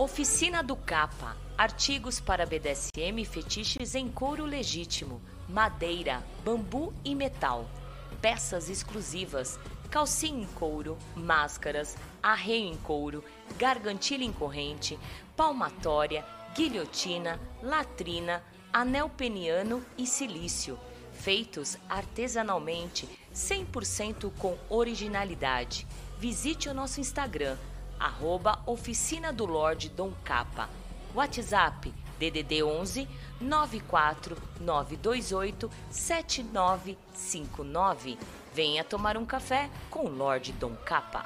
Oficina do Capa. Artigos para BDSM e fetiches em couro legítimo, madeira, bambu e metal. Peças exclusivas, calcinha em couro, máscaras, arreio em couro, gargantilha em corrente, palmatória, guilhotina, latrina, anel peniano e silício, feitos artesanalmente, 100% com originalidade. Visite o nosso Instagram, arroba Oficina do Lorde Dom Capa. WhatsApp DDD 11 94 928 7959. Venha tomar um café com o Lorde Dom Capa.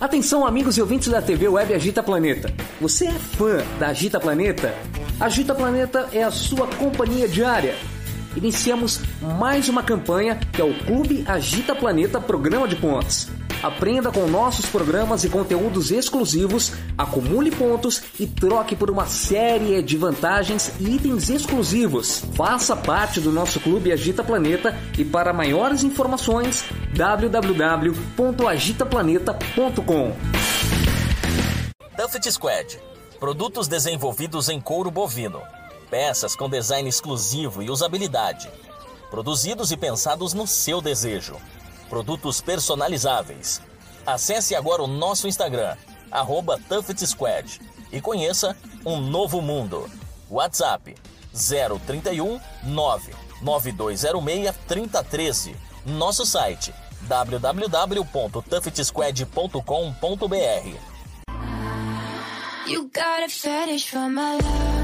Atenção, amigos e ouvintes da TV Web Agita Planeta. Você é fã da Agita Planeta? Agita Planeta é a sua companhia diária iniciamos mais uma campanha que é o Clube Agita Planeta Programa de Pontos. Aprenda com nossos programas e conteúdos exclusivos, acumule pontos e troque por uma série de vantagens e itens exclusivos. Faça parte do nosso Clube Agita Planeta e para maiores informações www.agitaplaneta.com. Tuffet Squad. Produtos desenvolvidos em couro bovino peças com design exclusivo e usabilidade. Produzidos e pensados no seu desejo. Produtos personalizáveis. Acesse agora o nosso Instagram, arroba Squad, e conheça um novo mundo. WhatsApp 031 99206 3013. Nosso site www.tuffetsquad.com.br. You got a fetish for my love.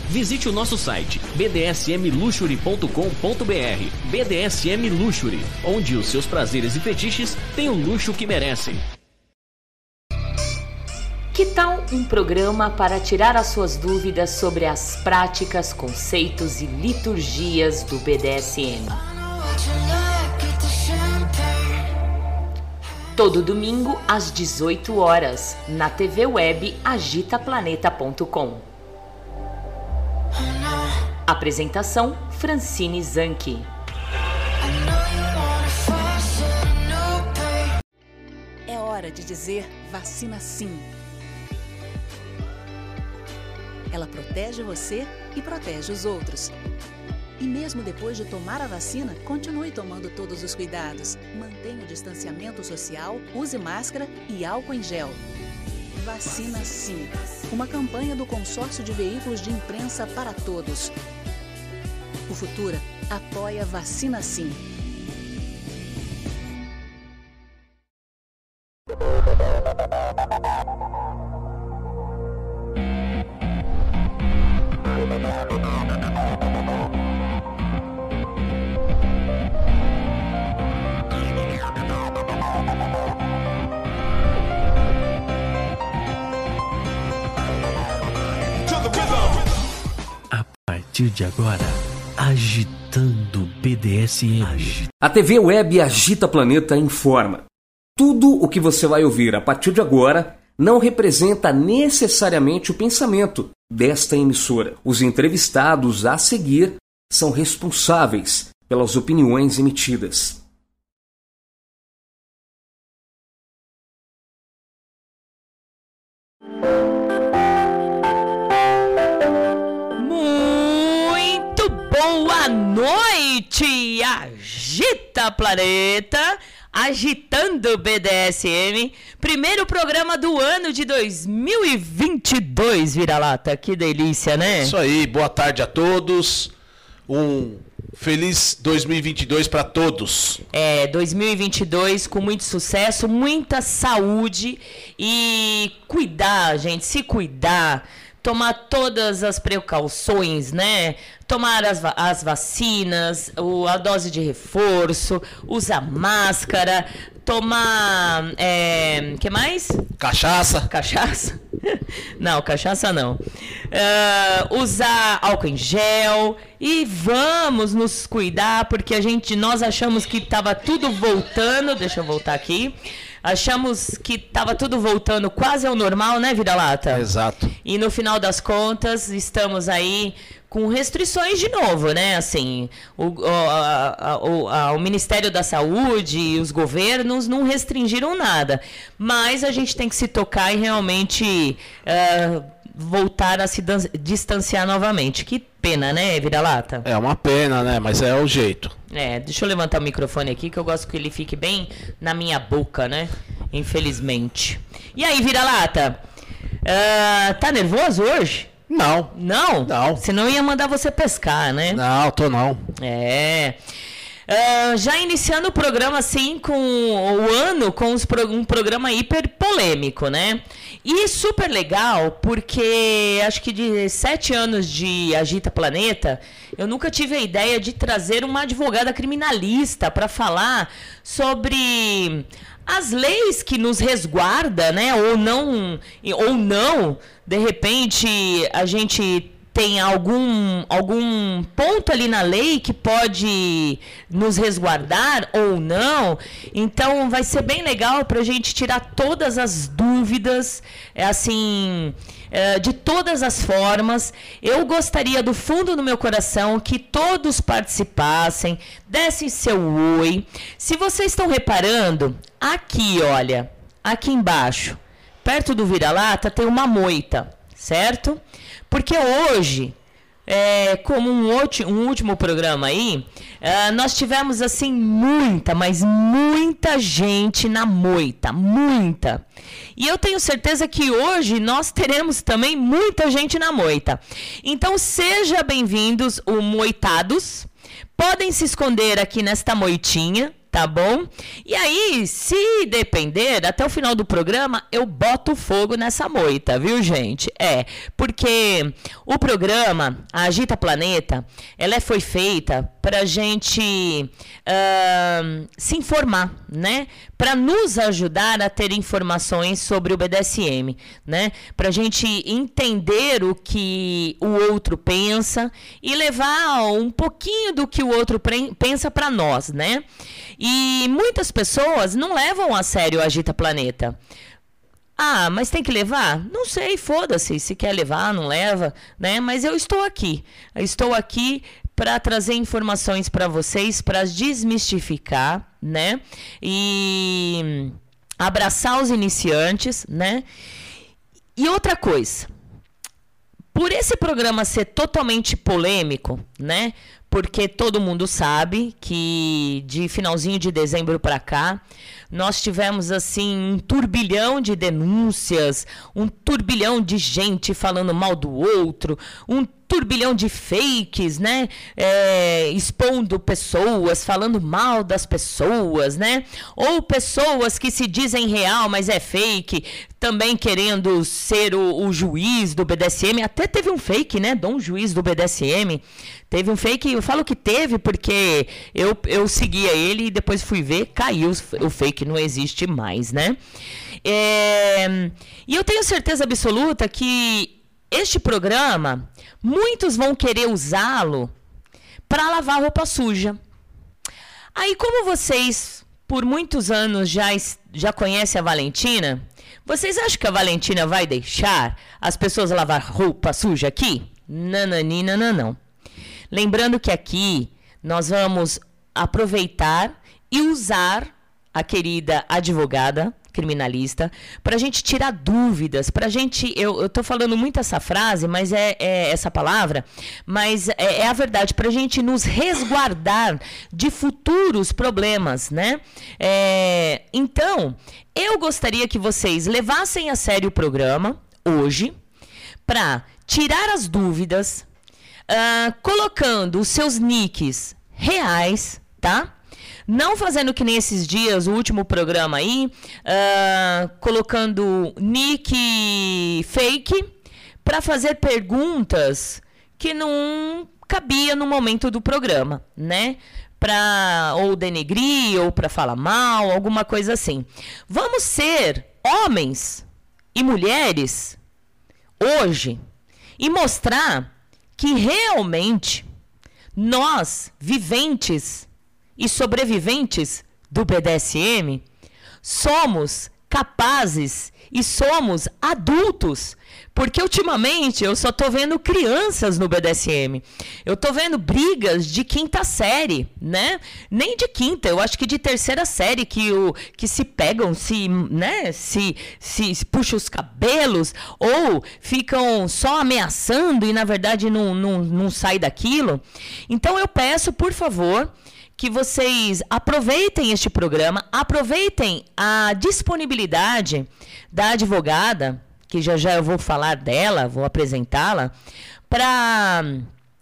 Visite o nosso site bdsmluxury.com.br. BDSM Luxury, onde os seus prazeres e fetiches têm o luxo que merecem. Que tal um programa para tirar as suas dúvidas sobre as práticas, conceitos e liturgias do BDSM? Todo domingo às 18 horas na TV web agitaplaneta.com. Apresentação Francine Zanke. É hora de dizer vacina sim ela protege você e protege os outros. E mesmo depois de tomar a vacina, continue tomando todos os cuidados. Mantenha o distanciamento social, use máscara e álcool em gel. Vacina Sim. Uma campanha do Consórcio de Veículos de Imprensa para Todos. Futura apoia Vacina Sim. partir de agora, agitando BDSM. A TV Web Agita Planeta informa. Tudo o que você vai ouvir a partir de agora não representa necessariamente o pensamento desta emissora. Os entrevistados a seguir são responsáveis pelas opiniões emitidas. Noite, agita planeta, agitando BDSM. Primeiro programa do ano de 2022, vira-lata. Que delícia, né? Isso aí, boa tarde a todos. Um feliz 2022 para todos. É, 2022 com muito sucesso, muita saúde e cuidar, gente, se cuidar tomar todas as precauções, né? Tomar as, va as vacinas, o, a dose de reforço, usar máscara, tomar. É, que mais? Cachaça. Cachaça? não, cachaça não. Uh, usar álcool em gel e vamos nos cuidar porque a gente nós achamos que estava tudo voltando. Deixa eu voltar aqui. Achamos que estava tudo voltando quase ao normal, né, Vira-Lata? Exato. E no final das contas, estamos aí com restrições de novo, né? Assim, o, o, a, a, o, Ministério da Saúde e os governos não restringiram nada. Mas a gente tem que se tocar e realmente uh, voltar a se distanciar novamente. Que pena, né, Vira-Lata? É uma pena, né? Mas é o jeito. É, deixa eu levantar o microfone aqui que eu gosto que ele fique bem na minha boca, né? Infelizmente. E aí, Vira-Lata? Uh, tá nervoso hoje? Não. Não? Não. Senão ia mandar você pescar, né? Não, tô não. É. Uh, já iniciando o programa assim com o ano com pro, um programa hiper polêmico, né? E super legal porque acho que de sete anos de Agita Planeta eu nunca tive a ideia de trazer uma advogada criminalista para falar sobre as leis que nos resguarda, né? Ou não, ou não, de repente a gente tem algum, algum ponto ali na lei que pode nos resguardar ou não. Então vai ser bem legal para a gente tirar todas as dúvidas, é assim, é, de todas as formas. Eu gostaria do fundo do meu coração que todos participassem, dessem seu oi. Se vocês estão reparando, aqui, olha, aqui embaixo, perto do vira-lata, tem uma moita, certo? Porque hoje, é, como um, um, último programa aí, uh, nós tivemos assim muita, mas muita gente na moita, muita. E eu tenho certeza que hoje nós teremos também muita gente na moita. Então seja bem-vindos, o Moitados. Podem se esconder aqui nesta moitinha, tá bom? E aí, se depender, até o final do programa, eu boto fogo nessa moita, viu, gente? É, porque o programa, a Agita Planeta, ela foi feita para gente uh, se informar, né? Para nos ajudar a ter informações sobre o BDSM, né? Para gente entender o que o outro pensa e levar um pouquinho do que o outro pensa para nós, né? E muitas pessoas não levam a sério o Agita Planeta. Ah, mas tem que levar? Não sei, foda-se. Se quer levar, não leva, né? Mas eu estou aqui. Eu estou aqui para trazer informações para vocês, para desmistificar, né? E abraçar os iniciantes, né? E outra coisa, por esse programa ser totalmente polêmico, né? Porque todo mundo sabe que de finalzinho de dezembro para cá, nós tivemos assim um turbilhão de denúncias, um turbilhão de gente falando mal do outro, um turbilhão de fakes, né? É, expondo pessoas, falando mal das pessoas, né? Ou pessoas que se dizem real, mas é fake, também querendo ser o, o juiz do BDSM. Até teve um fake, né? Dom Juiz do BDSM. Teve um fake, eu falo que teve porque eu, eu seguia ele e depois fui ver, caiu o fake, não existe mais, né? É, e eu tenho certeza absoluta que este programa, muitos vão querer usá-lo para lavar roupa suja. Aí, como vocês por muitos anos já, já conhecem a Valentina, vocês acham que a Valentina vai deixar as pessoas lavar roupa suja aqui? Nananina, não, não. Lembrando que aqui nós vamos aproveitar e usar a querida advogada, criminalista, para a gente tirar dúvidas, para a gente. Eu, tô falando muito essa frase, mas é, é essa palavra, mas é, é a verdade, para a gente nos resguardar de futuros problemas, né? É, então, eu gostaria que vocês levassem a sério o programa hoje para tirar as dúvidas, uh, colocando os seus nicks reais, tá? Não fazendo que nesses dias, o último programa aí, uh, colocando nick fake para fazer perguntas que não cabia no momento do programa, né? Para ou denegrir ou para falar mal, alguma coisa assim. Vamos ser homens e mulheres hoje e mostrar que realmente nós, viventes e sobreviventes do BDSM, somos capazes e somos adultos porque ultimamente eu só tô vendo crianças no BDSM. Eu tô vendo brigas de quinta série, né? Nem de quinta, eu acho que de terceira série que o que se pegam, se, né, se se, se puxam os cabelos ou ficam só ameaçando e na verdade não, não, não sai daquilo. Então eu peço, por favor, que vocês aproveitem este programa, aproveitem a disponibilidade da advogada que já já eu vou falar dela, vou apresentá-la, para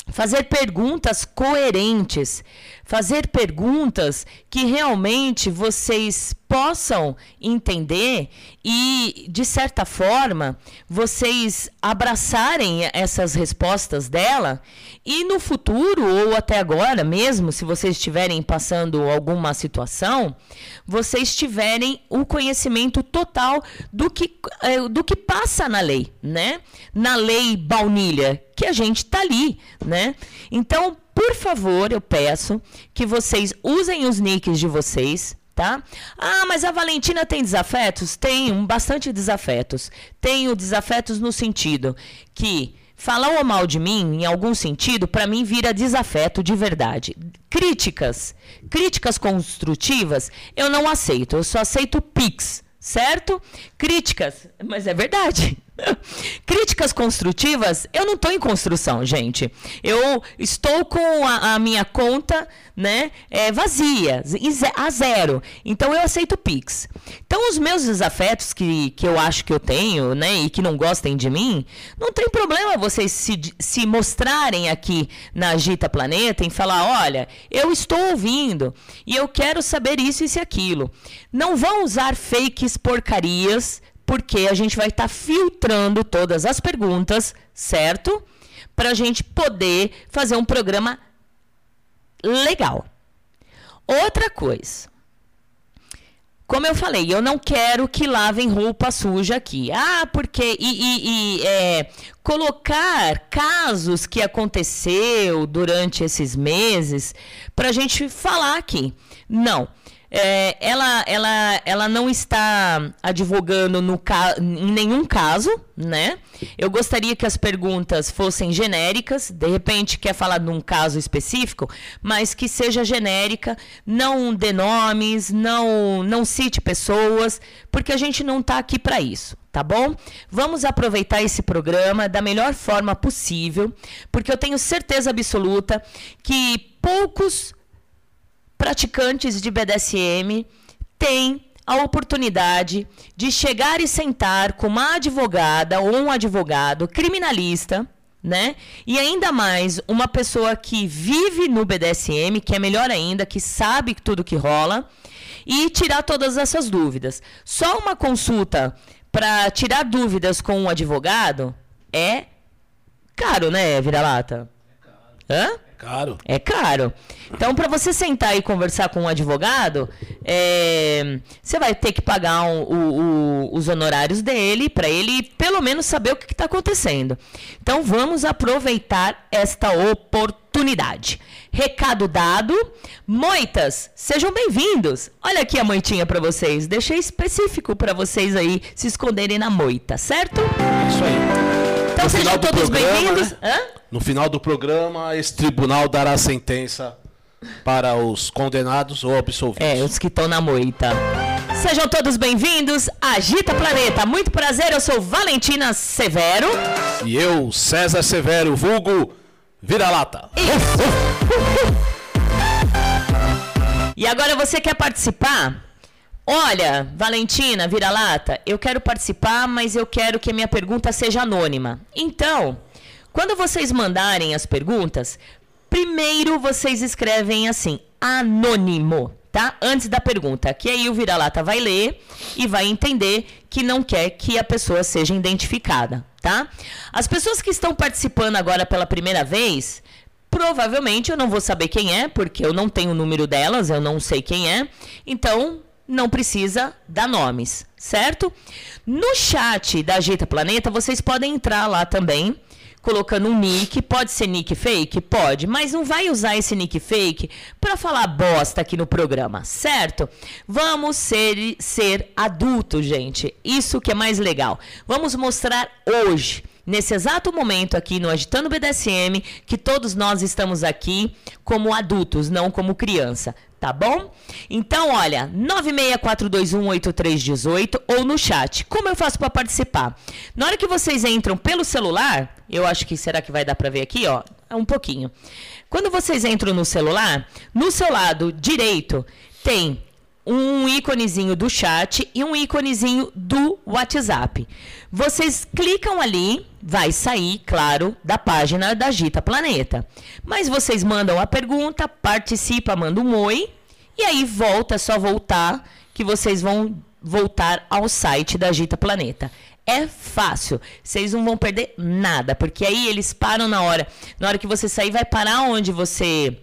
fazer perguntas coerentes, fazer perguntas que realmente vocês possam entender e, de certa forma, vocês abraçarem essas respostas dela e no futuro, ou até agora mesmo, se vocês estiverem passando alguma situação, vocês tiverem o conhecimento total do que, eh, do que passa na lei, né? Na lei baunilha, que a gente está ali, né? Então, por favor, eu peço que vocês usem os nicks de vocês, tá? Ah, mas a Valentina tem desafetos? Tenho bastante desafetos. Tenho desafetos no sentido que falar o mal de mim, em algum sentido, para mim vira desafeto de verdade. Críticas, críticas construtivas, eu não aceito. Eu só aceito pics, certo? Críticas, mas é verdade. Críticas construtivas, eu não estou em construção, gente. Eu estou com a, a minha conta né, é, vazia, a zero. Então eu aceito Pix. Então os meus desafetos que, que eu acho que eu tenho, né, e que não gostem de mim, não tem problema vocês se, se mostrarem aqui na Agita Planeta e falar, olha, eu estou ouvindo e eu quero saber isso e aquilo. Não vão usar fakes porcarias porque a gente vai estar tá filtrando todas as perguntas, certo? Para a gente poder fazer um programa legal. Outra coisa. Como eu falei, eu não quero que lavem roupa suja aqui. Ah, porque. E, e, e é, colocar casos que aconteceu durante esses meses para a gente falar aqui. Não. É, ela, ela, ela não está advogando no em nenhum caso, né? Eu gostaria que as perguntas fossem genéricas, de repente quer falar de um caso específico, mas que seja genérica, não dê nomes, não, não cite pessoas, porque a gente não está aqui para isso, tá bom? Vamos aproveitar esse programa da melhor forma possível, porque eu tenho certeza absoluta que poucos praticantes de BDSM têm a oportunidade de chegar e sentar com uma advogada ou um advogado criminalista, né? E ainda mais uma pessoa que vive no BDSM, que é melhor ainda, que sabe tudo que rola, e tirar todas essas dúvidas. Só uma consulta para tirar dúvidas com um advogado é caro, né, vira-lata? É caro. Hã? Caro. É caro. Então, para você sentar e conversar com um advogado, é, você vai ter que pagar um, o, o, os honorários dele, para ele pelo menos saber o que está acontecendo. Então, vamos aproveitar esta oportunidade. Recado dado. Moitas, sejam bem-vindos. Olha aqui a moitinha para vocês. Deixei específico para vocês aí se esconderem na moita, certo? Isso aí. Então no sejam todos bem-vindos. Né? No final do programa, esse tribunal dará sentença para os condenados ou absolvidos. É, os que estão na moita. Sejam todos bem-vindos Agita Planeta. Muito prazer, eu sou Valentina Severo. E eu, César Severo, vulgo Vira-lata. E agora você quer participar? Olha, Valentina, vira-lata, eu quero participar, mas eu quero que a minha pergunta seja anônima. Então, quando vocês mandarem as perguntas, primeiro vocês escrevem assim, anônimo, tá? Antes da pergunta, que aí o vira-lata vai ler e vai entender que não quer que a pessoa seja identificada, tá? As pessoas que estão participando agora pela primeira vez, provavelmente eu não vou saber quem é, porque eu não tenho o número delas, eu não sei quem é. Então, não precisa dar nomes, certo? No chat da Agita Planeta, vocês podem entrar lá também, colocando um nick. Pode ser nick fake? Pode, mas não vai usar esse nick fake para falar bosta aqui no programa, certo? Vamos ser, ser adultos, gente. Isso que é mais legal. Vamos mostrar hoje nesse exato momento aqui no Agitando BDSM, que todos nós estamos aqui como adultos, não como criança tá bom? Então, olha, 964218318 ou no chat. Como eu faço para participar? Na hora que vocês entram pelo celular, eu acho que será que vai dar para ver aqui, ó, um pouquinho. Quando vocês entram no celular, no seu lado direito tem um íconezinho do chat e um íconezinho do WhatsApp. Vocês clicam ali, vai sair, claro, da página da Gita Planeta. Mas vocês mandam a pergunta, participa, manda um oi e aí volta, é só voltar que vocês vão voltar ao site da Gita Planeta. É fácil, vocês não vão perder nada, porque aí eles param na hora. Na hora que você sair, vai parar onde você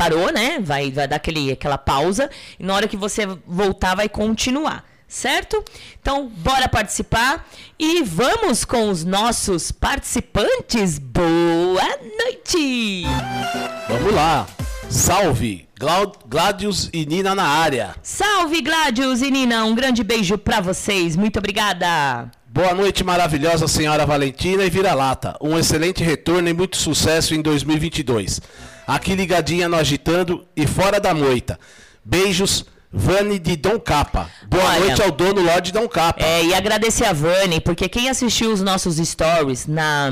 parou, né? Vai, vai dar aquele, aquela pausa. E na hora que você voltar, vai continuar. Certo? Então, bora participar e vamos com os nossos participantes. Boa noite! Vamos lá! Salve! Gladius e Nina na área. Salve, Gladius e Nina! Um grande beijo para vocês. Muito obrigada! Boa noite, maravilhosa senhora Valentina e Vira-Lata. Um excelente retorno e muito sucesso em 2022 aqui ligadinha no Agitando e fora da moita. Beijos. Vani de Dom Capa. Boa Olha, noite ao dono Lorde Dom Capa. É, e agradecer a Vani, porque quem assistiu os nossos stories na,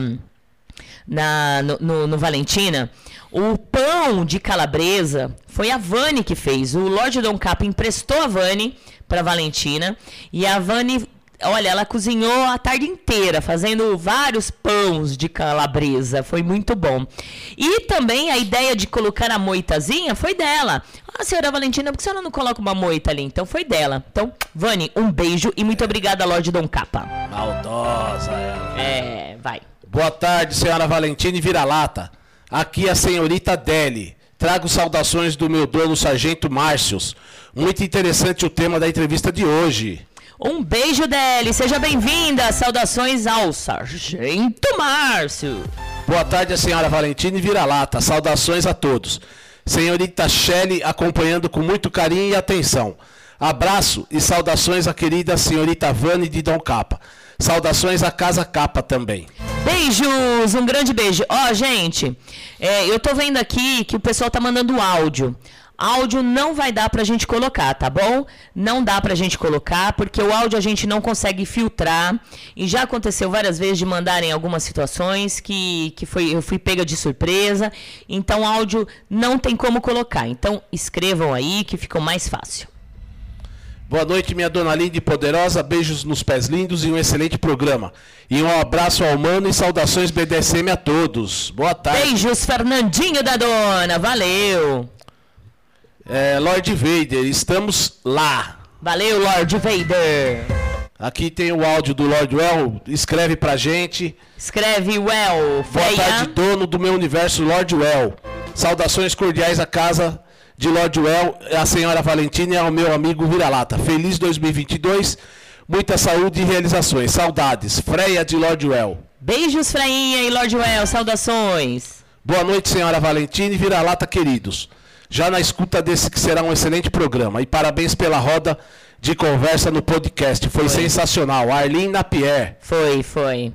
na no, no, no Valentina, o pão de calabresa foi a Vani que fez. O Lorde Dom Capa emprestou a Vani para Valentina e a Vani Olha, ela cozinhou a tarde inteira, fazendo vários pães de calabresa. Foi muito bom. E também a ideia de colocar a moitazinha foi dela. Ah, senhora Valentina, por que a senhora não coloca uma moita ali? Então foi dela. Então, Vani, um beijo e muito obrigada, Lorde Dom Capa. Maldosa ela. É, vai. Boa tarde, senhora Valentina e vira-lata. Aqui é a senhorita Deli. Trago saudações do meu dono, Sargento Márcios. Muito interessante o tema da entrevista de hoje. Um beijo, Deli. Seja bem-vinda. Saudações ao Sargento Márcio. Boa tarde, a senhora Valentina e Vira-Lata. Saudações a todos. Senhorita Shelley acompanhando com muito carinho e atenção. Abraço e saudações à querida senhorita Vani de Dom Capa. Saudações à Casa Capa também. Beijos, um grande beijo. Ó, oh, gente, é, eu tô vendo aqui que o pessoal tá mandando áudio. Áudio não vai dar para a gente colocar, tá bom? Não dá para a gente colocar, porque o áudio a gente não consegue filtrar. E já aconteceu várias vezes de mandarem algumas situações que, que foi, eu fui pega de surpresa. Então, áudio não tem como colocar. Então, escrevam aí que ficou mais fácil. Boa noite, minha dona linda e poderosa. Beijos nos pés lindos e um excelente programa. E um abraço ao mano e saudações BDSM a todos. Boa tarde. Beijos, Fernandinho da dona. Valeu. É, Lord Vader, estamos lá. Valeu, Lord Vader. Aqui tem o áudio do Lord Well. Escreve pra gente. Escreve Well. Boa tarde, dono do meu universo, Lord Well. Saudações cordiais à casa de Lord Well, a senhora Valentina e ao meu amigo Vira-Lata. Feliz 2022, muita saúde e realizações. Saudades. Freia de Lord Well. Beijos, Freinha e Lord Well. Saudações. Boa noite, senhora Valentina e Vira-Lata, queridos já na escuta desse que será um excelente programa. E parabéns pela roda de conversa no podcast. Foi, foi. sensacional. Arlene Napier. Foi, foi.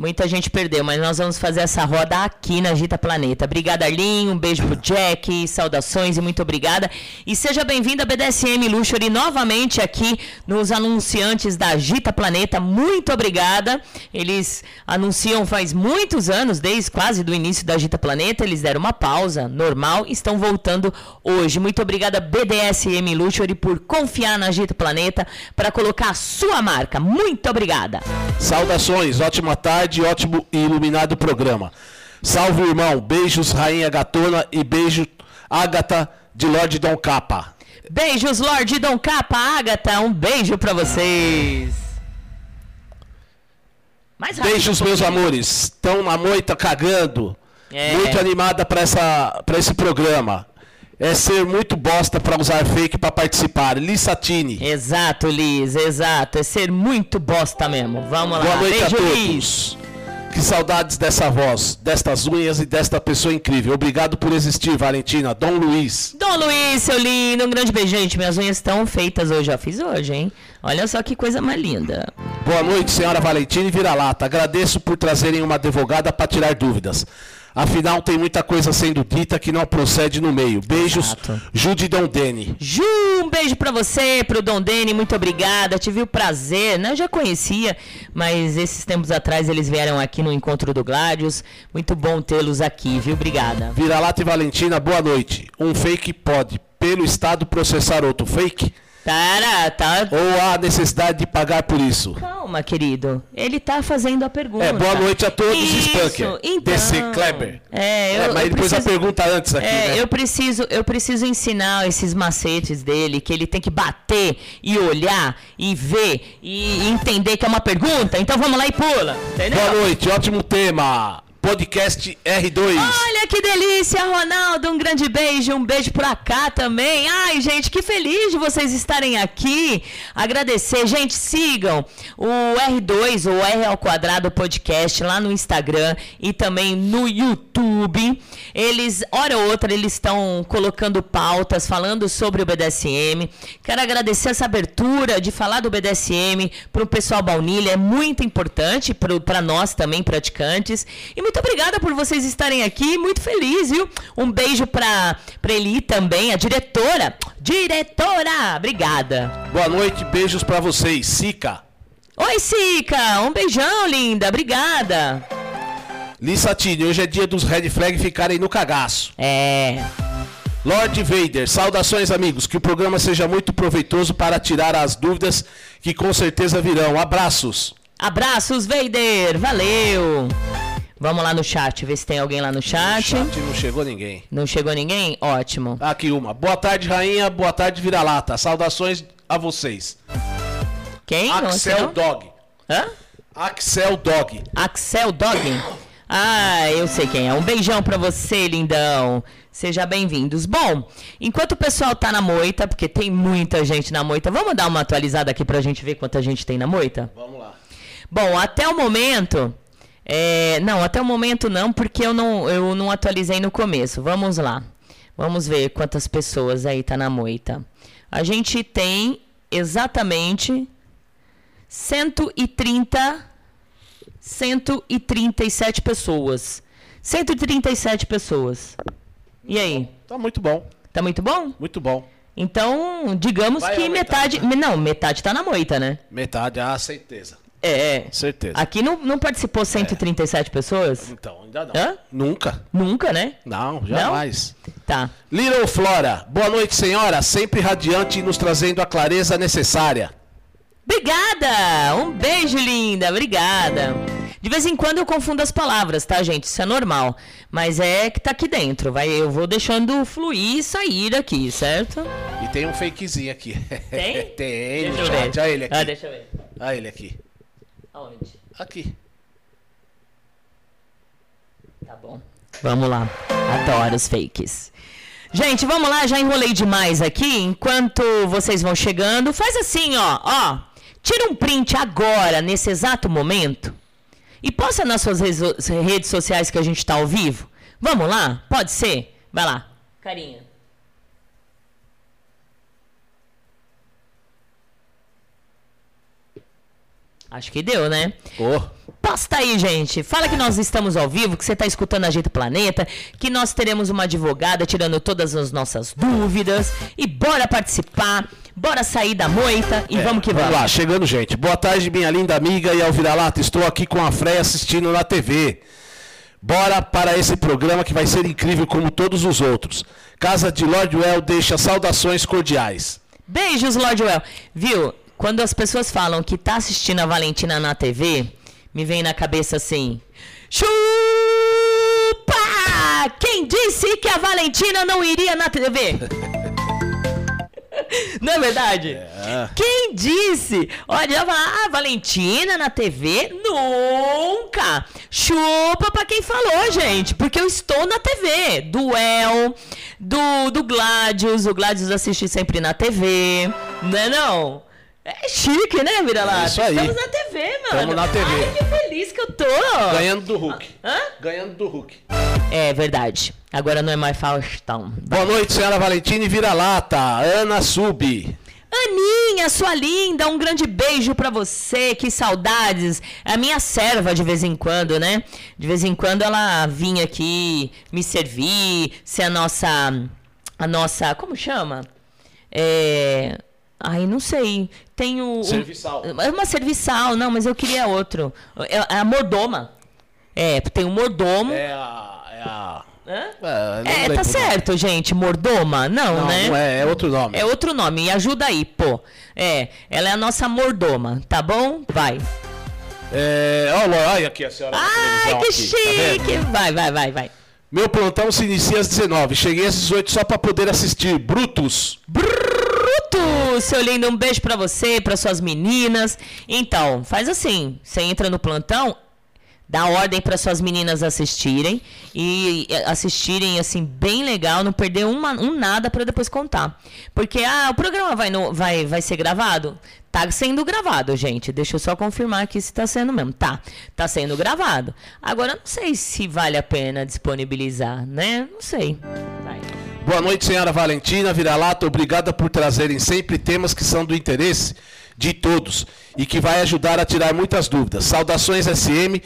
Muita gente perdeu, mas nós vamos fazer essa roda aqui na Gita Planeta. Obrigada, Arlinho. Um beijo pro Jack. Saudações e muito obrigada. E seja bem-vindo a BDSM Luxury novamente aqui nos anunciantes da Gita Planeta. Muito obrigada. Eles anunciam faz muitos anos, desde quase do início da Gita Planeta. Eles deram uma pausa normal estão voltando hoje. Muito obrigada, BDSM Luxury, por confiar na Gita Planeta para colocar a sua marca. Muito obrigada. Saudações, ótima tarde, ótimo e iluminado programa. Salve, irmão. Beijos, Rainha Gatona e beijo, Ágata de Lorde Dom Capa. Beijos, Lorde Dom Capa, Ágata. Um beijo para vocês. Mais Beijos, meus amores. Estão na moita cagando. É. Muito animada para esse programa é ser muito bosta para usar fake para participar. Liz Satini. Exato, Liz, exato. É ser muito bosta mesmo. Vamos lá. Boa noite Beijo, a todos. Liz. Que saudades dessa voz, destas unhas e desta pessoa incrível. Obrigado por existir, Valentina. Dom Luiz. Dom Luiz, seu lindo. Um grande beijo, gente. Minhas unhas estão feitas hoje. Já fiz hoje, hein? Olha só que coisa mais linda. Boa noite, senhora Valentina e Vira-Lata. Agradeço por trazerem uma advogada para tirar dúvidas. Afinal, tem muita coisa sendo dita que não procede no meio. Beijos, Exato. Ju de Dom Dene. Ju, um beijo para você, pro Dom Dene, muito obrigada. Tive o prazer, né? Eu já conhecia, mas esses tempos atrás eles vieram aqui no encontro do Gladius. Muito bom tê-los aqui, viu? Obrigada. Vira-lata e Valentina, boa noite. Um fake pode, pelo Estado, processar outro fake? Tá. Ou há necessidade de pagar por isso? Calma, querido. Ele tá fazendo a pergunta. É, boa noite a todos, isso, Spunker. Então, DC Kleber. É, eu, é, mas eu depois preciso, a pergunta antes aqui. É, né? eu preciso, eu preciso ensinar esses macetes dele, que ele tem que bater e olhar e ver e entender que é uma pergunta. Então vamos lá e pula. Entendeu? Boa noite, ótimo tema. Podcast R2. Olha que delícia, Ronaldo. Um grande beijo, um beijo pra cá também. Ai, gente, que feliz de vocês estarem aqui. Agradecer. Gente, sigam o R2 ou R ao quadrado podcast lá no Instagram e também no YouTube. Eles, hora ou outra, eles estão colocando pautas, falando sobre o BDSM. Quero agradecer essa abertura de falar do BDSM para o pessoal baunilha. É muito importante para nós também, praticantes. E muito obrigada por vocês estarem aqui. Muito feliz, viu? Um beijo pra Eli também, a diretora. Diretora! Obrigada. Boa noite, beijos para vocês. Sica. Oi, Sica. Um beijão, linda. Obrigada. Lissatini, hoje é dia dos red flag ficarem no cagaço. É. Lord Vader, saudações amigos, que o programa seja muito proveitoso para tirar as dúvidas que com certeza virão. Abraços. Abraços, Vader. Valeu. Vamos lá no chat, ver se tem alguém lá no chat. No chat não chegou ninguém. Não chegou ninguém? Ótimo. Aqui uma. Boa tarde, rainha. Boa tarde, vira-lata. Saudações a vocês. Quem? Axel Dog. Hã? Axel Dog. Axel Dog? Ah, eu sei quem é. Um beijão pra você, lindão. Seja bem-vindos. Bom, enquanto o pessoal tá na moita, porque tem muita gente na moita, vamos dar uma atualizada aqui pra gente ver quanta gente tem na moita? Vamos lá. Bom, até o momento, é, não, até o momento não, porque eu não, eu não atualizei no começo. Vamos lá. Vamos ver quantas pessoas aí tá na moita. A gente tem exatamente 130 137 pessoas. 137 pessoas. E aí? Tá muito bom. Tá muito bom? Muito bom. Então, digamos Vai que metade, metade, Não, metade tá na moita, né? Metade, ah, certeza. É. Certeza. Aqui não, não participou 137 é. pessoas? Então, ainda não. Hã? Nunca. Nunca, né? Não, jamais. Não? Tá. Little Flora, boa noite, senhora. Sempre radiante e nos trazendo a clareza necessária. Obrigada! Um beijo, linda. Obrigada. De vez em quando eu confundo as palavras, tá, gente? Isso é normal. Mas é que tá aqui dentro. Vai, eu vou deixando fluir e sair aqui, certo? E tem um fakezinho aqui. Tem? tem, deixa no chat. Olha ele aqui. Ah, deixa eu ver. Olha ele aqui. Aonde? Aqui. Tá bom. Vamos lá. Adoro os fakes. Gente, vamos lá, já enrolei demais aqui. Enquanto vocês vão chegando, faz assim, ó, ó. Tira um print agora, nesse exato momento, e posta nas suas redes sociais que a gente está ao vivo. Vamos lá? Pode ser? Vai lá. Carinha. Acho que deu, né? Oh. Posta aí, gente. Fala que nós estamos ao vivo, que você está escutando a Jeito Planeta, que nós teremos uma advogada tirando todas as nossas dúvidas. E bora participar, bora sair da moita e vamos que vamos. É, Vamos lá, chegando gente. Boa tarde, minha linda amiga e Alviralata. Estou aqui com a Freia assistindo na TV. Bora para esse programa que vai ser incrível como todos os outros. Casa de Lord Well deixa saudações cordiais. Beijos, Lord Well. Viu? Quando as pessoas falam que tá assistindo a Valentina na TV, me vem na cabeça assim: Chupa! Quem disse que a Valentina não iria na TV? Não é verdade? Quem disse? Olha, ela fala, ah, Valentina na TV? Nunca! Chupa pra quem falou, gente, porque eu estou na TV. Do El, do, do Gladius, o Gladius assiste sempre na TV, não é não? É chique, né, Vira-Lata? É isso aí. Estamos na TV, mano. Tamo na TV. Ai, que feliz que eu tô. Ganhando do Hulk. Hã? Ganhando do Hulk. É verdade. Agora não é mais Faustão. Boa noite, senhora Valentina e Vira-Lata. Ana Sub. Aninha, sua linda, um grande beijo pra você, que saudades. É a minha serva de vez em quando, né? De vez em quando ela vinha aqui me servir, ser a nossa. A nossa. Como chama? É. Ai, não sei. Tem o. Serviçal. É uma serviçal, não, mas eu queria outro. É é a mordoma. É, tem o mordomo. É a. É a. Hã? É, É, tá o nome. certo, gente. Mordoma? Não, Não, né? não é, é outro nome. É outro nome, me ajuda aí, pô. É, ela é a nossa mordoma, tá bom? Vai. É, olha aqui a senhora Ai, que aqui, tá chique! Vai, vai, vai, vai. Meu plantão se inicia às 19. Cheguei às 18 só pra poder assistir. Brutus. Bruto, seu lindo, um beijo pra você, pra suas meninas. Então, faz assim, você entra no plantão, dá ordem para suas meninas assistirem e assistirem assim bem legal, não perder uma, um nada para depois contar. Porque ah, o programa vai, no, vai, vai ser gravado? Tá sendo gravado, gente. Deixa eu só confirmar aqui se tá sendo mesmo. Tá, tá sendo gravado. Agora não sei se vale a pena disponibilizar, né? Não sei. Vai. Boa noite, senhora Valentina Vira-Lata. Obrigada por trazerem sempre temas que são do interesse de todos e que vai ajudar a tirar muitas dúvidas. Saudações SM,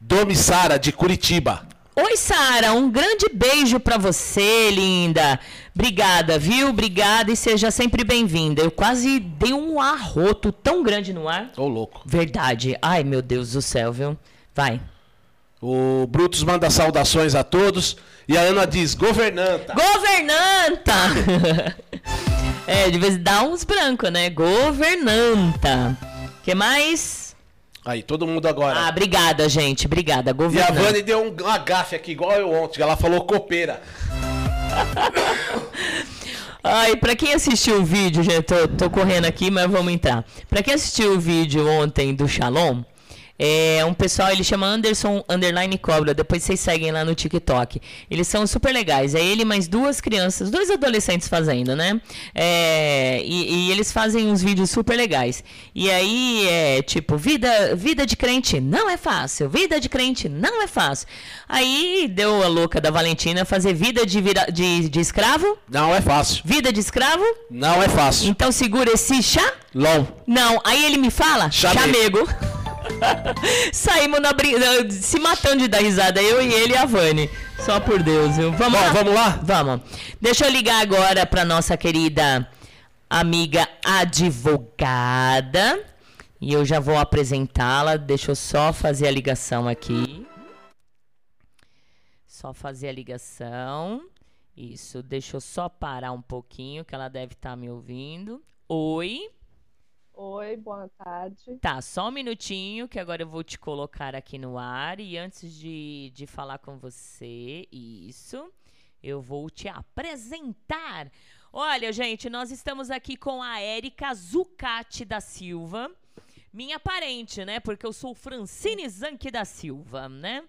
Domi Sara, de Curitiba. Oi, Sara, um grande beijo pra você, linda. Obrigada, viu? Obrigada e seja sempre bem-vinda. Eu quase dei um arroto tão grande no ar. Ô, louco. Verdade. Ai, meu Deus do céu, viu? Vai. O Brutus manda saudações a todos. E a Ana diz, governanta. Governanta! é, de vez dá uns brancos, né? Governanta. que mais? Aí, todo mundo agora. Ah, obrigada, gente. Obrigada. e a. Vani deu um, uma gafe aqui, igual eu ontem. Ela falou copeira. Ai, pra quem assistiu o vídeo, gente, tô, tô correndo aqui, mas vamos entrar. Pra quem assistiu o vídeo ontem do Shalom, é um pessoal, ele chama Anderson Underline Cobra, depois vocês seguem lá no TikTok. Eles são super legais. É ele mais duas crianças, dois adolescentes fazendo, né? É, e, e eles fazem uns vídeos super legais. E aí é tipo, vida, vida de crente não é fácil, vida de crente não é fácil. Aí deu a louca da Valentina fazer vida de, vira, de, de escravo, Não é fácil. vida de escravo. Não é fácil. Então segura esse chá. LOL. Não, aí ele me fala, Chamego. chamego. Saímos na brin- se matando de dar risada, eu e ele e a Vani. Só por Deus, viu? Vamos Bom, lá? vamos lá? Vamos. Deixa eu ligar agora pra nossa querida amiga advogada. E eu já vou apresentá-la. Deixa eu só fazer a ligação aqui. Só fazer a ligação. Isso, deixa eu só parar um pouquinho, que ela deve estar me ouvindo. Oi. Oi, boa tarde. Tá, só um minutinho, que agora eu vou te colocar aqui no ar. E antes de, de falar com você, isso, eu vou te apresentar. Olha, gente, nós estamos aqui com a Érica Zucati da Silva. Minha parente, né? Porque eu sou Francine Zanck da Silva, né?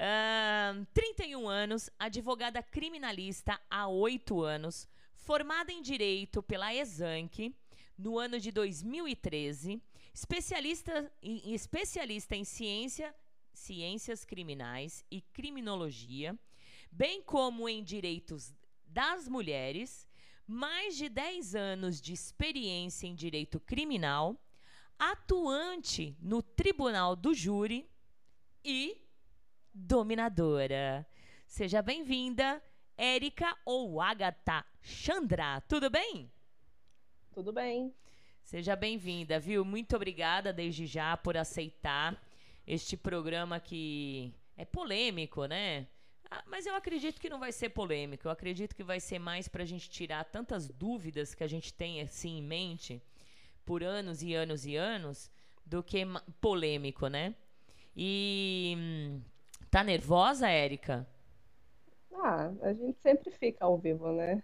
Ahn, 31 anos, advogada criminalista há 8 anos, formada em Direito pela Exanc no ano de 2013, especialista em, especialista em ciência, ciências criminais e criminologia, bem como em direitos das mulheres, mais de 10 anos de experiência em direito criminal, atuante no Tribunal do Júri e dominadora. Seja bem-vinda, Érica ou Agatha Chandra. Tudo bem? Tudo bem. Seja bem-vinda, viu? Muito obrigada desde já por aceitar este programa que é polêmico, né? Ah, mas eu acredito que não vai ser polêmico. Eu acredito que vai ser mais para a gente tirar tantas dúvidas que a gente tem assim em mente por anos e anos e anos do que polêmico, né? E hum, tá nervosa, Érica? Ah, a gente sempre fica ao vivo, né?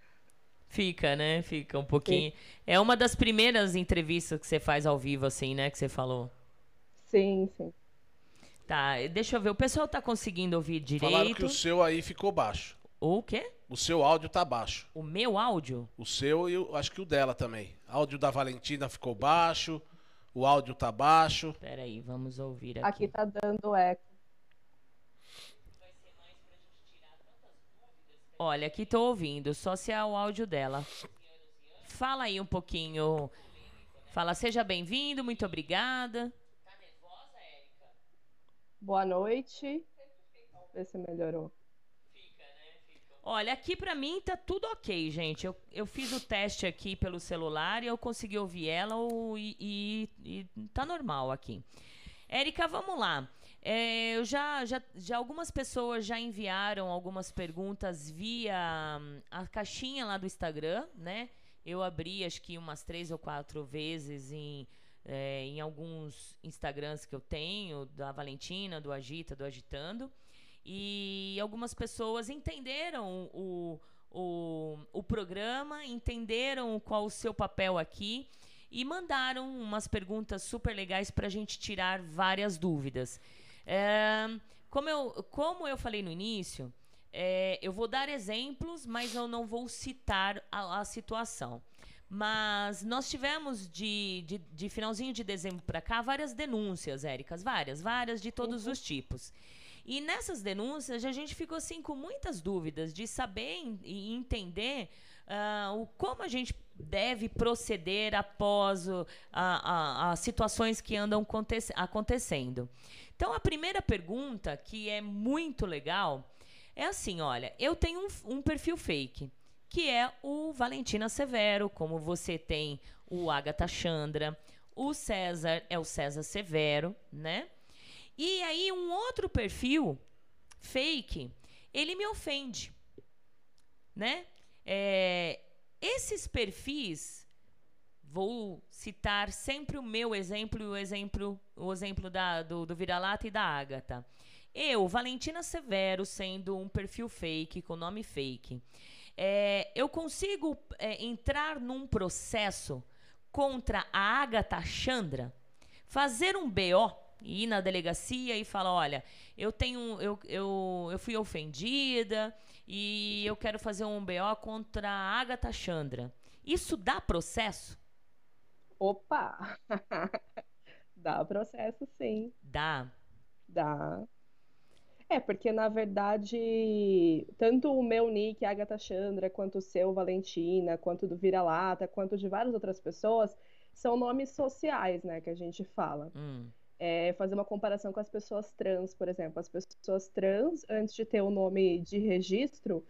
Fica, né? Fica um pouquinho. Sim. É uma das primeiras entrevistas que você faz ao vivo, assim, né? Que você falou. Sim, sim. Tá, deixa eu ver. O pessoal tá conseguindo ouvir direito. Falaram que o seu aí ficou baixo. O quê? O seu áudio tá baixo. O meu áudio? O seu e eu acho que o dela também. O áudio da Valentina ficou baixo. O áudio tá baixo. Peraí, vamos ouvir aqui. Aqui tá dando eco. Olha, aqui tô ouvindo, só se é o áudio dela. Fala aí um pouquinho. Fala, seja bem-vindo, muito obrigada. Boa noite. Ver se melhorou. Olha, aqui para mim tá tudo ok, gente. Eu, eu fiz o teste aqui pelo celular e eu consegui ouvir ela e, e, e tá normal aqui. Érica, vamos lá. É, eu já, já, já algumas pessoas já enviaram algumas perguntas via hum, a caixinha lá do Instagram, né? Eu abri acho que umas três ou quatro vezes em é, em alguns Instagrams que eu tenho, da Valentina, do Agita, do Agitando. E algumas pessoas entenderam o, o, o programa, entenderam qual o seu papel aqui e mandaram umas perguntas super legais para a gente tirar várias dúvidas. É, como, eu, como eu falei no início, é, eu vou dar exemplos, mas eu não vou citar a, a situação. Mas nós tivemos de, de, de finalzinho de dezembro para cá várias denúncias, Éricas, várias, várias de todos uhum. os tipos. E nessas denúncias a gente ficou assim com muitas dúvidas de saber e entender uh, o, como a gente deve proceder após as situações que andam aconte acontecendo. Então a primeira pergunta, que é muito legal, é assim: olha, eu tenho um, um perfil fake que é o Valentina Severo, como você tem o Agatha Chandra, o César é o César Severo, né? E aí um outro perfil fake, ele me ofende, né? É, esses perfis, vou citar sempre o meu exemplo e o exemplo, o exemplo da, do, do Vira-Lata e da Agatha. Eu, Valentina Severo, sendo um perfil fake, com nome fake, é, eu consigo é, entrar num processo contra a Agatha Chandra, fazer um BO ir na delegacia e falar, olha, eu tenho, eu, eu, eu fui ofendida e eu quero fazer um BO contra a Agatha Chandra. Isso dá processo? Opa! dá processo, sim. Dá. Dá. É, porque na verdade, tanto o meu nick, Agatha Chandra, quanto o seu, Valentina, quanto do Vira-Lata, quanto de várias outras pessoas, são nomes sociais, né, que a gente fala. Hum. É, fazer uma comparação com as pessoas trans, por exemplo. As pessoas trans, antes de ter o nome de registro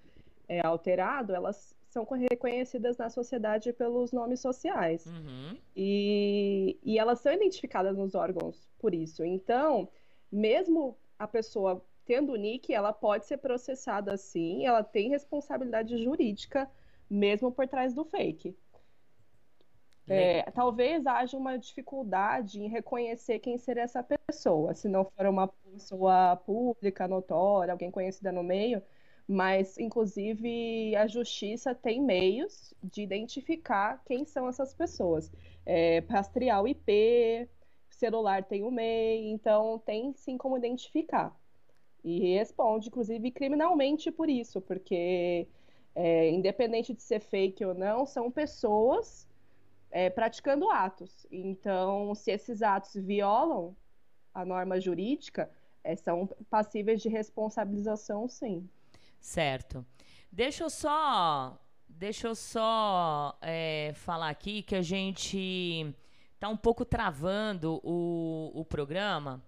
é, alterado, elas são reconhecidas na sociedade pelos nomes sociais. Uhum. E, e elas são identificadas nos órgãos por isso. Então, mesmo a pessoa tendo o nick, ela pode ser processada assim, ela tem responsabilidade jurídica mesmo por trás do fake. É, talvez haja uma dificuldade em reconhecer quem seria essa pessoa, se não for uma pessoa pública, notória, alguém conhecida no meio, mas inclusive a justiça tem meios de identificar quem são essas pessoas. É, rastrear o IP, celular tem o MEI, então tem sim como identificar. E responde, inclusive, criminalmente por isso, porque é, independente de ser fake ou não, são pessoas é, praticando atos. Então, se esses atos violam a norma jurídica, é, são passíveis de responsabilização, sim. Certo. Deixa eu só, deixa eu só é, falar aqui que a gente tá um pouco travando o, o programa,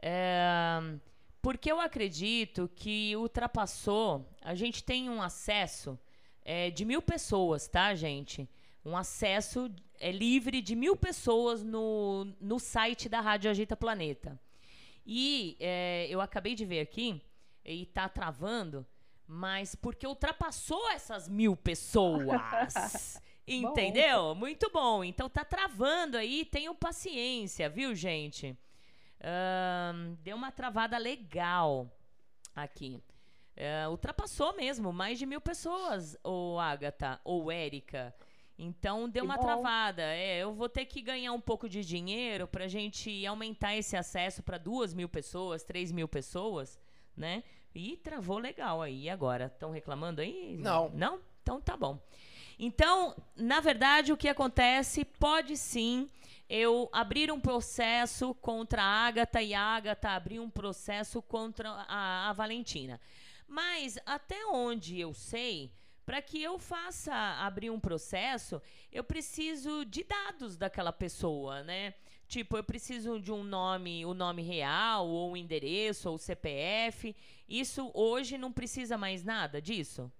é, porque eu acredito que ultrapassou. A gente tem um acesso é, de mil pessoas, tá, gente? Um acesso é, livre de mil pessoas no, no site da Rádio Agita Planeta. E é, eu acabei de ver aqui, e tá travando, mas porque ultrapassou essas mil pessoas. Entendeu? Bom. Muito bom. Então tá travando aí, tenham paciência, viu, gente? Deu uma travada legal aqui. Uh, ultrapassou mesmo, mais de mil pessoas, ou Agatha, ou Érica. Então deu uma travada. É, eu vou ter que ganhar um pouco de dinheiro para a gente aumentar esse acesso para duas mil pessoas, três mil pessoas, né? E travou legal aí. E agora? Estão reclamando aí? Não. Não? Então tá bom. Então, na verdade, o que acontece pode sim eu abrir um processo contra a Agatha e a Agatha abrir um processo contra a, a Valentina. Mas até onde eu sei, para que eu faça abrir um processo, eu preciso de dados daquela pessoa, né? Tipo, eu preciso de um nome, o nome real, ou o endereço, ou o CPF. Isso hoje não precisa mais nada disso?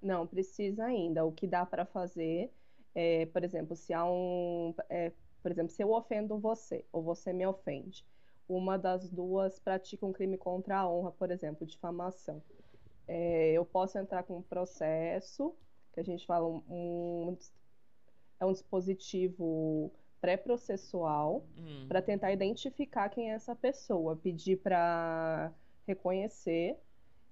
Não, precisa ainda. O que dá para fazer é, por exemplo, se há um. É, por exemplo, se eu ofendo você, ou você me ofende, uma das duas pratica um crime contra a honra, por exemplo, difamação é, eu posso entrar com um processo, que a gente fala um, um é um dispositivo pré-processual hum. para tentar identificar quem é essa pessoa, pedir para reconhecer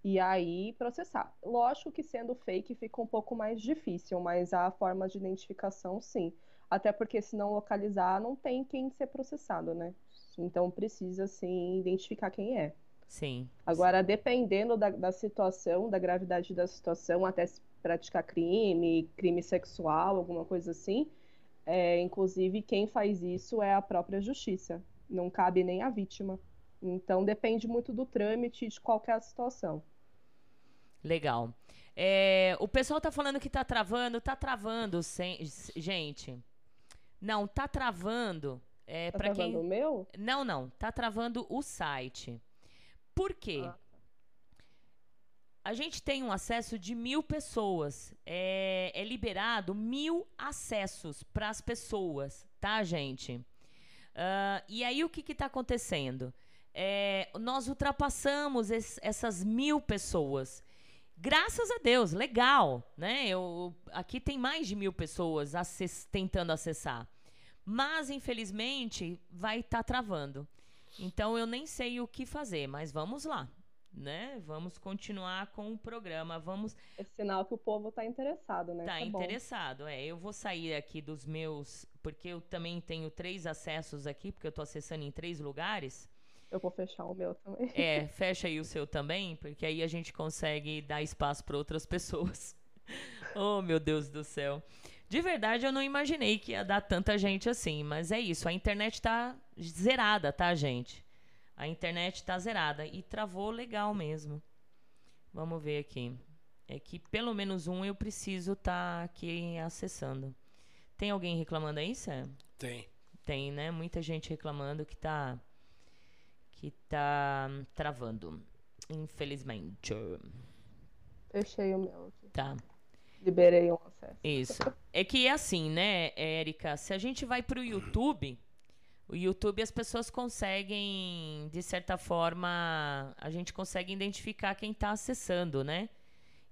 e aí processar. Lógico que sendo fake fica um pouco mais difícil, mas a forma de identificação sim. Até porque se não localizar, não tem quem ser processado, né? Então precisa sim identificar quem é. Sim. Agora, dependendo da, da situação, da gravidade da situação, até se praticar crime, crime sexual, alguma coisa assim, é, inclusive quem faz isso é a própria justiça. Não cabe nem a vítima. Então depende muito do trâmite de qualquer situação. Legal. É, o pessoal tá falando que tá travando, tá travando, sem, gente. Não, tá travando. É, tá travando quem... o meu? Não, não. Tá travando o site. Por quê? Ah. A gente tem um acesso de mil pessoas. É, é liberado mil acessos para as pessoas, tá, gente? Uh, e aí o que está acontecendo? É, nós ultrapassamos es, essas mil pessoas. Graças a Deus, legal, né? Eu, aqui tem mais de mil pessoas acess, tentando acessar. Mas, infelizmente, vai estar tá travando. Então eu nem sei o que fazer, mas vamos lá, né? Vamos continuar com o programa. Vamos. É sinal que o povo está interessado, né? Está é interessado, é. Eu vou sair aqui dos meus, porque eu também tenho três acessos aqui, porque eu estou acessando em três lugares. Eu vou fechar o meu também. É, fecha aí o seu também, porque aí a gente consegue dar espaço para outras pessoas. oh, meu Deus do céu. De verdade, eu não imaginei que ia dar tanta gente assim, mas é isso. A internet tá zerada, tá, gente? A internet tá zerada e travou legal mesmo. Vamos ver aqui. É que pelo menos um eu preciso estar tá aqui acessando. Tem alguém reclamando aí, Sam? Tem. Tem, né? Muita gente reclamando que tá que tá travando. Infelizmente. Fechei o meu aqui. Tá liberei um acesso. Isso. É que é assim, né, Érica? Se a gente vai para o YouTube, o YouTube as pessoas conseguem, de certa forma, a gente consegue identificar quem está acessando, né?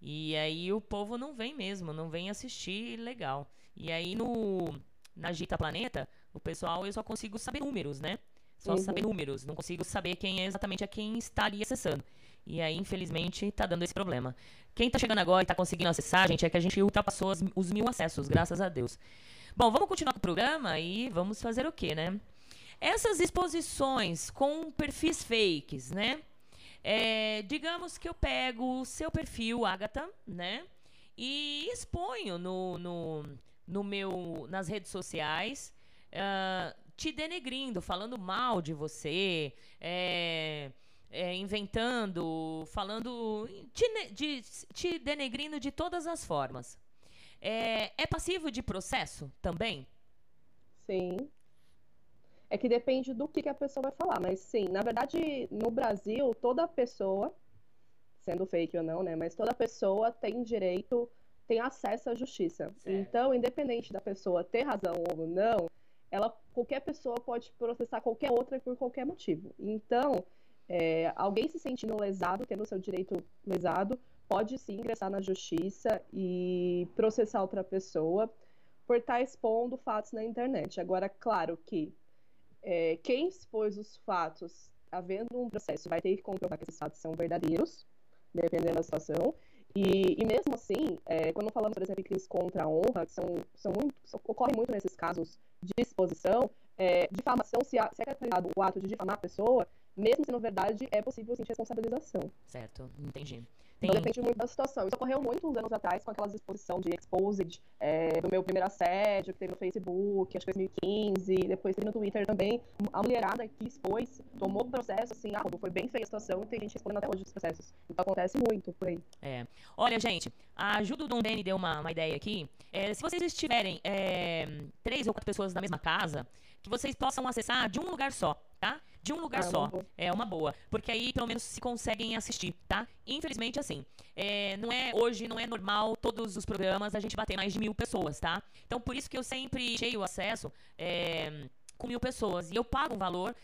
E aí o povo não vem mesmo, não vem assistir legal. E aí no na Gita Planeta, o pessoal eu só consigo saber números, né? Só uhum. saber números, não consigo saber quem é exatamente a quem está ali acessando. E aí, infelizmente, tá dando esse problema. Quem tá chegando agora e tá conseguindo acessar, gente, é que a gente ultrapassou as, os mil acessos, graças a Deus. Bom, vamos continuar com o programa e vamos fazer o quê, né? Essas exposições com perfis fakes, né? É, digamos que eu pego o seu perfil, Agatha, né? E exponho no, no, no meu, nas redes sociais, uh, te denegrindo, falando mal de você, é, é, inventando, falando, te, de, te denegrindo de todas as formas. É, é passivo de processo também? Sim. É que depende do que, que a pessoa vai falar, mas sim, na verdade, no Brasil, toda pessoa, sendo fake ou não, né? Mas toda pessoa tem direito, tem acesso à justiça. Certo. Então, independente da pessoa ter razão ou não, ela, qualquer pessoa pode processar qualquer outra por qualquer motivo. Então, é, alguém se sentindo lesado, tendo seu direito lesado, pode sim ingressar na justiça e processar outra pessoa por estar expondo fatos na internet. Agora, claro que é, quem expôs os fatos, havendo um processo, vai ter que comprovar que esses fatos são verdadeiros, dependendo da situação. E, e mesmo assim, é, quando falamos, por exemplo, em crimes contra a honra, que são, são muito, são, ocorre muito nesses casos de exposição, é, difamação, se, se é caracterizado o ato de difamar a pessoa, mesmo sendo verdade, é possível sim responsabilização. Certo, entendi. Então depende muito da situação. Isso ocorreu muitos anos atrás com aquelas exposição de Exposed, é, do meu primeiro assédio, que teve no Facebook, acho que 2015, depois teve no Twitter também. A mulherada que expôs, tomou processo, assim, ah, foi bem feia a situação e tem gente respondendo até hoje os processos. Então acontece muito por aí. É. Olha, gente, a ajuda do Dene deu uma, uma ideia aqui. É, se vocês estiverem é, três ou quatro pessoas na mesma casa, que vocês possam acessar de um lugar só, tá? de um lugar é só. É uma boa. Porque aí pelo menos se conseguem assistir, tá? Infelizmente, assim, é, não é hoje, não é normal todos os programas a gente bater mais de mil pessoas, tá? Então por isso que eu sempre cheio o acesso. É, com mil pessoas. E eu pago um valor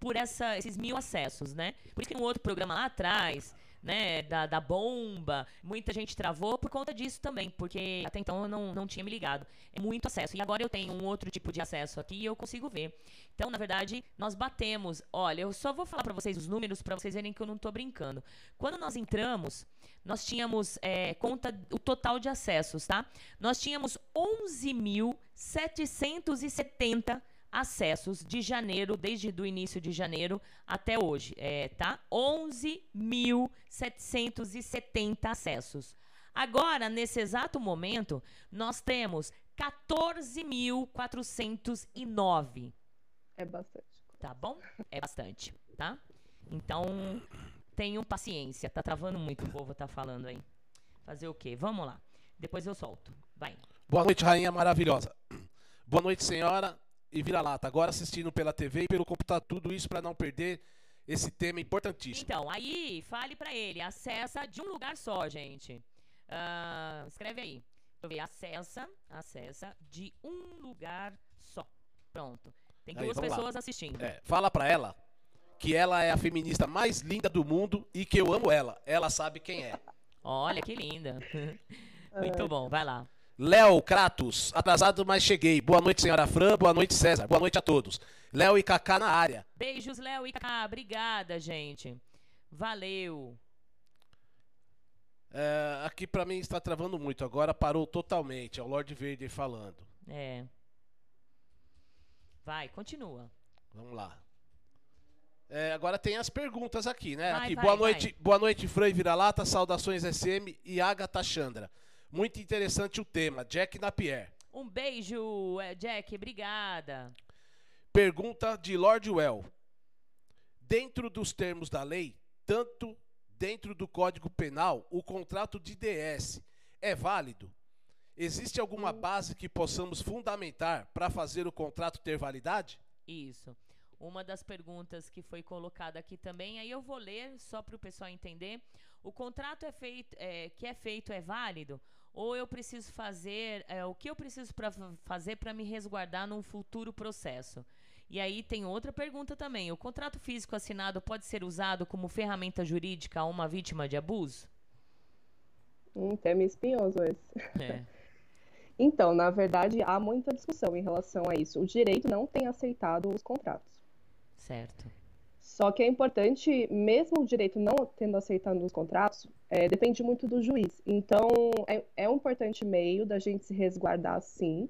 por essa, esses mil acessos, né? Por isso que no outro programa lá atrás, né, da, da bomba. Muita gente travou por conta disso também, porque até então eu não, não tinha me ligado. É muito acesso. E agora eu tenho um outro tipo de acesso aqui e eu consigo ver. Então, na verdade, nós batemos. Olha, eu só vou falar para vocês os números para vocês verem que eu não estou brincando. Quando nós entramos, nós tínhamos é, conta o total de acessos, tá? Nós tínhamos 11.770 acessos de janeiro, desde o início de janeiro até hoje, é, tá? 11.770 acessos. Agora, nesse exato momento, nós temos 14.409. É bastante. Tá bom? É bastante, tá? Então, tenham paciência. Tá travando muito o povo tá falando aí. Fazer o quê? Vamos lá. Depois eu solto. Vai. Boa noite, rainha maravilhosa. Boa noite, senhora e vira-lata. Agora assistindo pela TV e pelo computador, tudo isso para não perder esse tema importantíssimo. Então, aí, fale para ele, acessa de um lugar só, gente. Uh, escreve aí. Deixa eu ver, acessa, acessa de um lugar só. Pronto. Tem duas aí, pessoas lá. assistindo. É, fala para ela que ela é a feminista mais linda do mundo e que eu amo ela. Ela sabe quem é. Olha que linda. Muito bom, vai lá. Léo Kratos, atrasado, mas cheguei. Boa noite, senhora Fran. Boa noite, César. Boa noite a todos. Léo e Kaká na área. Beijos, Léo e Kaká. Obrigada, gente. Valeu. É, aqui para mim está travando muito. Agora parou totalmente. É o Lorde Verde falando. É. Vai, continua. Vamos lá. É, agora tem as perguntas aqui, né? Vai, aqui, vai, boa noite, vai. boa noite, Fran e Vira-Lata. Saudações SM e Agatha Chandra. Muito interessante o tema. Jack Napier. Um beijo, é, Jack. Obrigada. Pergunta de Lord Well. Dentro dos termos da lei, tanto dentro do Código Penal, o contrato de DS é válido? Existe alguma base que possamos fundamentar para fazer o contrato ter validade? Isso. Uma das perguntas que foi colocada aqui também, aí eu vou ler só para o pessoal entender. O contrato é feito, é, que é feito é válido ou eu preciso fazer é, o que eu preciso para fazer para me resguardar num futuro processo. E aí tem outra pergunta também: o contrato físico assinado pode ser usado como ferramenta jurídica a uma vítima de abuso? Um tema espinhoso esse. É. então, na verdade, há muita discussão em relação a isso. O direito não tem aceitado os contratos. Certo. Só que é importante, mesmo o direito não tendo aceitado os contratos, é, depende muito do juiz. Então, é, é, um importante meio da gente se resguardar, sim.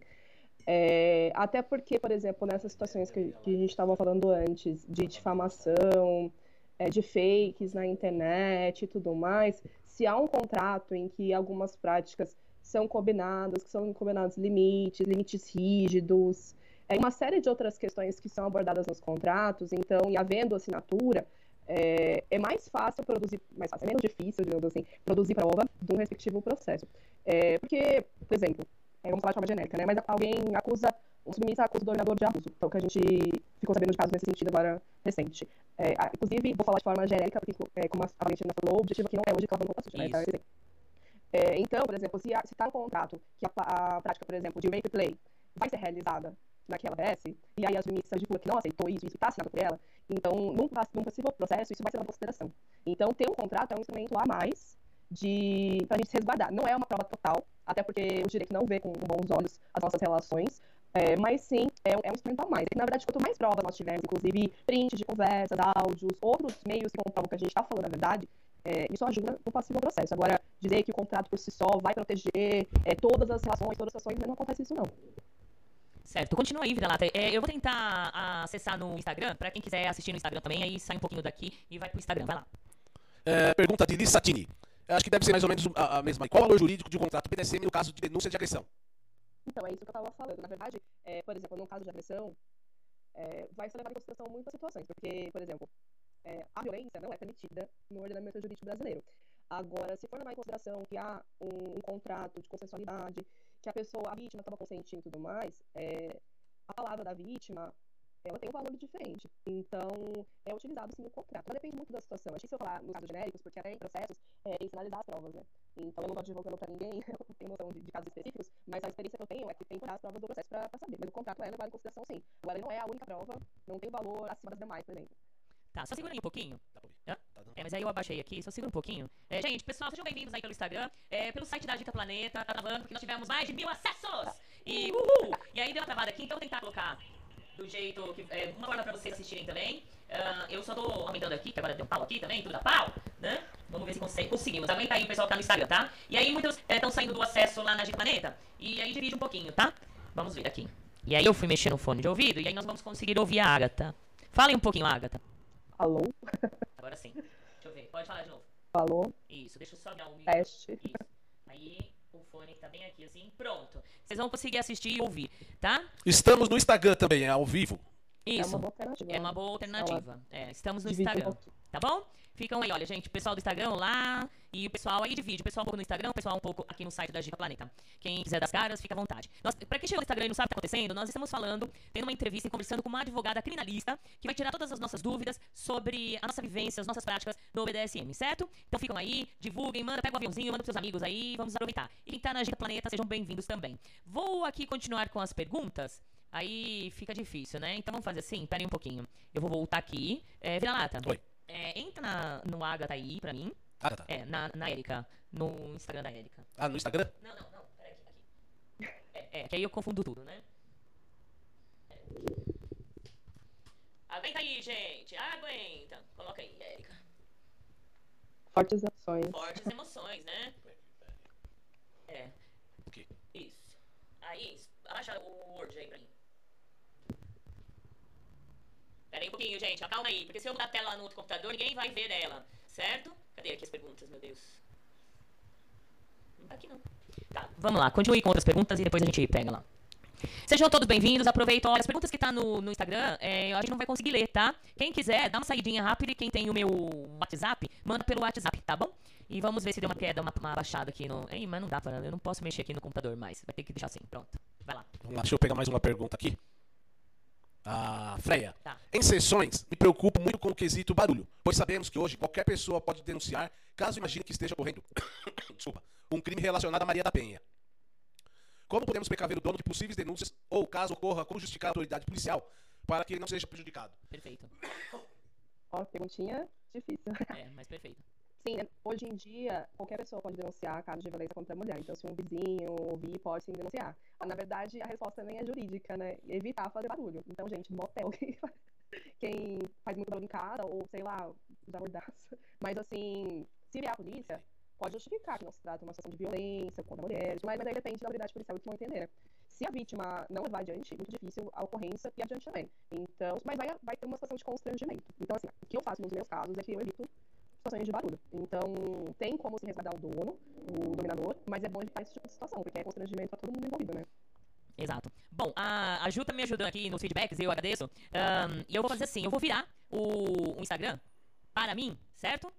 É, até porque, por exemplo, nessas situações que, que a gente estava falando antes, de difamação, é, de fakes na internet e tudo mais, se há um contrato em que algumas práticas são combinadas, que são combinados limites, limites rígidos, é uma série de outras questões que são abordadas nos contratos, então, e havendo assinatura, é, é, mais fácil produzir, mais fácil, é menos difícil, digamos assim, produzir prova de um respectivo processo. É, porque, por exemplo, é, vamos falar de forma genérica, né, mas alguém acusa um submissa acusa o dominador de abuso. Então, que a gente ficou sabendo de casos nesse sentido agora recente. É, inclusive, vou falar de forma genérica, porque, é, como a Valentina falou, o objetivo aqui não é hoje clavando roupa suja, né? Então, é, então, por exemplo, se está no contrato que a, a, prática, por exemplo, de rape play vai ser realizada naquela BS, e aí a submissa divulga que não aceitou isso, isso está assinado por ela, então, num, num possível processo, isso vai ser uma consideração. Então, ter um contrato é um instrumento a mais de para a gente se resguardar. Não é uma prova total, até porque o direito não vê com bons olhos as nossas relações, é, mas sim, é, é, um instrumento a mais. E, na verdade, quanto mais provas nós tivermos, inclusive print de conversa, áudios, outros meios que comprovam que a gente está falando a verdade, é, isso ajuda no possível processo. Agora, dizer que o contrato por si só vai proteger é, todas as relações, todas as ações, não acontece isso não. Certo, continua aí, Vida Lata. É, eu vou tentar acessar no Instagram, para quem quiser assistir no Instagram também, aí sai um pouquinho daqui e vai pro Instagram, vai lá. É, pergunta de Lissatini. Acho que deve ser mais ou menos a, a mesma. Qual o valor jurídico de um contrato PDSM no caso de denúncia de agressão? Então, é isso que eu estava falando. Na verdade, é, por exemplo, no caso de agressão, é, vai ser levado em consideração muitas situações, porque, por exemplo, é, a violência não é permitida no ordenamento jurídico brasileiro. Agora, se for levar em consideração que há um, um contrato de consensualidade, que a pessoa, a vítima estava consentindo e tudo mais, é, a palavra da vítima ela tem um valor diferente. Então, é utilizado sim no contrato. Mas depende muito da situação. É difícil falar nos casos genéricos, porque até em processos é, tem sinalizar as provas, né? Então, eu não estou divulgando para ninguém, eu não tenho noção de, de, casos específicos, mas a experiência que eu tenho é que tem que olhar as provas do processo para saber. Mas o contrato é levado em consideração sim. Agora, ele não é a única prova, não tem valor acima das demais, por exemplo. Tá, só segura aí um pouquinho. Tá, é, mas aí eu abaixei aqui, só segura um pouquinho. É, gente, pessoal, sejam bem-vindos aí pelo Instagram, é, pelo site da Dica Planeta, tá travando, porque nós tivemos mais de mil acessos! E uhul! E aí deu uma travada aqui, então vou tentar colocar do jeito que. É, uma forma pra vocês assistirem também. Uh, eu só tô aumentando aqui, que agora deu um pau aqui também, tudo dá pau, né? Vamos ver se consegue, conseguimos. Aguenta aí o pessoal que tá no Instagram, tá? E aí muitos estão é, saindo do acesso lá na Dica Planeta. E aí divide um pouquinho, tá? Vamos ver aqui. E aí eu fui mexer no fone de ouvido e aí nós vamos conseguir ouvir a Agatha. Fale um pouquinho, Agatha. Alô? Agora sim. Deixa eu ver. Pode falar de novo. Alô? Isso, deixa eu só dar um Teste. Isso. Aí o fone tá bem aqui assim, pronto. Vocês vão conseguir assistir e ouvir, tá? Estamos no Instagram também, ao vivo. Isso. É uma boa alternativa. É uma boa alternativa. É, estamos no Instagram. Um tá bom? Ficam aí, olha, gente, o pessoal do Instagram lá e o pessoal aí divide. O pessoal um pouco no Instagram, o pessoal um pouco aqui no site da Dica Planeta. Quem quiser das caras, fica à vontade. Nós, pra quem chegou no Instagram e não sabe o que está acontecendo, nós estamos falando, tendo uma entrevista e conversando com uma advogada criminalista que vai tirar todas as nossas dúvidas sobre a nossa vivência, as nossas práticas no BDSM, certo? Então ficam aí, divulguem, manda, pega o um aviãozinho, manda pros seus amigos aí, vamos aproveitar. E quem tá na Dica Planeta, sejam bem-vindos também. Vou aqui continuar com as perguntas. Aí fica difícil, né? Então vamos fazer assim, pera aí um pouquinho. Eu vou voltar aqui. É, Vira-lata. Oi. É, entra na, no Agatha aí pra mim. Agatha? É, na, na Erika. No Instagram da Erika. Ah, no Instagram? Não, não, não. Pera aqui, aqui. É, é, que aí eu confundo tudo, né? É. Aguenta aí, gente. Aguenta. Coloca aí, Erika. Fortes emoções. Fortes emoções, né? É. Ok. Isso. Aí, abaixa o Word aí pra mim. Pera aí um pouquinho, gente. Calma aí. Porque se eu mudar a tela no outro computador, ninguém vai ver ela. Certo? Cadê aqui as perguntas, meu Deus? Não tá aqui, não. Tá, vamos lá. Continue com outras perguntas e depois a gente pega lá. Sejam todos bem-vindos. Aproveitem. Olha, as perguntas que tá no, no Instagram, é, a gente não vai conseguir ler, tá? Quem quiser, dá uma saidinha rápida e quem tem o meu WhatsApp, manda pelo WhatsApp, tá bom? E vamos ver se deu uma queda, uma, uma baixada aqui no. Ei, mas não dá pra. Eu não posso mexer aqui no computador mais. Vai ter que deixar assim. Pronto. Vai lá, deixa eu pegar mais uma pergunta aqui. Ah, Freia. Tá. Em sessões, me preocupo muito com o quesito barulho, pois sabemos que hoje qualquer pessoa pode denunciar caso imagine que esteja ocorrendo desculpa, um crime relacionado a Maria da Penha. Como podemos precaver o dono de possíveis denúncias ou, caso ocorra, como justificar a autoridade policial para que ele não seja prejudicado? Perfeito. Ó, perguntinha difícil. É, mas perfeito. Sim, hoje em dia, qualquer pessoa pode denunciar caso de violência contra a mulher. Então, se um vizinho ouvir, pode sim denunciar. Mas, na verdade, a resposta nem é jurídica, né? Evitar fazer barulho. Então, gente, motel. Quem faz muito barulho em casa, ou sei lá, usar mordaça. Mas, assim, se vier a polícia, pode justificar que não se trata de uma situação de violência contra mulheres. Mas, mas aí depende da autoridade policial que vão entender? Se a vítima não levar adiante, muito difícil a ocorrência e adiante também. Então, mas vai, vai ter uma situação de constrangimento. Então, assim, o que eu faço nos meus casos é que eu evito situações de barulho. Então, tem como se resguardar o dono, o dominador, mas é bom evitar esse tipo de situação, porque é constrangimento para todo mundo envolvido, né? Exato. Bom, a, a Ju tá me ajudando aqui nos feedbacks, eu agradeço. Um, e eu vou fazer assim, eu vou virar o, o, Instagram para mim, certo?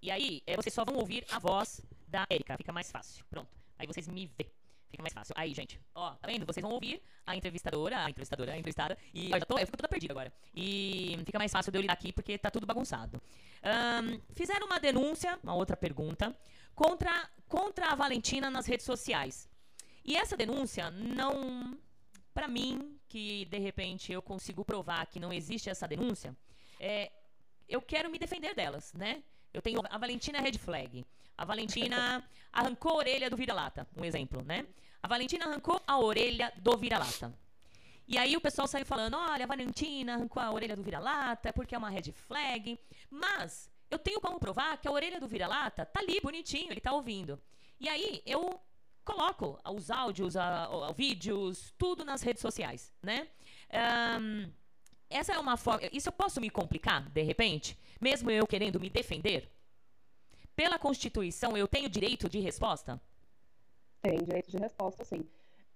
E aí, é, vocês só vão ouvir a voz da Erika, fica mais fácil. Pronto. Aí vocês me vê. Fica mais fácil. Aí, gente, ó, tá vendo? Vocês vão ouvir a entrevistadora, a entrevistadora, a entrevistada, e eu já tô, eu fico toda perdida agora. E fica mais fácil de eu lidar aqui porque tá tudo bagunçado. Um, fizeram uma denúncia, uma outra pergunta, contra, contra a Valentina nas redes sociais. E essa denúncia não. Para mim, que de repente eu consigo provar que não existe essa denúncia, é, eu quero me defender delas, né? Eu tenho a Valentina Red Flag. A Valentina arrancou a orelha do vira-lata, um exemplo, né? A Valentina arrancou a orelha do vira-lata. E aí o pessoal saiu falando: olha, a Valentina arrancou a orelha do vira-lata porque é uma red flag. Mas eu tenho como provar que a orelha do vira-lata tá ali bonitinho, ele tá ouvindo. E aí eu coloco os áudios, a, a, vídeos, tudo nas redes sociais, né? Um, essa é uma forma. Isso eu posso me complicar, de repente, mesmo eu querendo me defender? Pela Constituição, eu tenho direito de resposta? Tem direito de resposta, sim.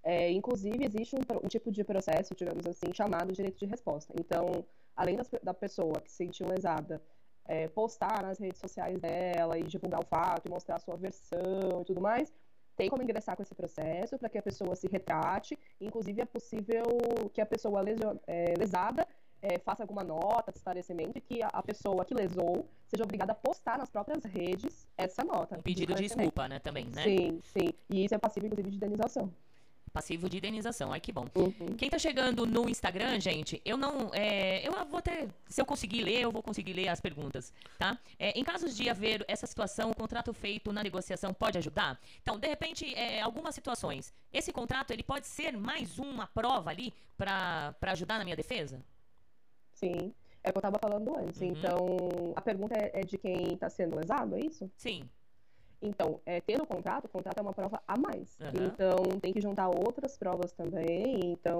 É, inclusive, existe um, um, tipo de processo, digamos assim, chamado direito de resposta. Então, além das, da pessoa que se sentiu lesada é, postar nas redes sociais dela e divulgar o fato, e mostrar a sua versão e tudo mais, tem como ingressar com esse processo para que a pessoa se retrate. Inclusive, é possível que a pessoa lesio, é, lesada é, faça alguma nota de esclarecimento e que a, a, pessoa que lesou seja obrigada a postar nas próprias redes essa nota. Um pedido de, de desculpa, né, também, né? Sim, sim. E isso é passivo, inclusive, de indenização passivo de indenização. Ai, que bom. Uhum. Quem tá chegando no Instagram, gente, eu não. É, eu vou até. Se eu conseguir ler, eu vou conseguir ler as perguntas, tá? É, em casos de haver essa situação, o contrato feito na negociação pode ajudar? Então, de repente, é, algumas situações. Esse contrato, ele pode ser mais uma prova ali para ajudar na minha defesa? Sim. É o que eu tava falando antes. Uhum. Então, a pergunta é, é de quem está sendo lesado, é isso? Sim. Então, é, tendo o contrato, o contrato é uma prova a mais. Uhum. Então, tem que juntar outras provas também. Então,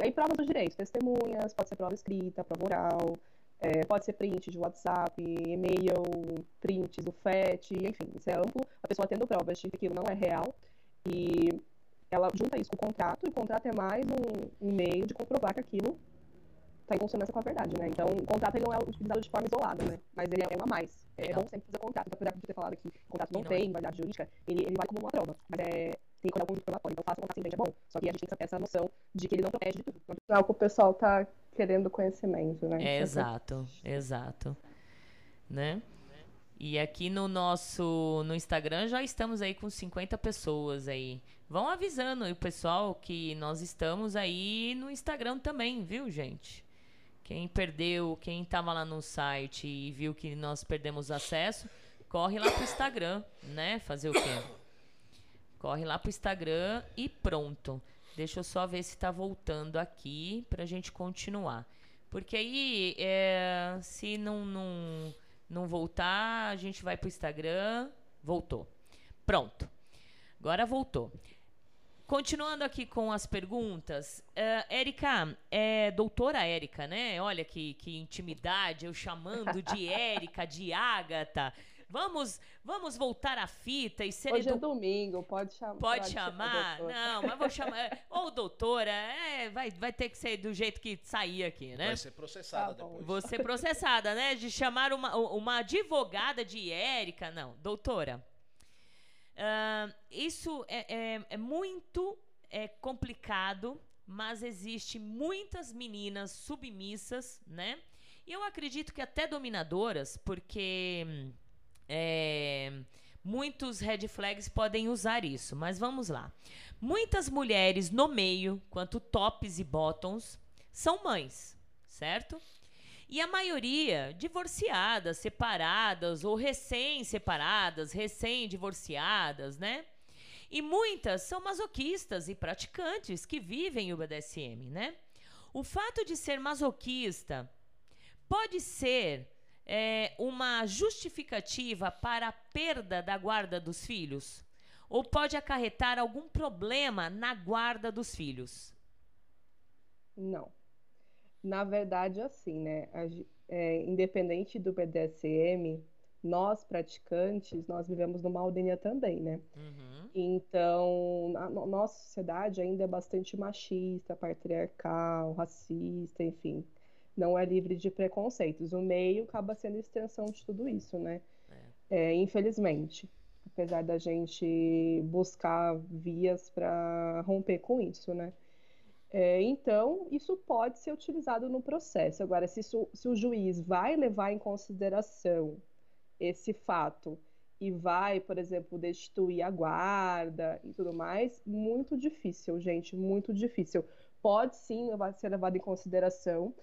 aí provas do direito, testemunhas, pode ser prova escrita, prova oral, é, pode ser print de WhatsApp, e-mail, prints do FET, enfim, isso é amplo. A pessoa tendo provas de que aquilo não é real e ela junta isso com o contrato, e o contrato é mais um, um meio de comprovar que aquilo está em consonância com a verdade, né? Então, o contrato ele não é utilizado de forma isolada, né? Mas ele é, um a mais. É Legal. bom sempre fazer contrato. Então, apesar de ter falado que o contrato não, não tem é. validade jurídica, ele, ele vai como uma prova. Mas é, tem que olhar algum provatório. Então, faça um contrato sem gente é bom. Só que a gente tem essa noção de que ele não protege de tudo. É o que o pessoal tá querendo conhecimento, né? É, exato, exato. Né? E aqui no nosso no Instagram já estamos aí com 50 pessoas aí. Vão avisando o pessoal que nós estamos aí no Instagram também, viu, gente? Quem perdeu, quem estava lá no site e viu que nós perdemos acesso, corre lá pro Instagram, né? Fazer o quê? Corre lá pro Instagram e pronto. Deixa eu só ver se está voltando aqui pra gente continuar. Porque aí, é, se não, não, não voltar, a gente vai pro Instagram. Voltou. Pronto. Agora voltou. Continuando aqui com as perguntas, uh, Érica, é doutora Érica, né? Olha que, que intimidade, eu chamando de Érica, de Ágata. Vamos, vamos voltar à fita e ser Hoje edu... é domingo, pode chamar. Pode, chamar? Não, mas vou chamar. Ou doutora, é, vai, vai ter que ser do jeito que sair aqui, né? Vai ser processada tá depois. Vou ser processada, né? De chamar uma, uma advogada de Érica. Não, doutora. Uh, isso é, é, é muito é, complicado, mas existe muitas meninas submissas, né? E eu acredito que até dominadoras, porque é, muitos red flags podem usar isso. Mas vamos lá. Muitas mulheres no meio, quanto tops e bottoms, são mães, certo? E a maioria divorciadas, separadas ou recém-separadas, recém-divorciadas, né? E muitas são masoquistas e praticantes que vivem o BDSM, né? O fato de ser masoquista pode ser é, uma justificativa para a perda da guarda dos filhos? Ou pode acarretar algum problema na guarda dos filhos? Não. Na verdade, assim, né? A, é, independente do BDSM, nós praticantes, nós vivemos numa aldeia também, né? Uhum. Então, a, a nossa sociedade ainda é bastante machista, patriarcal, racista, enfim. Não é livre de preconceitos. O meio acaba sendo extensão de tudo isso, né? É. É, infelizmente. apesar da gente buscar vias para romper com isso, né? É, então, isso pode ser utilizado no processo. Agora, se, isso, se o juiz vai levar em consideração esse fato e vai, por exemplo, destituir a guarda e tudo mais, muito difícil, gente, muito difícil. Pode sim ser levado em consideração.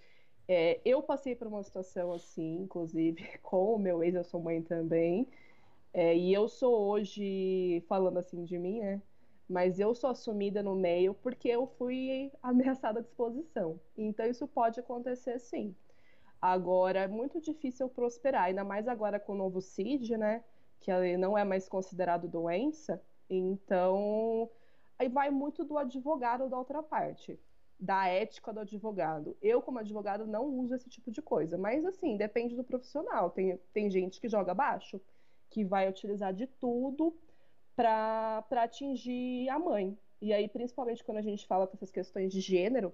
É, eu passei por uma situação assim, inclusive, com o meu ex, eu sou mãe também. É, e eu sou hoje, falando assim de mim, né? Mas eu sou assumida no meio porque eu fui ameaçada à disposição. Então isso pode acontecer sim. Agora, é muito difícil prosperar, ainda mais agora com o novo CID, né? Que não é mais considerado doença. Então, aí vai muito do advogado da outra parte, da ética do advogado. Eu, como advogado, não uso esse tipo de coisa. Mas, assim, depende do profissional. Tem, tem gente que joga baixo que vai utilizar de tudo para atingir a mãe. E aí, principalmente quando a gente fala essas questões de gênero,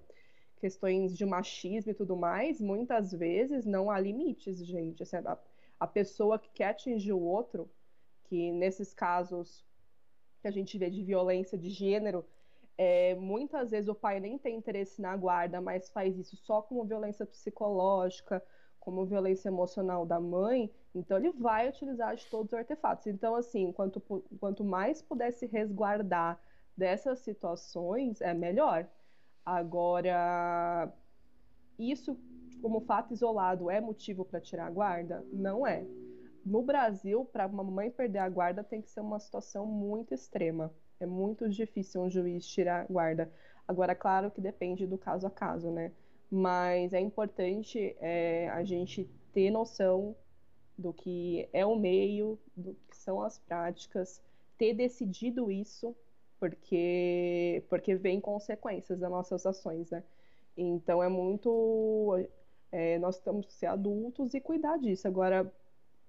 questões de machismo e tudo mais, muitas vezes não há limites, gente. Assim, a, a pessoa que quer atingir o outro, que nesses casos que a gente vê de violência de gênero, é, muitas vezes o pai nem tem interesse na guarda, mas faz isso só como violência psicológica, como violência emocional da mãe, então ele vai utilizar de todos os artefatos. Então, assim, quanto, quanto mais pudesse resguardar dessas situações, é melhor. Agora, isso como fato isolado é motivo para tirar a guarda? Não é. No Brasil, para uma mãe perder a guarda, tem que ser uma situação muito extrema. É muito difícil um juiz tirar a guarda. Agora, claro que depende do caso a caso, né? Mas é importante é, a gente ter noção do que é o meio, do que são as práticas, ter decidido isso, porque, porque vem consequências das nossas ações, né? Então é muito. É, nós temos que ser adultos e cuidar disso. Agora,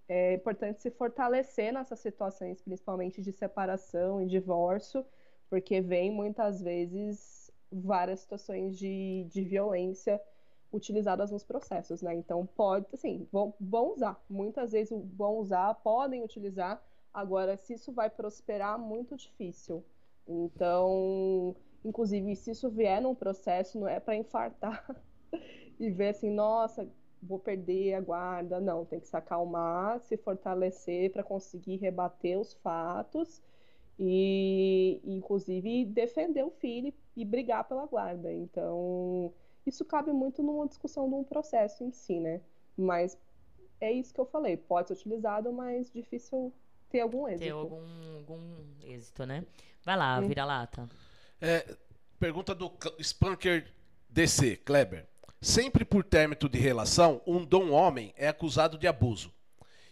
é importante se fortalecer nessas situações, principalmente de separação e divórcio, porque vem muitas vezes várias situações de, de violência utilizadas nos processos, né? Então pode, assim, vão, vão usar. Muitas vezes vão usar, podem utilizar. Agora, se isso vai prosperar, muito difícil. Então, inclusive, se isso vier num processo, não é para infartar e ver assim, nossa, vou perder a guarda. Não, tem que se acalmar, se fortalecer para conseguir rebater os fatos e, inclusive, defender o filho e brigar pela guarda. Então, isso cabe muito numa discussão de um processo em si, né? Mas é isso que eu falei, pode ser utilizado, mas difícil ter algum êxito. Ter algum, algum êxito, né? Vai lá, hum. vira-lata. É, pergunta do Spanker DC, Kleber. Sempre por término de relação, um dom homem é acusado de abuso.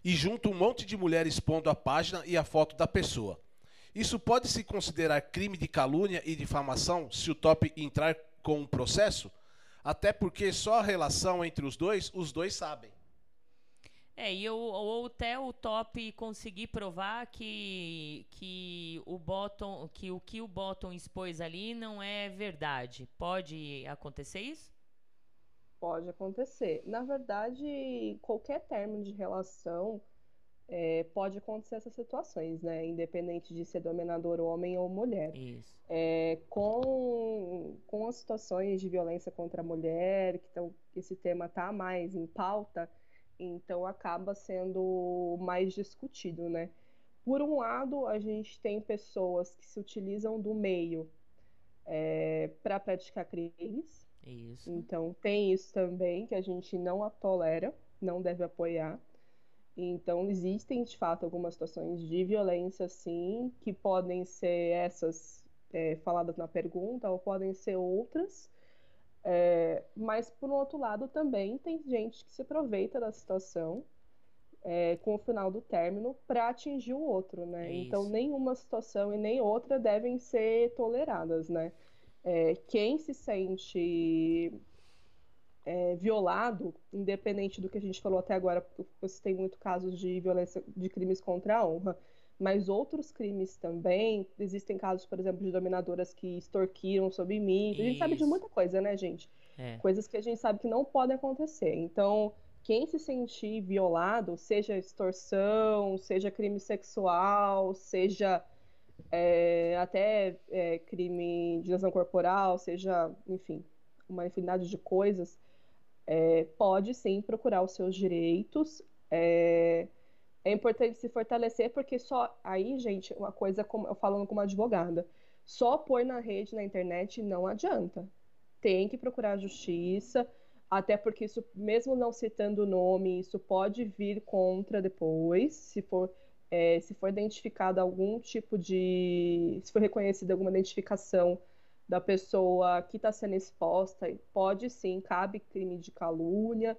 E junto um monte de mulheres expondo a página e a foto da pessoa. Isso pode se considerar crime de calúnia e difamação se o top entrar com um processo? Até porque só a relação entre os dois, os dois sabem. É, e eu, ou até o top conseguir provar que, que o bottom, que o que o bottom expôs ali não é verdade. Pode acontecer isso? Pode acontecer. Na verdade, qualquer termo de relação é, pode acontecer essas situações, né? Independente de ser dominador homem ou mulher. Isso. É, com, com as situações de violência contra a mulher, que tão, esse tema está mais em pauta, então acaba sendo mais discutido, né? Por um lado, a gente tem pessoas que se utilizam do meio é, para praticar crimes. Isso. Então tem isso também que a gente não tolera, não deve apoiar. Então, existem de fato algumas situações de violência, sim, que podem ser essas é, faladas na pergunta, ou podem ser outras. É, mas, por outro lado, também tem gente que se aproveita da situação é, com o final do término para atingir o outro, né? Então, nenhuma situação e nem outra devem ser toleradas, né? É, quem se sente é, violado, independente do que a gente falou até agora, porque você tem muito casos de violência, de crimes contra a honra, mas outros crimes também, existem casos, por exemplo, de dominadoras que extorquiram sob mim, a gente sabe de muita coisa, né, gente? É. Coisas que a gente sabe que não podem acontecer. Então, quem se sentir violado, seja extorsão, seja crime sexual, seja é, até é, crime de lesão corporal, seja, enfim, uma infinidade de coisas, é, pode sim procurar os seus direitos. É, é importante se fortalecer, porque só aí, gente, uma coisa, como eu falando como advogada, só pôr na rede, na internet, não adianta. Tem que procurar justiça, até porque isso, mesmo não citando o nome, isso pode vir contra depois, se for, é, se for identificado algum tipo de. se for reconhecida alguma identificação da pessoa que está sendo exposta, pode sim, cabe crime de calúnia,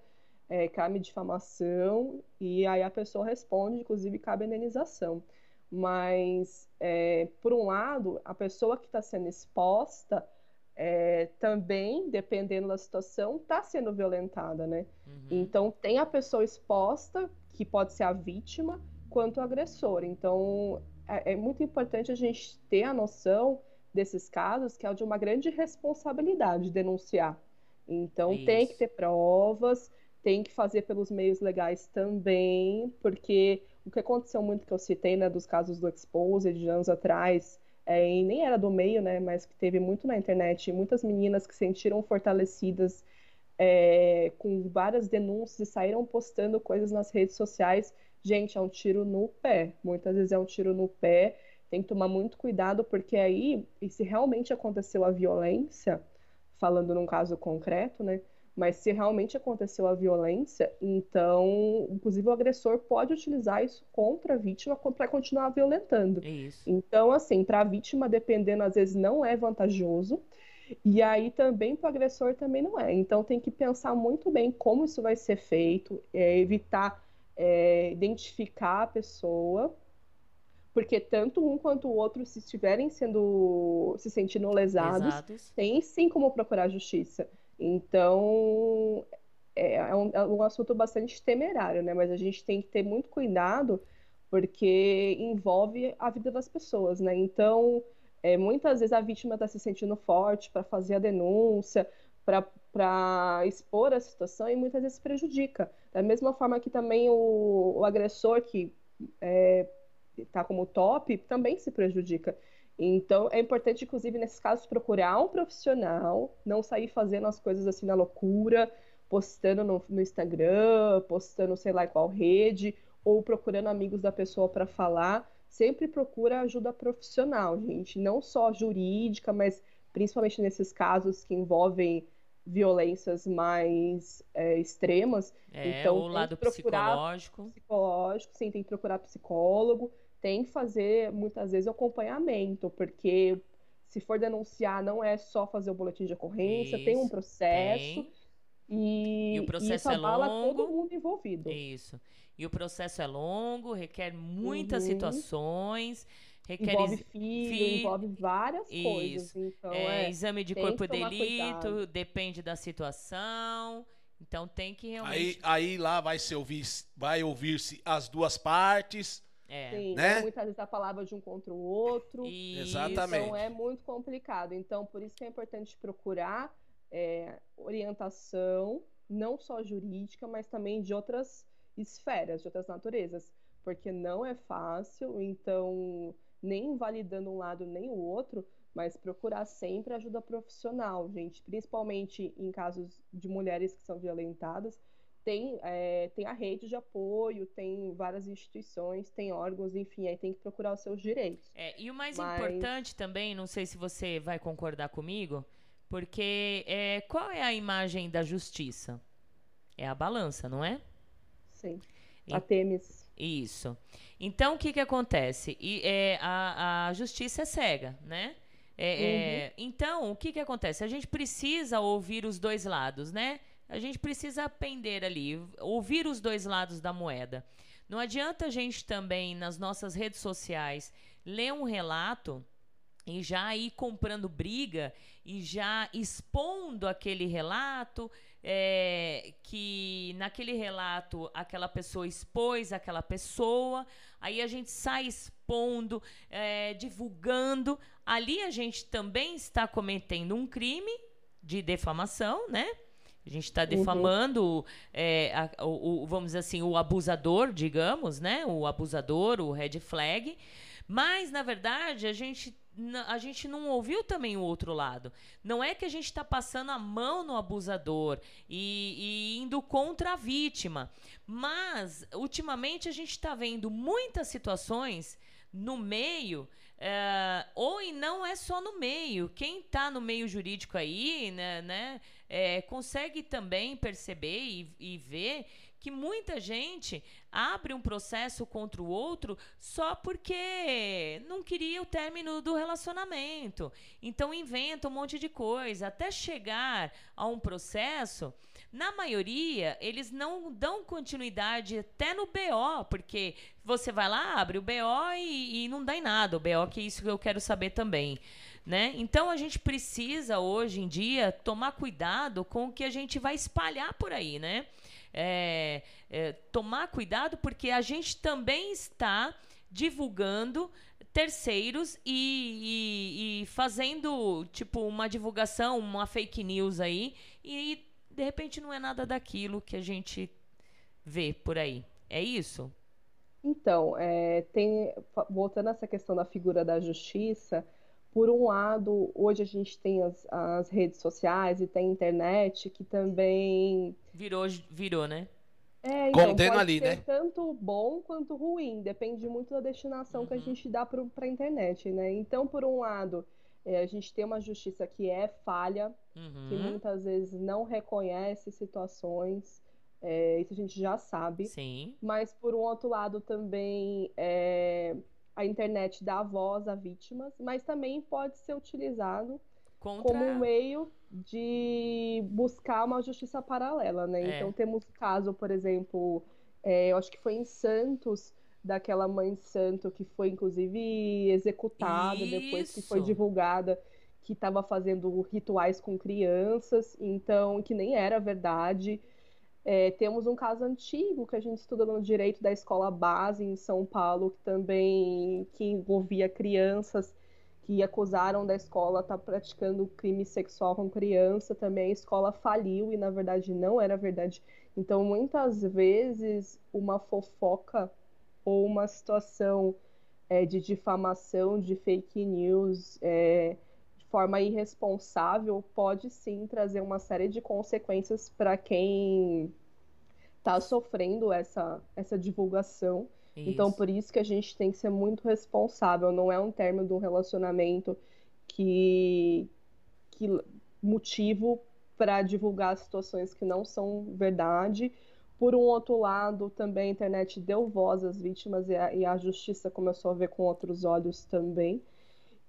é, cabe difamação, e aí a pessoa responde, inclusive cabe indenização. Mas, é, por um lado, a pessoa que está sendo exposta é, também, dependendo da situação, está sendo violentada, né? Uhum. Então, tem a pessoa exposta, que pode ser a vítima, quanto o agressor. Então, é, é muito importante a gente ter a noção desses casos, que é de uma grande responsabilidade denunciar. Então, Isso. tem que ter provas, tem que fazer pelos meios legais também, porque o que aconteceu muito que eu citei, né, dos casos do Exposed de anos atrás, é, e nem era do meio, né, mas que teve muito na internet, muitas meninas que se sentiram fortalecidas é, com várias denúncias e saíram postando coisas nas redes sociais. Gente, é um tiro no pé. Muitas vezes é um tiro no pé tem que tomar muito cuidado, porque aí, e se realmente aconteceu a violência, falando num caso concreto, né? Mas se realmente aconteceu a violência, então, inclusive, o agressor pode utilizar isso contra a vítima para continuar violentando. Isso. Então, assim, para a vítima, dependendo, às vezes não é vantajoso. E aí também para o agressor também não é. Então tem que pensar muito bem como isso vai ser feito, é, evitar é, identificar a pessoa porque tanto um quanto o outro, se estiverem sendo se sentindo lesados, tem sim como procurar justiça. Então é, é um, é um assunto bastante temerário, né? Mas a gente tem que ter muito cuidado porque envolve a vida das pessoas, né? Então é, muitas vezes a vítima está se sentindo forte para fazer a denúncia, para expor a situação e muitas vezes prejudica. Da mesma forma que também o, o agressor que é, está como top, também se prejudica. Então, é importante, inclusive, nesses casos, procurar um profissional, não sair fazendo as coisas assim na loucura, postando no, no Instagram, postando sei lá qual rede, ou procurando amigos da pessoa para falar. Sempre procura ajuda profissional, gente. Não só jurídica, mas principalmente nesses casos que envolvem violências mais é, extremas. É, então, o lado psicológico. Psicológico, sim, tem que procurar psicólogo tem que fazer muitas vezes o acompanhamento, porque se for denunciar, não é só fazer o boletim de ocorrência, isso, tem um processo. Tem. E, e, o processo e é longo. todo mundo envolvido. Isso. E o processo é longo, requer muitas uhum. situações. Requer envolve filho, fi... envolve várias Isso. coisas. Então, é, é exame de corpo de delito, cuidado. depende da situação. Então tem que realmente. Aí, aí lá vai se ouvir, vai ouvir-se as duas partes. É. Sim, né? muitas vezes a palavra de um contra o outro. Exatamente. Então é muito complicado. Então, por isso que é importante procurar é, orientação, não só jurídica, mas também de outras esferas, de outras naturezas. Porque não é fácil, então, nem invalidando um lado nem o outro, mas procurar sempre ajuda profissional, gente. Principalmente em casos de mulheres que são violentadas tem, é, tem a rede de apoio, tem várias instituições, tem órgãos, enfim, aí tem que procurar os seus direitos. É, e o mais Mas... importante também, não sei se você vai concordar comigo, porque é, qual é a imagem da justiça? É a balança, não é? Sim. A Temis. Isso. Então, o que, que acontece? E, é, a, a justiça é cega, né? É, é uhum. é, então, o que, que acontece? A gente precisa ouvir os dois lados, né? A gente precisa aprender ali, ouvir os dois lados da moeda. Não adianta a gente também, nas nossas redes sociais, ler um relato e já ir comprando briga e já expondo aquele relato, é, que naquele relato aquela pessoa expôs aquela pessoa, aí a gente sai expondo, é, divulgando. Ali a gente também está cometendo um crime de defamação, né? A gente está defamando, é, a- o, o- vamos dizer assim, o abusador, digamos, né? O abusador, o red flag. Mas, na verdade, a gente, a gente não ouviu também o outro lado. Não é que a gente está passando a mão no abusador e, e indo contra a vítima. Mas, ultimamente, a gente está vendo muitas situações no meio, é, ou e não é só no meio. Quem está no meio jurídico aí, né, né, é, consegue também perceber e, e ver que muita gente abre um processo contra o outro só porque não queria o término do relacionamento. Então inventa um monte de coisa até chegar a um processo. Na maioria, eles não dão continuidade até no BO, porque você vai lá, abre o BO e, e não dá em nada. O BO que é isso que eu quero saber também. Né? Então a gente precisa hoje em dia tomar cuidado com o que a gente vai espalhar por aí, né? É, é, tomar cuidado porque a gente também está divulgando terceiros e, e- e fazendo tipo uma divulgação, uma fake news aí e de repente não é nada daquilo que a gente vê por aí. É isso? Então, é, tem, voltando a essa questão da figura da justiça, por um lado, hoje a gente tem as, as redes sociais e tem a internet que também Virou, virou, né? É, então, Condena pode ali, ser né? tanto bom quanto ruim, depende muito da destinação que a gente dá para a internet, né? Então, por um lado, é, a gente tem uma justiça que é falha, que Uhum. muitas vezes não reconhece situações, é, isso a gente já sabe. Sim. Mas, por um outro lado, também é, a internet dá voz a vítimas, mas também pode ser utilizado Contra. como um meio de buscar uma justiça paralela, né? É. Então temos o caso, por exemplo, é, eu acho que foi em Santos, daquela mãe santo que foi inclusive executada depois que foi Isso. divulgada que estava fazendo rituais com crianças, então que nem era verdade. É, temos um caso antigo que a gente estuda no direito da escola base em São Paulo, que também que envolvia crianças que acusaram da escola estar praticando crime sexual com criança. Também a escola faliu e na verdade não era verdade. Então muitas vezes uma fofoca ou uma situação é, de difamação, de fake news, é, forma irresponsável, pode sim trazer uma série de consequências para quem está sofrendo essa, essa divulgação. Então, Isso. por isso que a gente tem que ser muito responsável. Não é um término de um relacionamento que, que motivo para divulgar situações que não são verdade. Por um outro lado, também a internet deu voz às vítimas e a, e a justiça começou a ver com outros olhos também.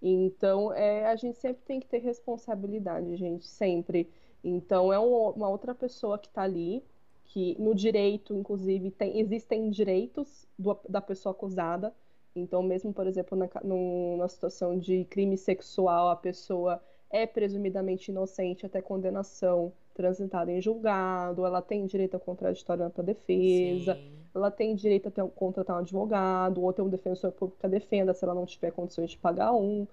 Então, é, a gente sempre tem que ter responsabilidade, gente, sempre. Então, é um- uma outra pessoa que está ali, que no direito, inclusive, tem, existem direitos do- da pessoa acusada. Então, mesmo, por exemplo, na, numa situação de crime sexual, a pessoa é presumidamente inocente até condenação transitada em julgado, ela tem direito a contraditório para defesa, Sim. Ela tem direito a ter, contratar um advogado, ou ter um defensor público que a defenda, se ela não tiver condições de pagar um,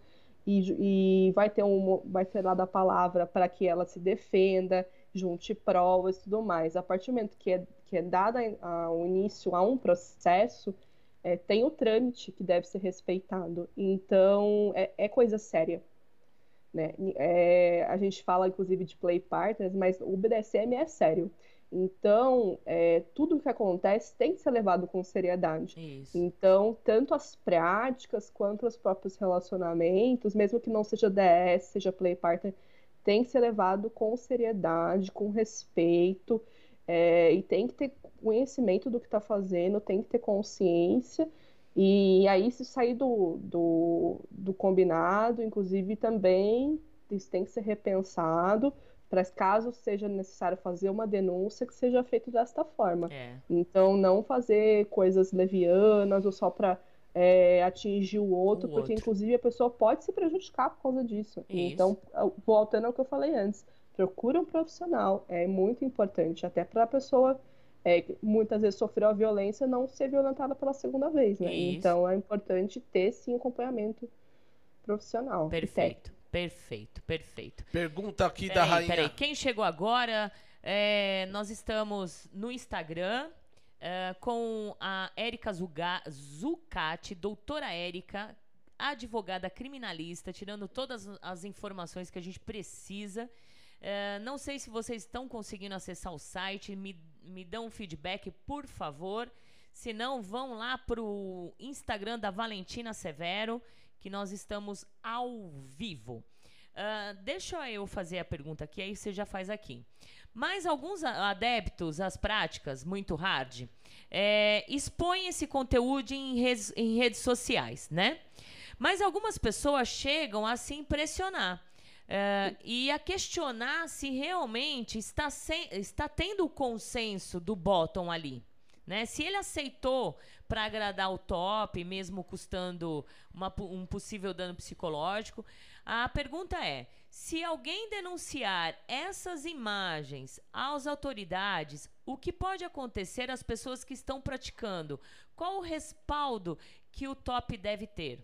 e, e vai ter um, vai ser dada a palavra para que ela se defenda, junte provas e tudo mais. A partir do momento que é, que é dada o início a um processo, é, tem o trâmite que deve ser respeitado. Então, é, é coisa séria. Né? É, a gente fala, inclusive, de play partners, mas o BDSM é sério. Então, é, tudo que acontece tem que ser levado com seriedade. Isso. Então, tanto as práticas quanto os próprios relacionamentos, mesmo que não seja DS, seja play partner, tem que ser levado com seriedade, com respeito, é, e tem que ter conhecimento do que está fazendo, tem que ter consciência. E aí, se sair do, do, do combinado, inclusive também isso tem que ser repensado para caso seja necessário fazer uma denúncia, que seja feito desta forma. É. Então, não fazer coisas levianas ou só para atingir o outro, O porque outro. inclusive a pessoa pode se prejudicar por causa disso. Isso. Então, voltando ao que eu falei antes, procura um profissional, é muito importante, até para a pessoa é, que muitas vezes sofreu a violência não ser violentada pela segunda vez, né? Isso. Então, é importante ter sim acompanhamento profissional. Perfeito. Perfeito, perfeito. Pergunta aqui da Peraí, rainha. peraí. Quem chegou agora? É, nós estamos no Instagram é, com a Érica Zucati, doutora Érica, advogada criminalista, tirando todas as informações que a gente precisa. É, não sei se vocês estão conseguindo acessar o site, me, me dão um feedback, por favor. Se não, vão lá para o Instagram da Valentina Severo, que nós estamos ao vivo. Uh, deixa eu fazer a pergunta aqui, aí você já faz aqui. Mas alguns adeptos às práticas muito hard é, expõem esse conteúdo em redes, em redes sociais, né? Mas algumas pessoas chegam a se impressionar. Uh, e a questionar se realmente está, sem, está tendo o consenso do bottom ali. Né? Se ele aceitou para agradar o top, mesmo custando uma, um possível dano psicológico, a pergunta é: se alguém denunciar essas imagens às autoridades, o que pode acontecer às pessoas que estão praticando? Qual o respaldo que o top deve ter?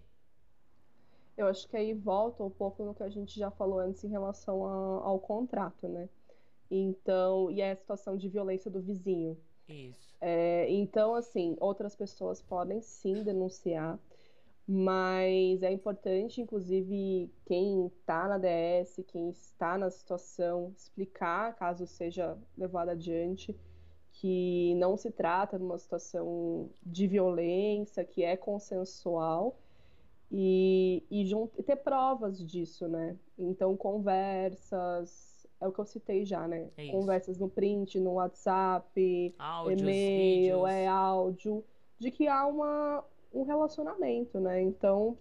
Eu acho que aí volta um pouco no que a gente já falou antes em relação a, ao contrato, né? Então, e a situação de violência do vizinho. Isso. É, então, assim, outras pessoas podem sim denunciar, mas é importante, inclusive, quem está na DS, quem está na situação, explicar, caso seja levado adiante, que não se trata de uma situação de violência, que é consensual e, e, e ter provas disso, né? Então, conversas, é o que eu citei já, né? É conversas no print, no WhatsApp, Áudios, e-mail, vídeos. é áudio, de que há uma, um relacionamento, né? Então,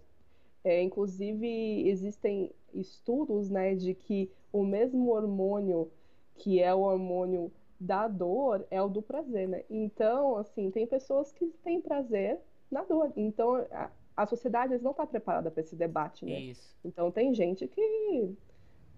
é, inclusive, existem estudos, né, de que o mesmo hormônio que é o hormônio da dor é o do prazer, né? Então, assim, tem pessoas que têm prazer na dor. Então, a, a sociedade não está preparada para esse debate, né? Isso. Então tem gente que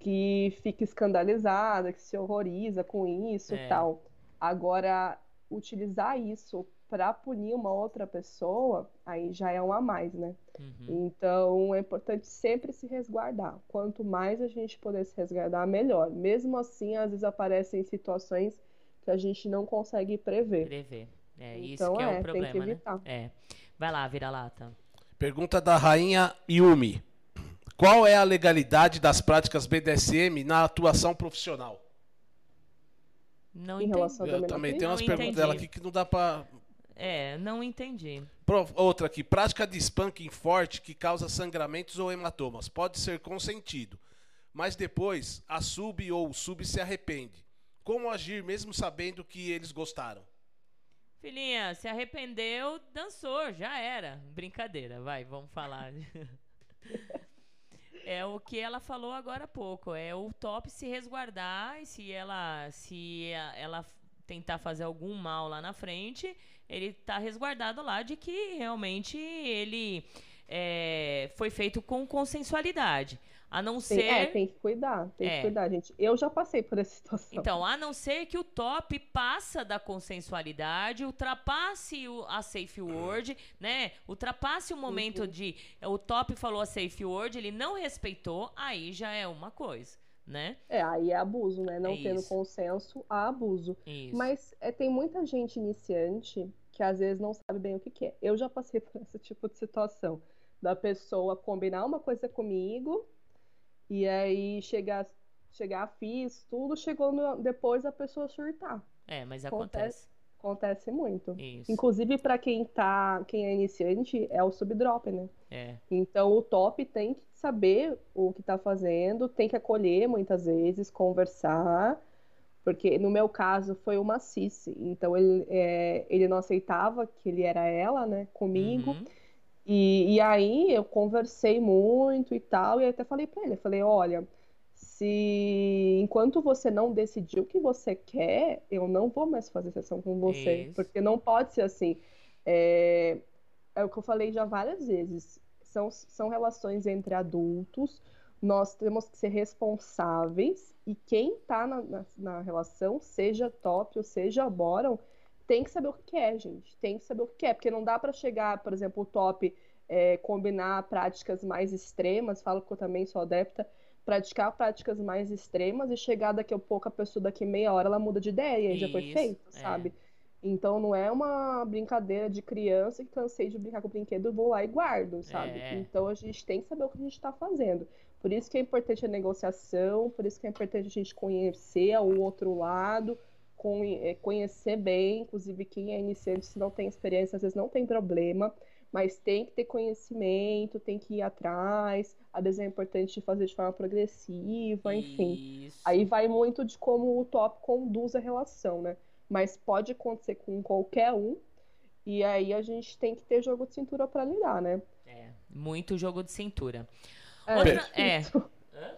que fica escandalizada, que se horroriza com isso é. e tal. Agora, utilizar isso para punir uma outra pessoa, aí já é um a mais, né? Uhum. Então é importante sempre se resguardar. Quanto mais a gente puder se resguardar, melhor. Mesmo assim, às vezes aparecem situações que a gente não consegue prever. Prever. É então, isso que é, é o problema, tem que né? evitar. né? É. Vai lá, vira-lata. Pergunta da rainha Yumi. Qual é a legalidade das práticas BDSM na atuação profissional? Não em entendi. Eu também tenho umas perguntas dela aqui que não dá pra. É, não entendi. Outra aqui. Prática de spanking forte que causa sangramentos ou hematomas. Pode ser consentido. Mas depois a sub ou o sub se arrepende. Como agir mesmo sabendo que eles gostaram? Filhinha, se arrependeu, dançou, já era. Brincadeira, vai, vamos falar. é o que ela falou agora há pouco. É o top se resguardar e se ela, se ela tentar fazer algum mal lá na frente, ele tá resguardado lá de que realmente ele é, foi feito com consensualidade. A não tem, ser. É, tem que cuidar, tem é. que cuidar, gente. Eu já passei por essa situação. Então, a não ser que o top passa da consensualidade, ultrapasse o, a safe word, né? Ultrapasse o momento uhum. de. O top falou a safe word, ele não respeitou, aí já é uma coisa. Né? É, aí é abuso, né? Não é tendo consenso, há abuso. Isso. Mas é, tem muita gente iniciante que às vezes não sabe bem o que, que é. Eu já passei por esse tipo de situação. Da pessoa combinar uma coisa comigo e aí chegar, chegar fiz tudo, chegou no, depois a pessoa surtar. É, mas acontece. Acontece, acontece muito. Isso. Inclusive para quem tá, quem é iniciante, é o subdrop, né? É. Então o top tem que saber o que tá fazendo, tem que acolher muitas vezes, conversar, porque no meu caso foi uma cici, então ele, é, ele não aceitava que ele era ela, né, comigo. Uhum. E, e aí eu conversei muito e tal, e até falei para ele, falei, olha, se enquanto você não decidiu o que você quer, eu não vou mais fazer sessão com você, Isso. porque não pode ser assim. É, é o que eu falei já várias vezes. São, são relações entre adultos, nós temos que ser responsáveis e quem está na, na, na, relação, seja top ou seja bottom, tem que saber o que é, gente. Tem que saber o que é, porque não dá para chegar, por exemplo, o top é, combinar práticas mais extremas. Falo que eu também sou adepta, praticar práticas mais extremas e chegar daqui a pouco a pessoa daqui meia hora ela muda de ideia e já foi feito, é. sabe? Então não é uma brincadeira de criança que cansei de brincar com o brinquedo, vou lá e guardo, sabe? É. Então a gente tem que saber o que a gente está fazendo. Por isso que é importante a negociação, por isso que é importante a gente conhecer o outro lado, con- é, conhecer bem, inclusive quem é iniciante, se não tem experiência, às vezes não tem problema, mas tem que ter conhecimento, tem que ir atrás, às vezes é importante fazer de forma progressiva, enfim. Isso. Aí vai muito de como o top conduz a relação, né? Mas pode acontecer com qualquer um, e aí a gente tem que ter jogo de cintura para lidar, né? É, muito jogo de cintura. É, Outra- é. isso. Hã?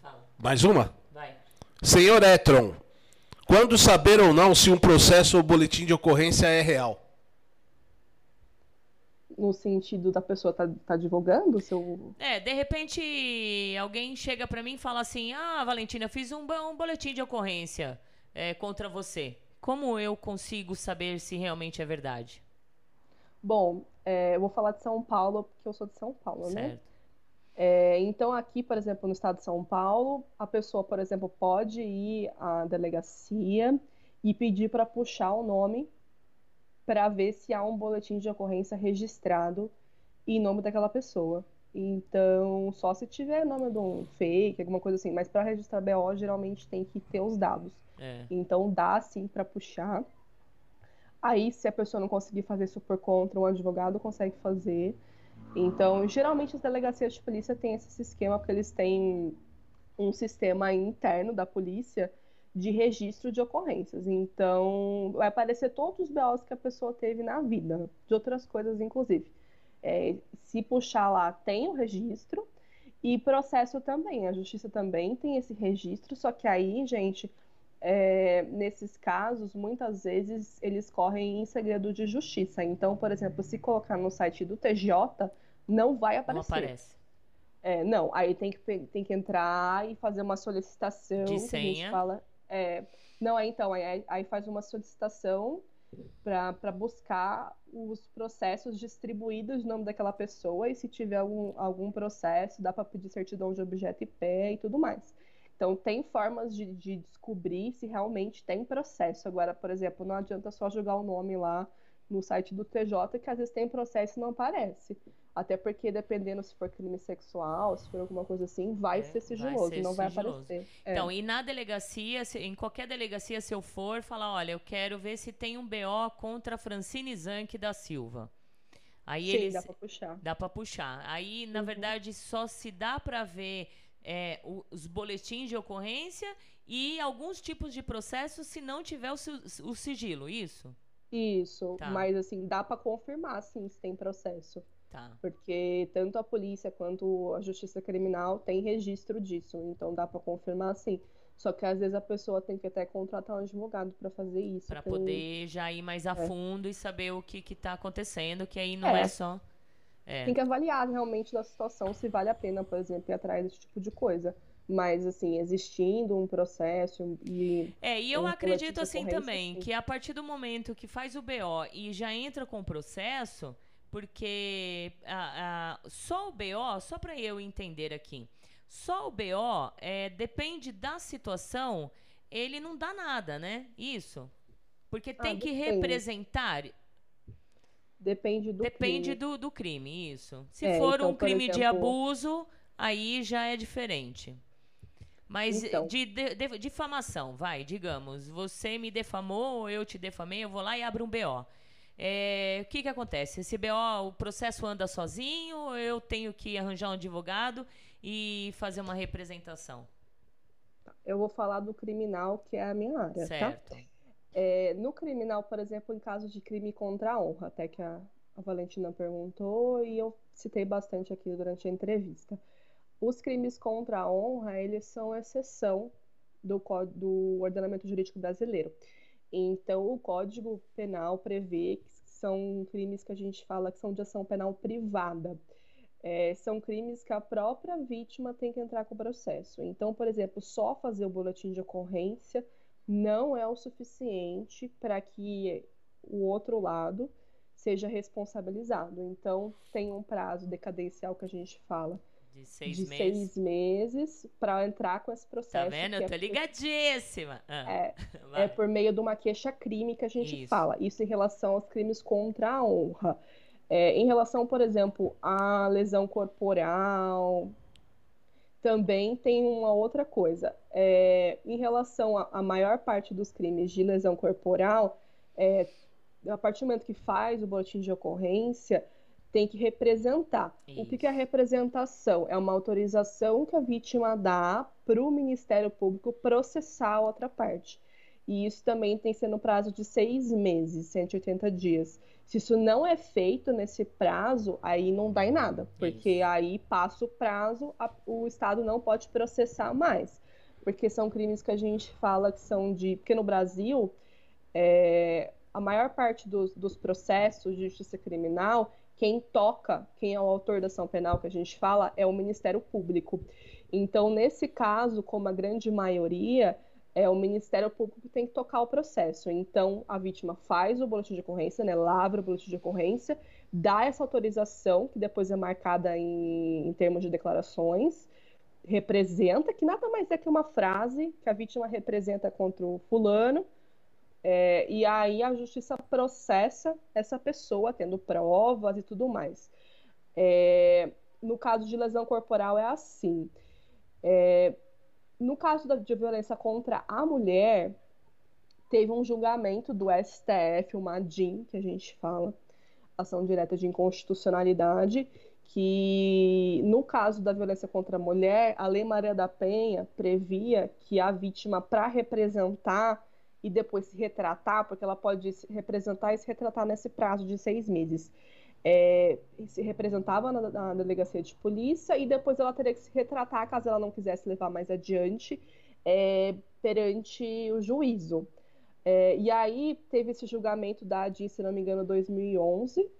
Fala, Mais uma? vai. Senhor Etron, quando saber ou não se um processo ou boletim de ocorrência é real? No sentido da pessoa tá, tá divulgando o seu. É, de repente alguém chega pra mim e fala assim: Ah, Valentina, eu fiz um, um boletim de ocorrência é, contra você. Como eu consigo saber se realmente é verdade? Bom, é, eu vou falar de São Paulo, porque eu sou de São Paulo, né? É, então, aqui, por exemplo, no estado de São Paulo, a pessoa, por exemplo, pode ir à delegacia e pedir para puxar o nome para ver se há um boletim de ocorrência registrado em nome daquela pessoa. Então, só se tiver nome de um fake, alguma coisa assim, mas para registrar BO, geralmente tem que ter os dados. É. Então, dá sim para puxar. Aí, se a pessoa não conseguir fazer isso por conta, um advogado consegue fazer. Então, geralmente as delegacias de polícia têm esse esquema, porque eles têm um sistema interno da polícia de registro de ocorrências. Então, vai aparecer todos os BOs que a pessoa teve na vida, de outras coisas, inclusive. É, se puxar lá, tem o registro. E processo também, a justiça também tem esse registro, só que aí, gente, é, nesses casos, muitas vezes eles correm em segredo de justiça. Então, por exemplo, se colocar no site do TJ, não vai Não aparecer. aparece. É, não, aí tem que, tem que entrar e fazer uma solicitação. De que a gente senha. fala. É, não, é então, aí, aí faz uma solicitação para buscar os processos distribuídos no nome daquela pessoa e se tiver algum, algum processo, dá para pedir certidão de objeto e pé e tudo mais. Então, tem formas de, de descobrir se realmente tem processo. Agora, por exemplo, não adianta só jogar o nome lá no site do TJ, que às vezes tem processo e não aparece. Até porque, dependendo se for crime sexual, se for alguma coisa assim, vai É, ser vai sigiloso, ser não vai sigiloso. aparecer. É. Então, e na delegacia, se- em qualquer delegacia, se eu for, falar, olha, eu quero ver se tem um BO contra a Francine Zanck da Silva. Aí Sim, eles dá pra puxar. dá pra puxar. Aí, na Uhum. verdade, só se dá pra ver é, os boletins de ocorrência e alguns tipos de processos se não tiver o, o sigilo, isso? Isso, Tá. mas assim, dá pra confirmar sim se tem processo. Tá. Porque tanto a polícia quanto a justiça criminal tem registro disso, então dá pra confirmar sim. Só que às vezes a pessoa tem que até contratar um advogado pra fazer isso. Pra tem- poder já ir mais a É. fundo e saber o que que tá acontecendo, que aí não é, É. só... É. Tem que avaliar realmente da situação se vale a pena, por exemplo, ir atrás desse tipo de coisa. Mas, assim, existindo um processo e. É, e eu um acredito assim também, sim. que a partir do momento que faz o BO e já entra com o processo, porque a- a- só o BO, só para eu entender aqui, só o BO é, depende da situação, ele não dá nada, né? Isso. Porque tem que depende. representar, Depende do depende crime. do, do crime, isso. Se É, for então, um crime de exemplo- abuso, aí já é diferente. Mas Então. de, de- de- difamação, vai, digamos, você me defamou, ou eu te defamei, eu vou lá e abro um BO. É, o que que acontece? Esse BO, o processo anda sozinho, eu tenho que arranjar um advogado e fazer uma representação? Eu vou falar do criminal, que é a minha área, tá? Certo. É, no criminal, por exemplo, em casos de crime contra a honra, até que a, a Valentina perguntou e eu citei bastante aqui durante a entrevista. Os crimes contra a honra, eles são exceção do, do ordenamento jurídico brasileiro. Então, o Código Penal prevê que são crimes que a gente fala que são de ação penal privada. É, são crimes que a própria vítima tem que entrar com o processo. Então, por exemplo, só fazer o boletim de ocorrência não é o suficiente para que o outro lado seja responsabilizado. Então, tem um prazo decadencial que a gente fala De seis de meses. seis meses para entrar com esse processo. Tá vendo? Eu tô é, ligadíssima. Ah, é, é por meio de uma queixa-crime que a gente Isso. fala. Isso em relação aos crimes contra a honra. É, em relação, por exemplo, à lesão corporal, também tem uma outra coisa. É, em relação à à maior parte dos crimes de lesão corporal, é, a partir do momento que faz o boletim de ocorrência, tem que representar. O que que é a representação? É uma autorização que a vítima dá para o Ministério Público processar a outra parte. E isso também tem que ser no prazo de seis meses, 180 dias. Se isso não é feito nesse prazo, aí não dá em nada, porque aí passa o prazo, a- o Estado não pode processar mais. Porque são crimes que a gente fala que são de. Porque no Brasil, é, a maior parte dos, dos processos de justiça criminal, quem toca, quem é o autor da ação penal que a gente fala, é o Ministério Público. Então, nesse caso, como a grande maioria, é o Ministério Público que tem que tocar o processo. Então, a vítima faz o boletim de ocorrência, né, lavra o boletim de ocorrência, dá essa autorização, que depois é marcada em, em termos de declarações, representa, que nada mais é que uma frase que a vítima representa contra o fulano, é, e aí a justiça processa essa pessoa, tendo provas e tudo mais. É, no caso de lesão corporal é assim. É, no caso da, de violência contra a mulher, teve um julgamento do STF, uma DIN, que a gente fala, ação direta de inconstitucionalidade, que no caso da violência contra a mulher, a Lei Maria da Penha previa que a vítima, para representar e depois se retratar, porque ela pode se representar e se retratar nesse prazo de seis meses, é, se representava na, na delegacia de polícia e depois ela teria que se retratar caso ela não quisesse levar mais adiante é, perante o juízo. É, e aí teve esse julgamento da ADI, se não me engano, 2011.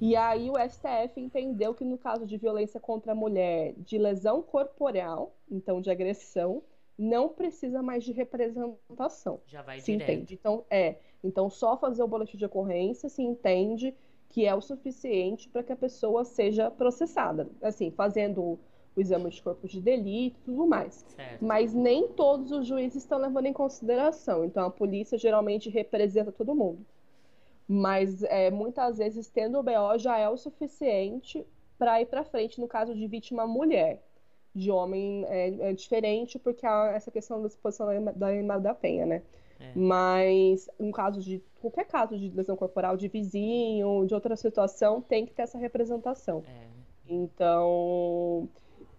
E aí o STF entendeu que no caso de violência contra a mulher, de lesão corporal, então de agressão, não precisa mais de representação. Já vai se direto. entende. Então, é, então só fazer o boletim de ocorrência se entende que é o suficiente para que a pessoa seja processada. Assim, fazendo o, exame de corpo de delito e tudo mais. Certo. Mas nem todos os juízes estão levando em consideração. Então, a polícia geralmente representa todo mundo. Mas é, muitas vezes, tendo o BO, já é o suficiente para ir para frente no caso de vítima mulher. De homem é, é diferente, porque há essa questão da disposição da, da Lei Maria da Penha, né? É. Mas no caso de qualquer caso de lesão corporal de vizinho, de outra situação, tem que ter essa representação. É. Então,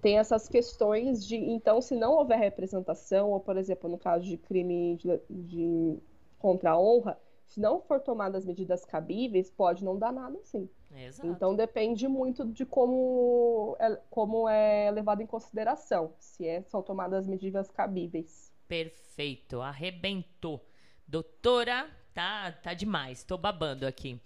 tem essas questões de. Então, se não houver representação, ou, por exemplo, no caso de crime de, de contra a honra, se não for tomadas medidas cabíveis, pode não dar nada sim. Exato. Então, depende muito de como é, como é levado em consideração, se é- são tomadas medidas cabíveis. Perfeito, arrebentou. Doutora, tá, tá demais, tô babando aqui.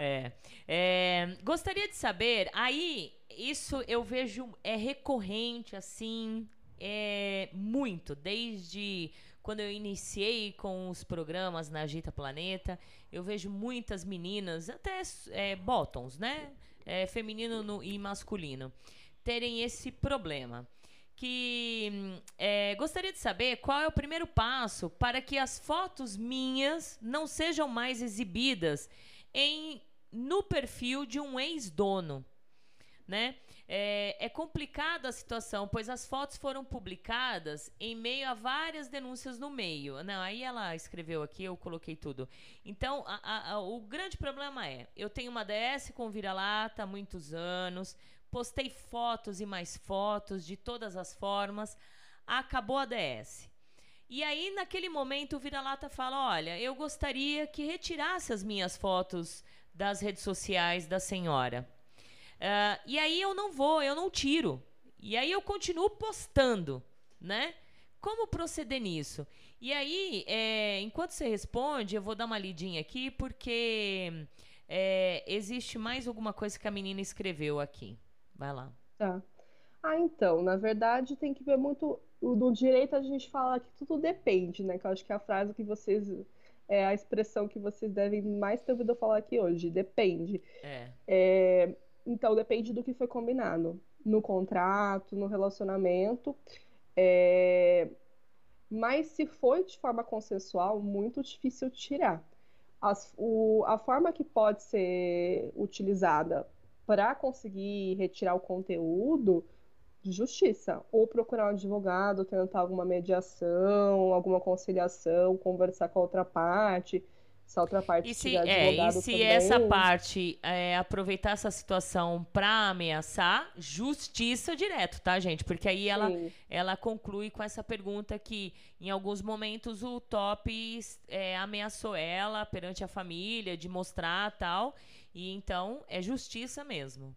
É. É, gostaria de saber, aí, isso eu vejo é recorrente, assim, é muito, desde quando eu iniciei com os programas na Agita Planeta, eu vejo muitas meninas, até é, bottoms, né? É, feminino no- e masculino, terem esse problema que é, gostaria de saber qual é o primeiro passo para que as fotos minhas não sejam mais exibidas em no perfil de um ex-dono, né? É, é complicada a situação, pois as fotos foram publicadas em meio a várias denúncias no meio. Não, aí ela escreveu aqui, eu coloquei tudo. Então, a- a- o grande problema é, eu tenho uma DS com vira-lata há muitos anos, postei fotos e mais fotos de todas as formas, acabou a DS. E aí, naquele momento, o vira-lata fala: Olha, eu gostaria que retirasse as minhas fotos das redes sociais da senhora. Ah, e aí eu não vou, eu não tiro. E aí eu continuo postando, né? Como proceder nisso? E aí, é, enquanto você responde, eu vou dar uma lidinha aqui, porque é, existe mais alguma coisa que a menina escreveu aqui. Vai lá. Tá. Ah, então, na verdade tem que ver muito. o- Do direito a gente fala que tudo depende, né? Que eu acho que é a frase que vocês. É a expressão que vocês devem mais ter ouvido falar aqui hoje. Depende. É. É, então, depende do que foi combinado. no contrato, no relacionamento. É... Mas se foi de forma consensual, muito difícil tirar. As, o, a forma que pode ser utilizada para conseguir retirar o conteúdo de justiça, ou procurar um advogado, tentar alguma mediação, alguma conciliação, conversar com a outra parte, se a outra parte E se, é, e se também. essa parte é, aproveitar essa situação pra ameaçar, justiça direto, tá, gente? Porque aí ela, Sim. ela conclui com essa pergunta que, em alguns momentos, o Top é, ameaçou ela perante a família, de mostrar tal. E então é justiça mesmo.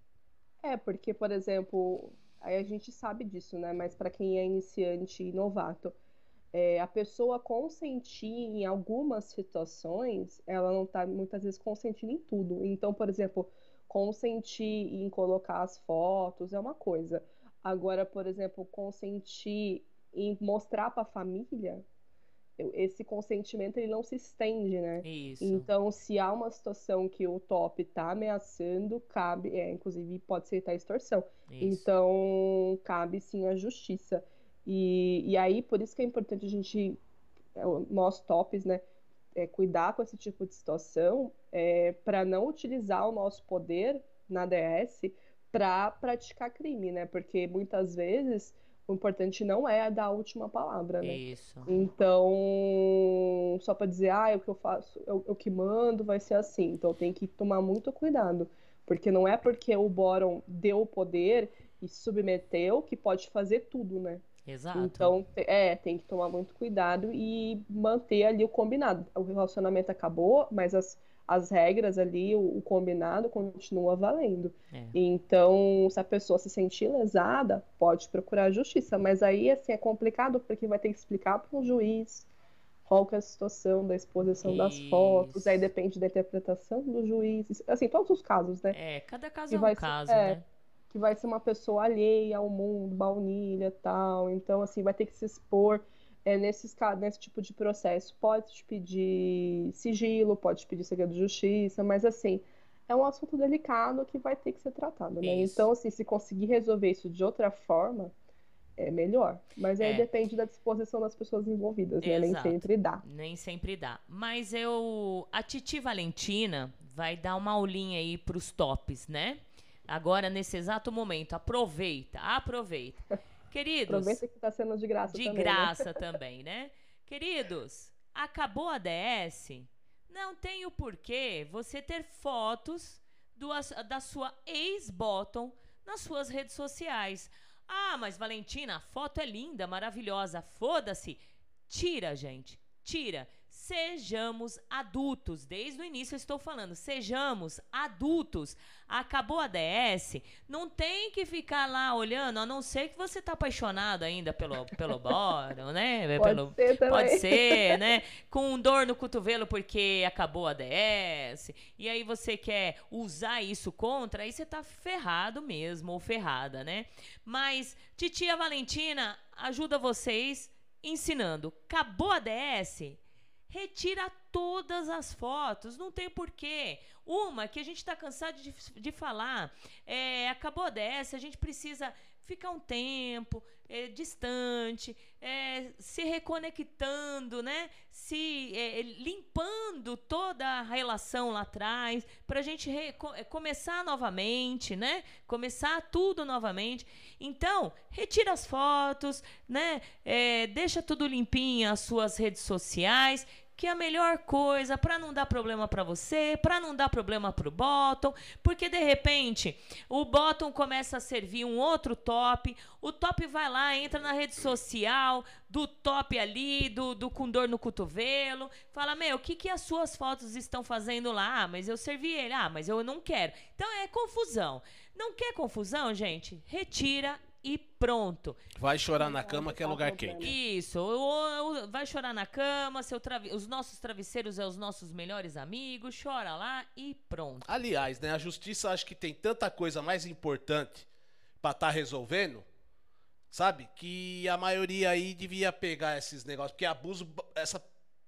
É, porque, por exemplo, aí a gente sabe disso, né? Mas para quem é iniciante e novato, é, a pessoa consentir em algumas situações, ela não tá muitas vezes consentindo em tudo. Então, por exemplo, consentir em colocar as fotos é uma coisa. Agora, por exemplo, consentir em mostrar para a família, esse consentimento ele não se estende, né? Isso. Então, se há uma situação que o top está ameaçando, cabe, é, inclusive pode ser extorsão. Isso. Então, cabe sim a justiça. E, e aí, por isso que é importante a gente, é, nós tops, né, é, cuidar com esse tipo de situação, é, para não utilizar o nosso poder na DS para praticar crime, né? Porque muitas vezes o importante não é dar a última palavra, né? Isso. Então, só para dizer, ah, é o que eu faço, eu, eu que mando, vai ser assim. Então tem que tomar muito cuidado, porque não é porque o Boron deu o poder e submeteu que pode fazer tudo, né? Exato. Então, é, tem que tomar muito cuidado e manter ali o combinado. O relacionamento acabou, mas as, as regras ali, o, o combinado continua valendo. É. Então, se a pessoa se sentir lesada, pode procurar a justiça. Mas aí, assim, é complicado porque vai ter que explicar para um juiz qual que é a situação da exposição das fotos. Aí Isso. depende da interpretação do juiz. Isso- Assim, todos os casos, né? É, cada caso é um ser- caso, é, né? Que vai ser uma pessoa alheia ao mundo, baunilha, tal. Então, assim, vai ter que se expor é, nesses, nesse tipo de processo. Pode te pedir sigilo, pode te pedir segredo de justiça, mas assim, é um assunto delicado que vai ter que ser tratado, né? Isso. Então, assim, se conseguir resolver isso de outra forma, é melhor. Mas aí É. depende da disposição das pessoas envolvidas, né? Nem sempre dá. Nem sempre dá. Mas eu. A Titi Valentina vai dar uma aulinha aí pros tops, né? Agora, nesse exato momento. Aproveita, aproveita. Queridos, Aproveita que tá sendo de graça de também, né? graça também, né? Queridos, acabou a DS? Não tem o porquê você ter fotos do, da sua ex-bottom nas suas redes sociais. Ah, mas Valentina, a foto é linda, maravilhosa. Foda-se. Tira, gente. Tira. Sejamos adultos. Desde o início eu estou falando. Sejamos adultos. Acabou a DS. Não tem que ficar lá olhando, a não ser que você tá apaixonado ainda pelo, pelo Boro, né? Pode pelo, ser também. Pode ser, né? Com dor no cotovelo porque acabou a DS. E aí você quer usar isso contra, aí você tá ferrado mesmo, ou ferrada, né? Mas Titia Valentina ajuda vocês ensinando. Acabou a DS? Retira todas as fotos, não tem porquê. Uma que a gente tá cansado de, de falar, é, acabou a DS, a gente precisa ficar um tempo é, distante, é, se reconectando, né? Se é, limpando toda a relação lá atrás, para a gente é, começar novamente, né? Começar tudo novamente. Então, retira as fotos, né? É, deixa tudo limpinho as suas redes sociais que é a melhor coisa para não dar problema para você, para não dar problema pro bottom, porque de repente o bottom começa a servir um outro top, o top vai lá, entra na rede social do top ali, do, do com dor no cotovelo, fala, meu, o que que as suas fotos estão fazendo lá? Ah, mas eu servi ele, ah, mas eu não quero. Então é confusão. Não quer confusão, gente? Retira e pronto. Vai chorar na cama que é lugar quente. Isso, vai chorar na cama, seu travi- os nossos travesseiros é os nossos melhores amigos, chora lá e pronto. Aliás, né, a justiça acho que tem tanta coisa mais importante pra estar resolvendo, sabe? Que a maioria aí devia pegar esses negócios, porque abuso, essa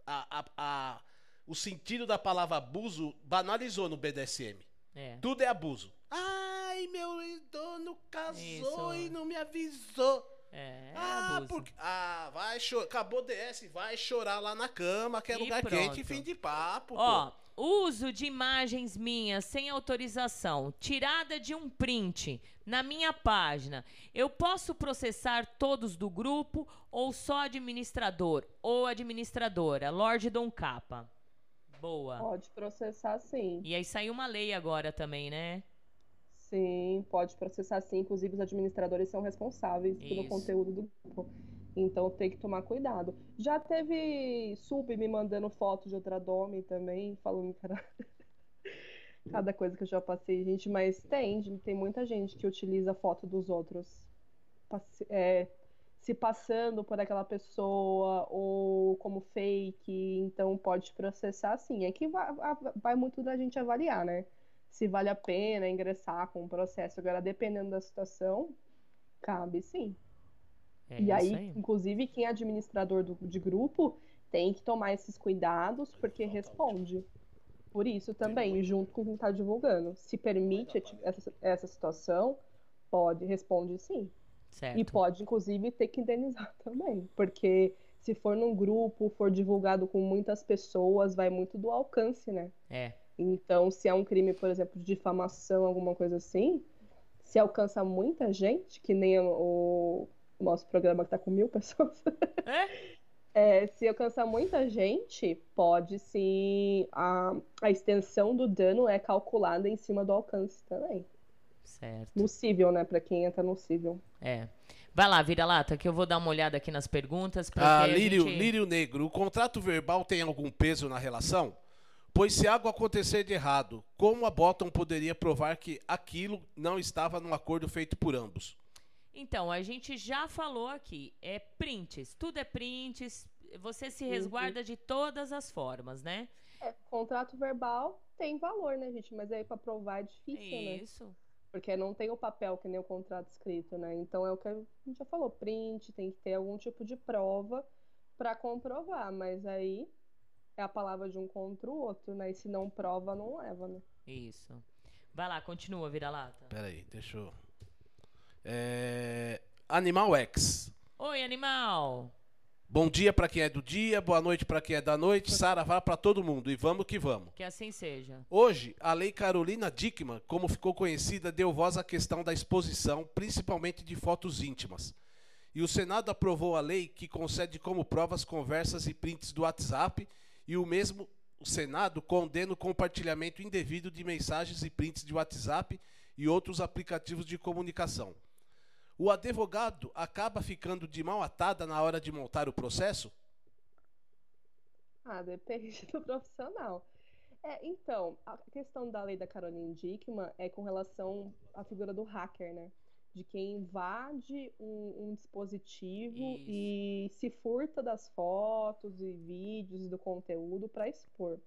a, a- a- o sentido da palavra abuso banalizou no BDSM. É. Tudo é abuso. Ah, Ai, meu dono casou Isso. e não me avisou. É, Ah, abuso. porque. Ah, vai chorar. Acabou o DS, vai chorar lá na cama, que é E lugar pronto. quente fim de papo. Ó, pô. uso de imagens minhas sem autorização, tirada de um print na minha página. Eu posso processar todos do grupo ou só administrador ou administradora? Lorde Dom Capa. Boa. Pode processar sim. E aí saiu uma lei agora também, né? Sim, pode processar sim. Inclusive, os administradores são responsáveis pelo Isso. conteúdo do grupo. Então tem que tomar cuidado. Já teve sub me mandando foto de outra Dome também, falando era cada coisa que eu já passei, gente, mas tem, tem muita gente que utiliza foto dos outros, é, se passando por aquela pessoa ou como fake, então pode processar sim. É que vai, vai muito da gente avaliar, né? Se vale a pena ingressar com o processo. Agora, dependendo da situação, cabe sim. É E aí, aí. inclusive, quem é administrador do- de grupo tem que tomar esses cuidados porque responde. Por isso também, junto com quem está divulgando. Se permite essa, essa situação, pode, responde sim. Certo. E pode, inclusive, ter que indenizar também. Porque se for num grupo, for divulgado com muitas pessoas, vai muito do alcance, né? É. Então, se é um crime, por exemplo, de difamação, alguma coisa assim, se alcança muita gente, que nem o, o nosso programa que tá com mil pessoas, é, se alcançar muita gente, pode sim. A, a extensão do dano é calculada em cima do alcance também. Certo. No cível, né? Pra quem entra no cível. É. Vai lá, vira lata, que eu vou dar uma olhada aqui nas perguntas. Ah, a Lírio, gente- Lírio Negro, o contrato verbal tem algum peso na relação? Pois se algo acontecer de errado, como a Bottom poderia provar que aquilo não estava num acordo feito por ambos? Então, a gente já falou aqui, é prints, tudo é prints, você se resguarda de todas as formas, né? É, contrato verbal tem valor, né, gente? Mas aí pra provar é difícil, né? Isso. Porque não tem o papel que nem o contrato escrito, né? Então é o que a gente já falou, print, tem que ter algum tipo de prova para comprovar, mas aí é a palavra de um contra o outro, né? E se não prova, não leva, né? Isso. Vai lá, continua, vira lata. Peraí, deixa eu. É... Animal X. Oi, animal. Bom dia pra quem é do dia, boa noite pra quem é da noite, saravá pra todo mundo e vamos que vamos. Que assim seja. Hoje, a Lei Carolina Dickmann, como ficou conhecida, deu voz à questão da exposição, principalmente de fotos íntimas. E o Senado aprovou a lei que concede como provas conversas e prints do WhatsApp, e o mesmo o Senado condena o compartilhamento indevido de mensagens e prints de WhatsApp e outros aplicativos de comunicação. O advogado acaba ficando de mão atada na hora de montar o processo? Ah, depende do profissional. É, então, a questão da lei da Caroline Dickmann é com relação à figura do hacker, né? De quem invade um, um dispositivo e se furta das fotos e vídeos do conteúdo para expor.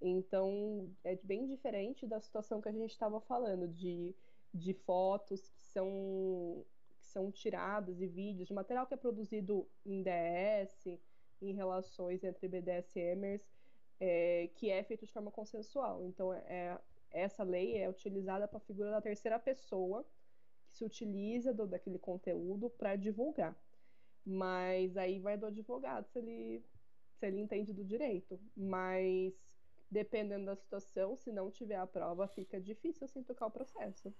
Então, é bem diferente da situação que a gente estava falando, de, de fotos que são, que são tiradas e vídeos, de material que é produzido em DS, em relações entre BDSMers, é, que é feito de forma consensual. Então, é, essa lei é utilizada para a figura da terceira pessoa, se utiliza do, daquele conteúdo para divulgar. Mas aí vai do advogado se ele, se ele entende do direito. Mas dependendo da situação, se não tiver a prova, fica difícil assim tocar o processo.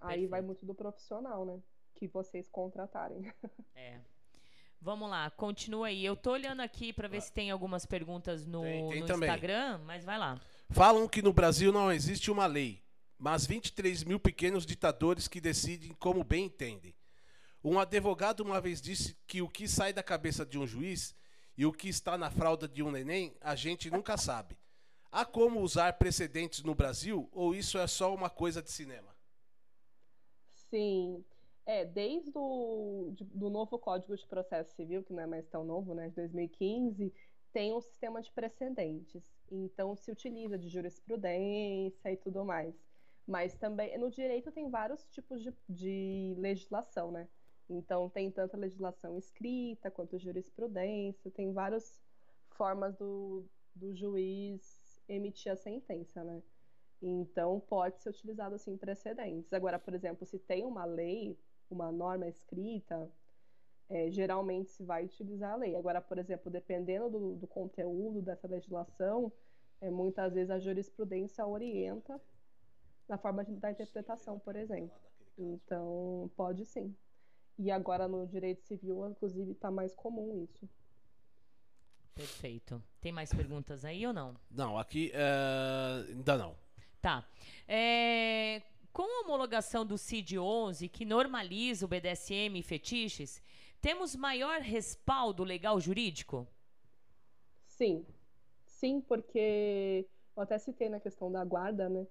Aí vai muito do profissional, né? Que vocês contratarem. É. Vamos lá, continua aí. Eu tô olhando aqui pra ver se tem algumas perguntas no, Tem, tem no. Instagram, mas vai lá. Falam que no Brasil não existe uma lei, mas 23 mil pequenos ditadores que decidem como bem entendem. Um advogado uma vez disse que o que sai da cabeça de um juiz e o que está na fralda de um neném, a gente nunca sabe. Há como usar precedentes no Brasil ou isso é só uma coisa de cinema? Sim. É, desde o de- do novo Código de Processo Civil, que não é mais tão novo, né, de 2015, tem um sistema de precedentes. Então, se utiliza de jurisprudência e tudo mais. Mas também, no direito tem vários tipos de, de legislação, né? Então, tem tanto a legislação escrita quanto jurisprudência, tem várias formas do, do juiz emitir a sentença, né? Então, pode ser utilizado assim precedentes. Agora, por exemplo, se tem uma lei, uma norma escrita, é, geralmente se vai utilizar a lei. Agora, por exemplo, dependendo do, do conteúdo dessa legislação, é, muitas vezes a jurisprudência orienta na forma de, da interpretação, por exemplo. Então, pode sim. E agora no direito civil, inclusive, está mais comum isso. Perfeito. Tem mais perguntas aí ou não? Não, aqui é, ainda não. Tá. É, com a homologação do CID-11, que normaliza o BDSM e fetiches, temos maior respaldo legal jurídico? Sim. Sim, porque eu até citei na questão da guarda, né?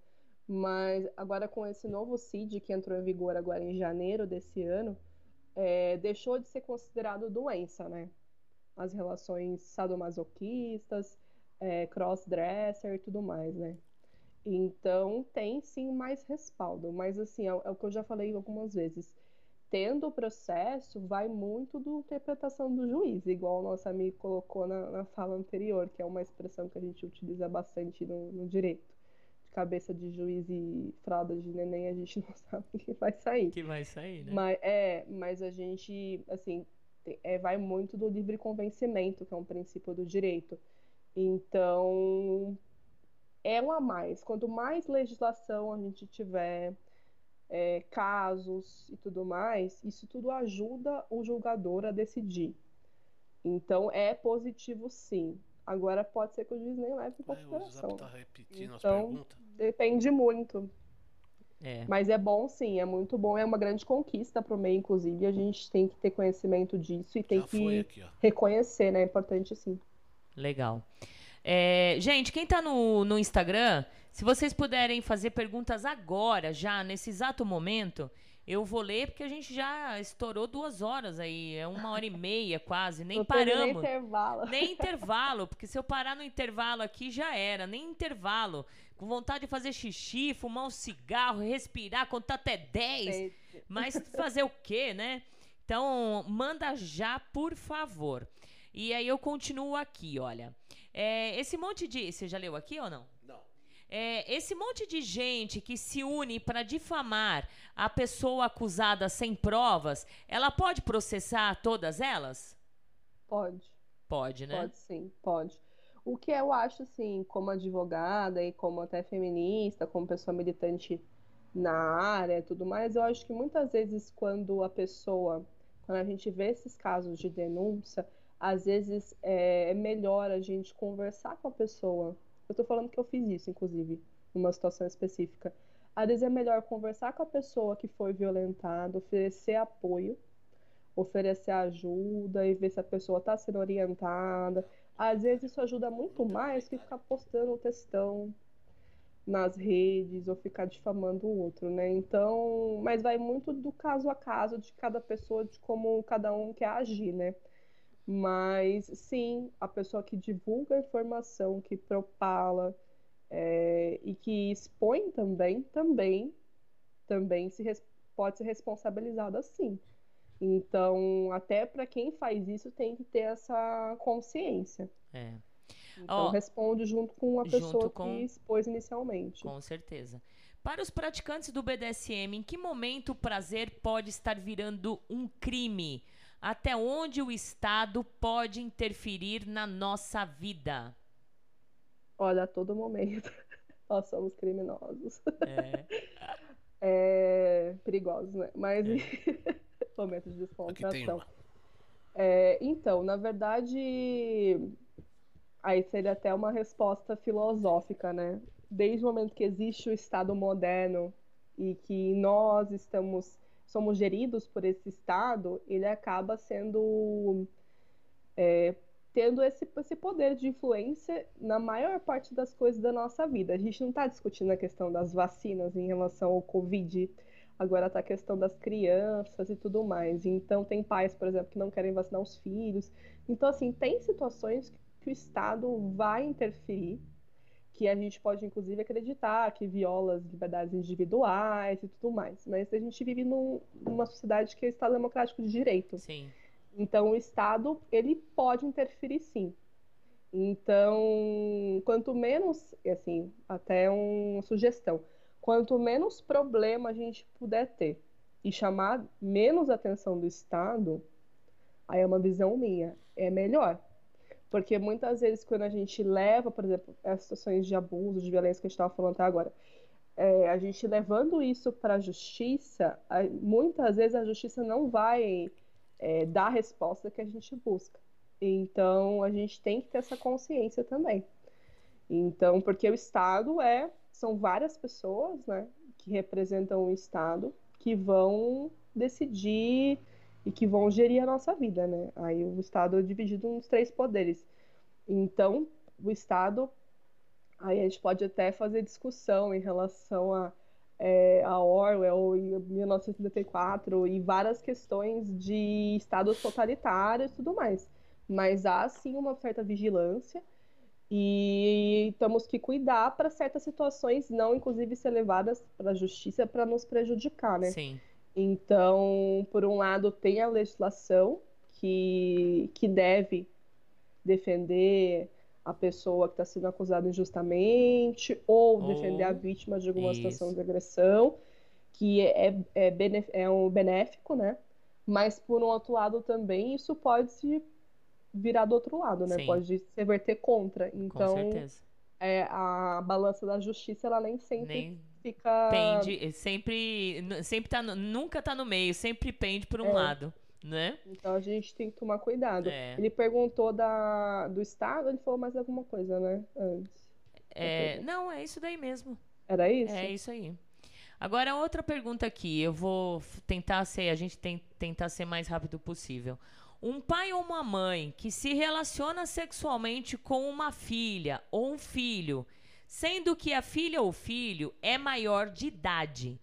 Mas agora com esse novo CID que entrou em vigor agora em janeiro desse ano, é, deixou de ser considerado doença, né? As relações sadomasoquistas, é, cross-dresser e tudo mais, né? Então tem sim mais respaldo, mas assim, é, é o que eu já falei algumas vezes. Tendo o processo, vai muito da interpretação do juiz, igual o nosso amigo colocou na, na fala anterior, que é uma expressão que a gente utiliza bastante no, no direito cabeça de juiz e fralda de neném, a gente não sabe o que vai sair. Que vai sair, né? Mas, é, mas a gente, assim, é, vai muito do livre convencimento, que é um princípio do direito. Então, é um a mais. Quanto mais legislação a gente tiver, é, casos e tudo mais, isso tudo ajuda o julgador a decidir. Então, é positivo sim. Agora pode ser que o juiz nem leve em consideração. Tá repetindo então, depende muito. É. Mas é bom sim, é muito bom, é uma grande conquista para o meio, inclusive, a gente tem que ter conhecimento disso e tem Já que aqui, reconhecer, né? É importante sim. Legal. É, gente, quem está no, no Instagram, se vocês puderem fazer perguntas agora, já nesse exato momento, eu vou ler porque a gente já estourou duas horas aí, é uma hora e meia quase, nem paramos. Nem intervalo. Nem intervalo, porque se eu parar no intervalo aqui já era, nem intervalo. Com vontade de fazer xixi, fumar um cigarro, respirar, contar até 10. Mas fazer o quê, né? Então, manda já, por favor. E aí eu continuo aqui, olha. É, esse monte de. Você já leu aqui ou não? É, esse monte de gente que se une para difamar a pessoa acusada sem provas, ela pode processar todas elas? Pode. Pode, né? Pode sim, pode. O que eu acho, assim, como advogada e como até feminista, como pessoa militante na área e tudo mais, eu acho que muitas vezes quando a pessoa, quando a gente vê esses casos de denúncia, às vezes é, é melhor a gente conversar com a pessoa eu tô falando que eu fiz isso, inclusive, numa situação específica. Às vezes é melhor conversar com a pessoa que foi violentada, oferecer apoio, oferecer ajuda e ver se a pessoa está sendo orientada. Às vezes isso ajuda muito mais que ficar postando um textão nas redes ou ficar difamando o outro, né? Então, mas vai muito do caso a caso de cada pessoa, de como cada um quer agir, né? Mas sim, a pessoa que divulga a informação, que propala é, e que expõe também, também, também se pode ser responsabilizada sim. Então, até para quem faz isso tem que ter essa consciência. É. Então, oh, responde junto com a pessoa com... que expôs inicialmente. Com certeza. Para os praticantes do BDSM, em que momento o prazer pode estar virando um crime? Até onde o Estado pode interferir na nossa vida? Olha, a todo momento nós somos criminosos. É. é perigosos, né? Mas é. momento de descontração. É, então, na verdade, aí seria até uma resposta filosófica, né? Desde o momento que existe o Estado moderno e que nós estamos somos geridos por esse Estado, ele acaba sendo. É, tendo esse, esse poder de influência na maior parte das coisas da nossa vida. A gente não está discutindo a questão das vacinas em relação ao Covid, agora está a questão das crianças e tudo mais. Então, tem pais, por exemplo, que não querem vacinar os filhos. Então, assim, tem situações que o Estado vai interferir que a gente pode inclusive acreditar que viola as liberdades individuais e tudo mais. Mas a gente vive num, numa sociedade que é Estado democrático de direito. Sim. Então o Estado ele pode interferir sim. Então, quanto menos, assim, até uma sugestão, quanto menos problema a gente puder ter e chamar menos atenção do Estado, aí é uma visão minha, é melhor. Porque muitas vezes, quando a gente leva, por exemplo, as situações de abuso, de violência que a gente estava falando até agora, é, a gente levando isso para a justiça, muitas vezes a justiça não vai é, dar a resposta que a gente busca. Então, a gente tem que ter essa consciência também. Então, porque o Estado é, são várias pessoas, né, que representam o Estado, que vão decidir e que vão gerir a nossa vida, né? Aí o Estado é dividido nos três poderes. Então, o Estado, aí a gente pode até fazer discussão em relação a, é, a Orwell em 1984 e várias questões de estados totalitários e tudo mais. Mas há sim uma certa vigilância e temos que cuidar para certas situações não, inclusive, ser levadas para a justiça para nos prejudicar, né? Sim. Então, por um lado, tem a legislação que, que deve defender a pessoa que está sendo acusada injustamente ou, ou, defender a vítima de alguma isso. situação de agressão, que é, é, é um benéfico, né? Mas, por um outro lado, também isso pode se virar do outro lado, né? Sim. Pode se reverter contra. Então, Com certeza. É, a balança da justiça, ela nem sempre nem fica... Pende, sempre, sempre tá, nunca tá no meio, sempre pende por um é. lado. Né? Então a gente tem que tomar cuidado. É. Ele perguntou da, do Estado, ele falou mais alguma coisa, né? Antes. É, não, é isso daí mesmo. Era isso? É isso aí. Agora, outra pergunta aqui. Eu vou tentar ser, a gente tem tentar ser mais rápido possível. Um pai ou uma mãe que se relaciona sexualmente com uma filha ou um filho, sendo que a filha ou filho é maior de idade,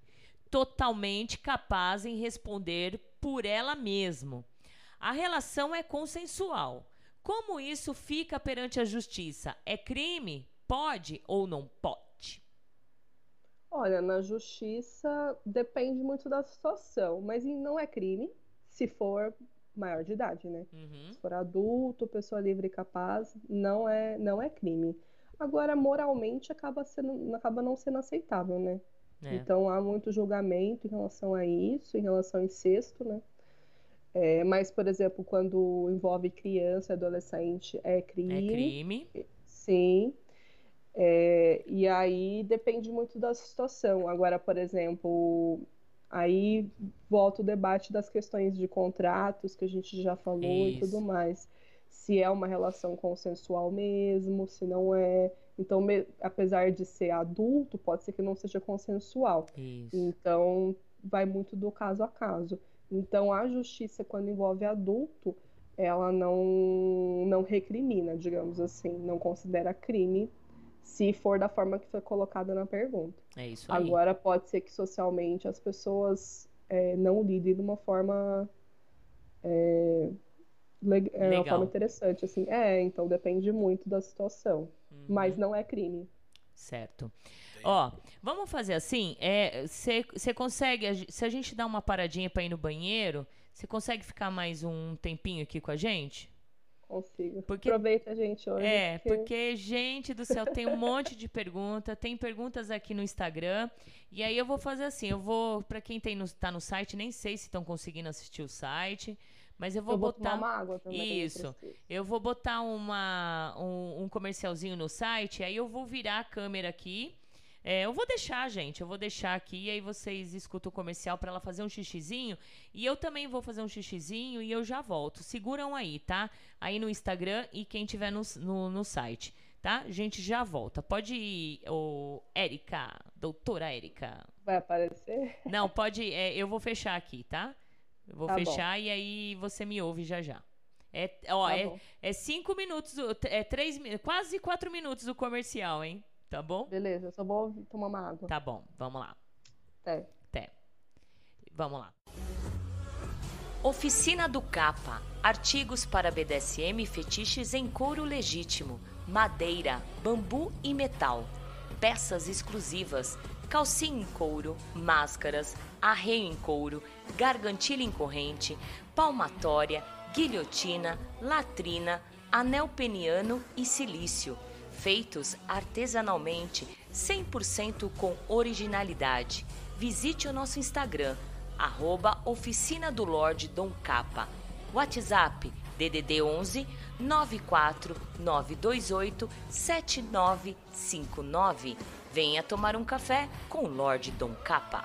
totalmente capaz em responder por ela mesma. A relação é consensual. Como isso fica perante a justiça? É crime? Pode ou não pode? Olha, na justiça depende muito da situação, mas não é crime se for maior de idade, né? Uhum. Se for adulto, pessoa livre e capaz, não é, não é crime. Agora, moralmente, acaba, sendo, acaba não sendo aceitável, né? É. Então, há muito julgamento em relação a isso, em relação ao incesto, né? É, mas, por exemplo, quando envolve criança, adolescente, é crime. É crime. Sim. É, e aí depende muito da situação. Agora, por exemplo, Aí volta o debate das questões de contratos que a gente já falou Isso. e tudo mais. Se é uma relação consensual mesmo, se não é. Então, me... apesar de ser adulto, pode ser que não seja consensual. Isso. Então, vai muito do caso a caso. Então, a justiça, quando envolve adulto, ela não, não recrimina, digamos assim, não considera crime se for da forma que foi colocada na pergunta. É isso aí. Agora pode ser que socialmente as pessoas é, não lidem de uma forma é, le é, uma forma interessante, assim. É, então depende muito da situação. Uhum. Mas não é crime. Certo. Ó, vamos fazer assim. Você é, consegue, se a gente dá uma paradinha para ir no banheiro, você consegue ficar mais um tempinho aqui com a gente? Consigo. Porque, Aproveita a gente hoje. É, porque... porque, gente do céu, tem um monte de pergunta, tem perguntas aqui no Instagram. E aí eu vou fazer assim, eu vou, para quem tem no, tá no site, nem sei se estão conseguindo assistir o site. Mas eu vou, eu vou botar uma água também. Isso. Eu vou botar uma, um, um comercialzinho no site, aí eu vou virar a câmera aqui é, eu vou deixar, gente. Eu vou deixar aqui e aí vocês escutam o comercial para ela fazer um xixizinho. E eu também vou fazer um xixizinho e eu já volto. Seguram aí, tá? Aí no Instagram e quem tiver no, no, no site, tá? Gente, já volta. Pode ir, ô, Érica, doutora Érica. Vai aparecer? Não, pode. É, eu vou fechar aqui, tá? Eu vou tá fechar bom. e aí você me ouve já já. É, ó, tá é, é cinco minutos, é três, quase quatro minutos o comercial, hein? Tá bom? Beleza, só vou tomar uma água. Tá bom, vamos lá. Até. Até. Vamos lá. Oficina do Capa. Artigos para BDSM e fetiches em couro legítimo, madeira, bambu e metal. Peças exclusivas, calcinha em couro, máscaras, arreio em couro, gargantilha em corrente, palmatória, guilhotina, latrina, anel peniano e silício, feitos artesanalmente, 100% com originalidade. Visite o nosso Instagram, arroba Oficina do Lorde Dom Capa. WhatsApp DDD 11 94 928 7959. Venha tomar um café com o Lorde Dom Capa.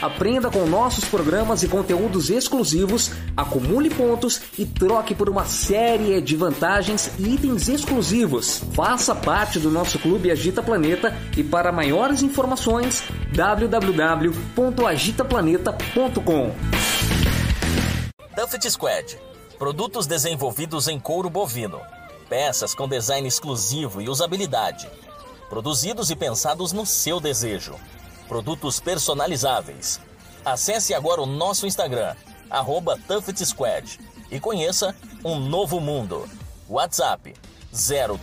Aprenda com nossos programas e conteúdos exclusivos, acumule pontos e troque por uma série de vantagens e itens exclusivos. Faça parte do nosso clube Agita Planeta e para maiores informações www.agitaplaneta.com. Tuffet Squad. Produtos desenvolvidos em couro bovino. Peças com design exclusivo e usabilidade. Produzidos e pensados no seu desejo produtos personalizáveis. Acesse agora o nosso Instagram, arroba Squad, e conheça um novo mundo. WhatsApp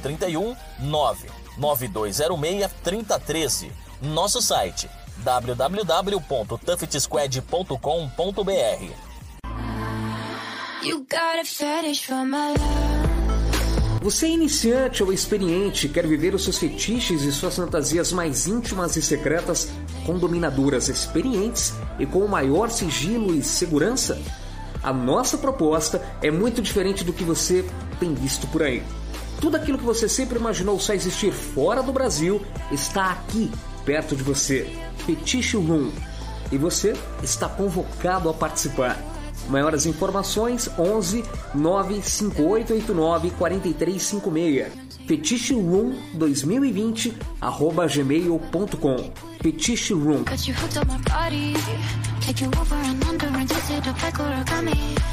031 99206 3013. Nosso site love. Você é iniciante ou experiente, quer viver os seus fetiches e suas fantasias mais íntimas e secretas com dominadoras experientes e com o maior sigilo e segurança? A nossa proposta é muito diferente do que você tem visto por aí. Tudo aquilo que você sempre imaginou só existir fora do Brasil está aqui, perto de você. Fetiche Room. E você está convocado a participar. Maiores informações 11 95889 4356. Pichishi Room. Got you hooked up my body. Take you over and under and just hit twist it up like origami.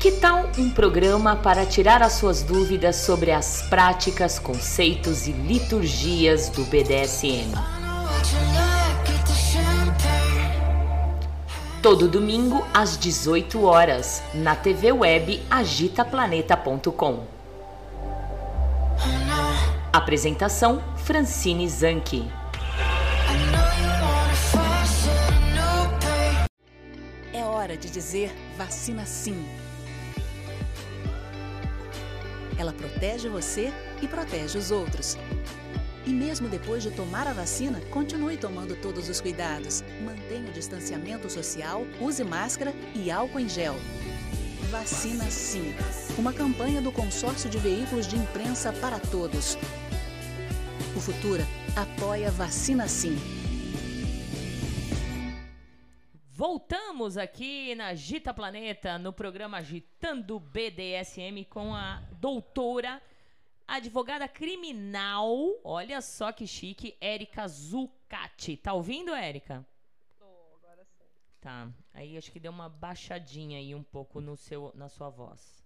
Que tal um programa para tirar as suas dúvidas sobre as práticas, conceitos e liturgias do BDSM? Todo domingo às 18 horas na TV web agitaplaneta.com. Apresentação Francine Zanke. É hora de dizer vacina sim. Ela protege você e protege os outros. E mesmo depois de tomar a vacina, continue tomando todos os cuidados. Mantenha o distanciamento social, use máscara e álcool em gel. Vacina Sim. Uma campanha do Consórcio de Veículos de Imprensa para Todos. O Futura apoia Vacina Sim. Voltamos aqui na Gita Planeta, no programa Agitando BDSM com a doutora, advogada criminal, olha só que chique, Érica Zucati. Tá ouvindo, Érica? Tô, agora sim. Tá, aí acho que deu uma baixadinha aí um pouco no seu, na sua voz.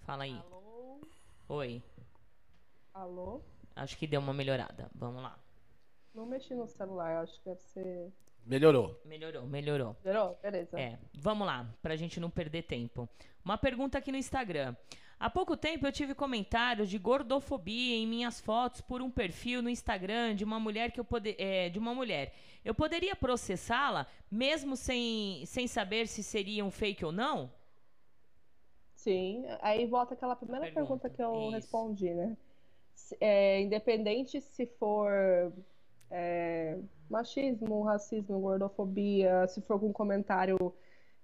Fala aí. Alô? Oi. Alô? Acho que deu uma melhorada. Vamos lá. Não mexi no celular, acho que deve ser. Melhorou. Melhorou, melhorou. Zerou? Beleza. É, vamos lá, pra gente não perder tempo. Uma pergunta aqui no Instagram. Há pouco tempo eu tive comentários de gordofobia em minhas fotos por um perfil no Instagram de uma mulher que eu pode, é, de uma mulher. Eu poderia processá-la mesmo sem, sem saber se seria um fake ou não? Sim, aí volta aquela primeira Pergunta, pergunta, que eu isso. respondi, né? É, independente se for é, machismo, racismo, gordofobia, se for algum comentário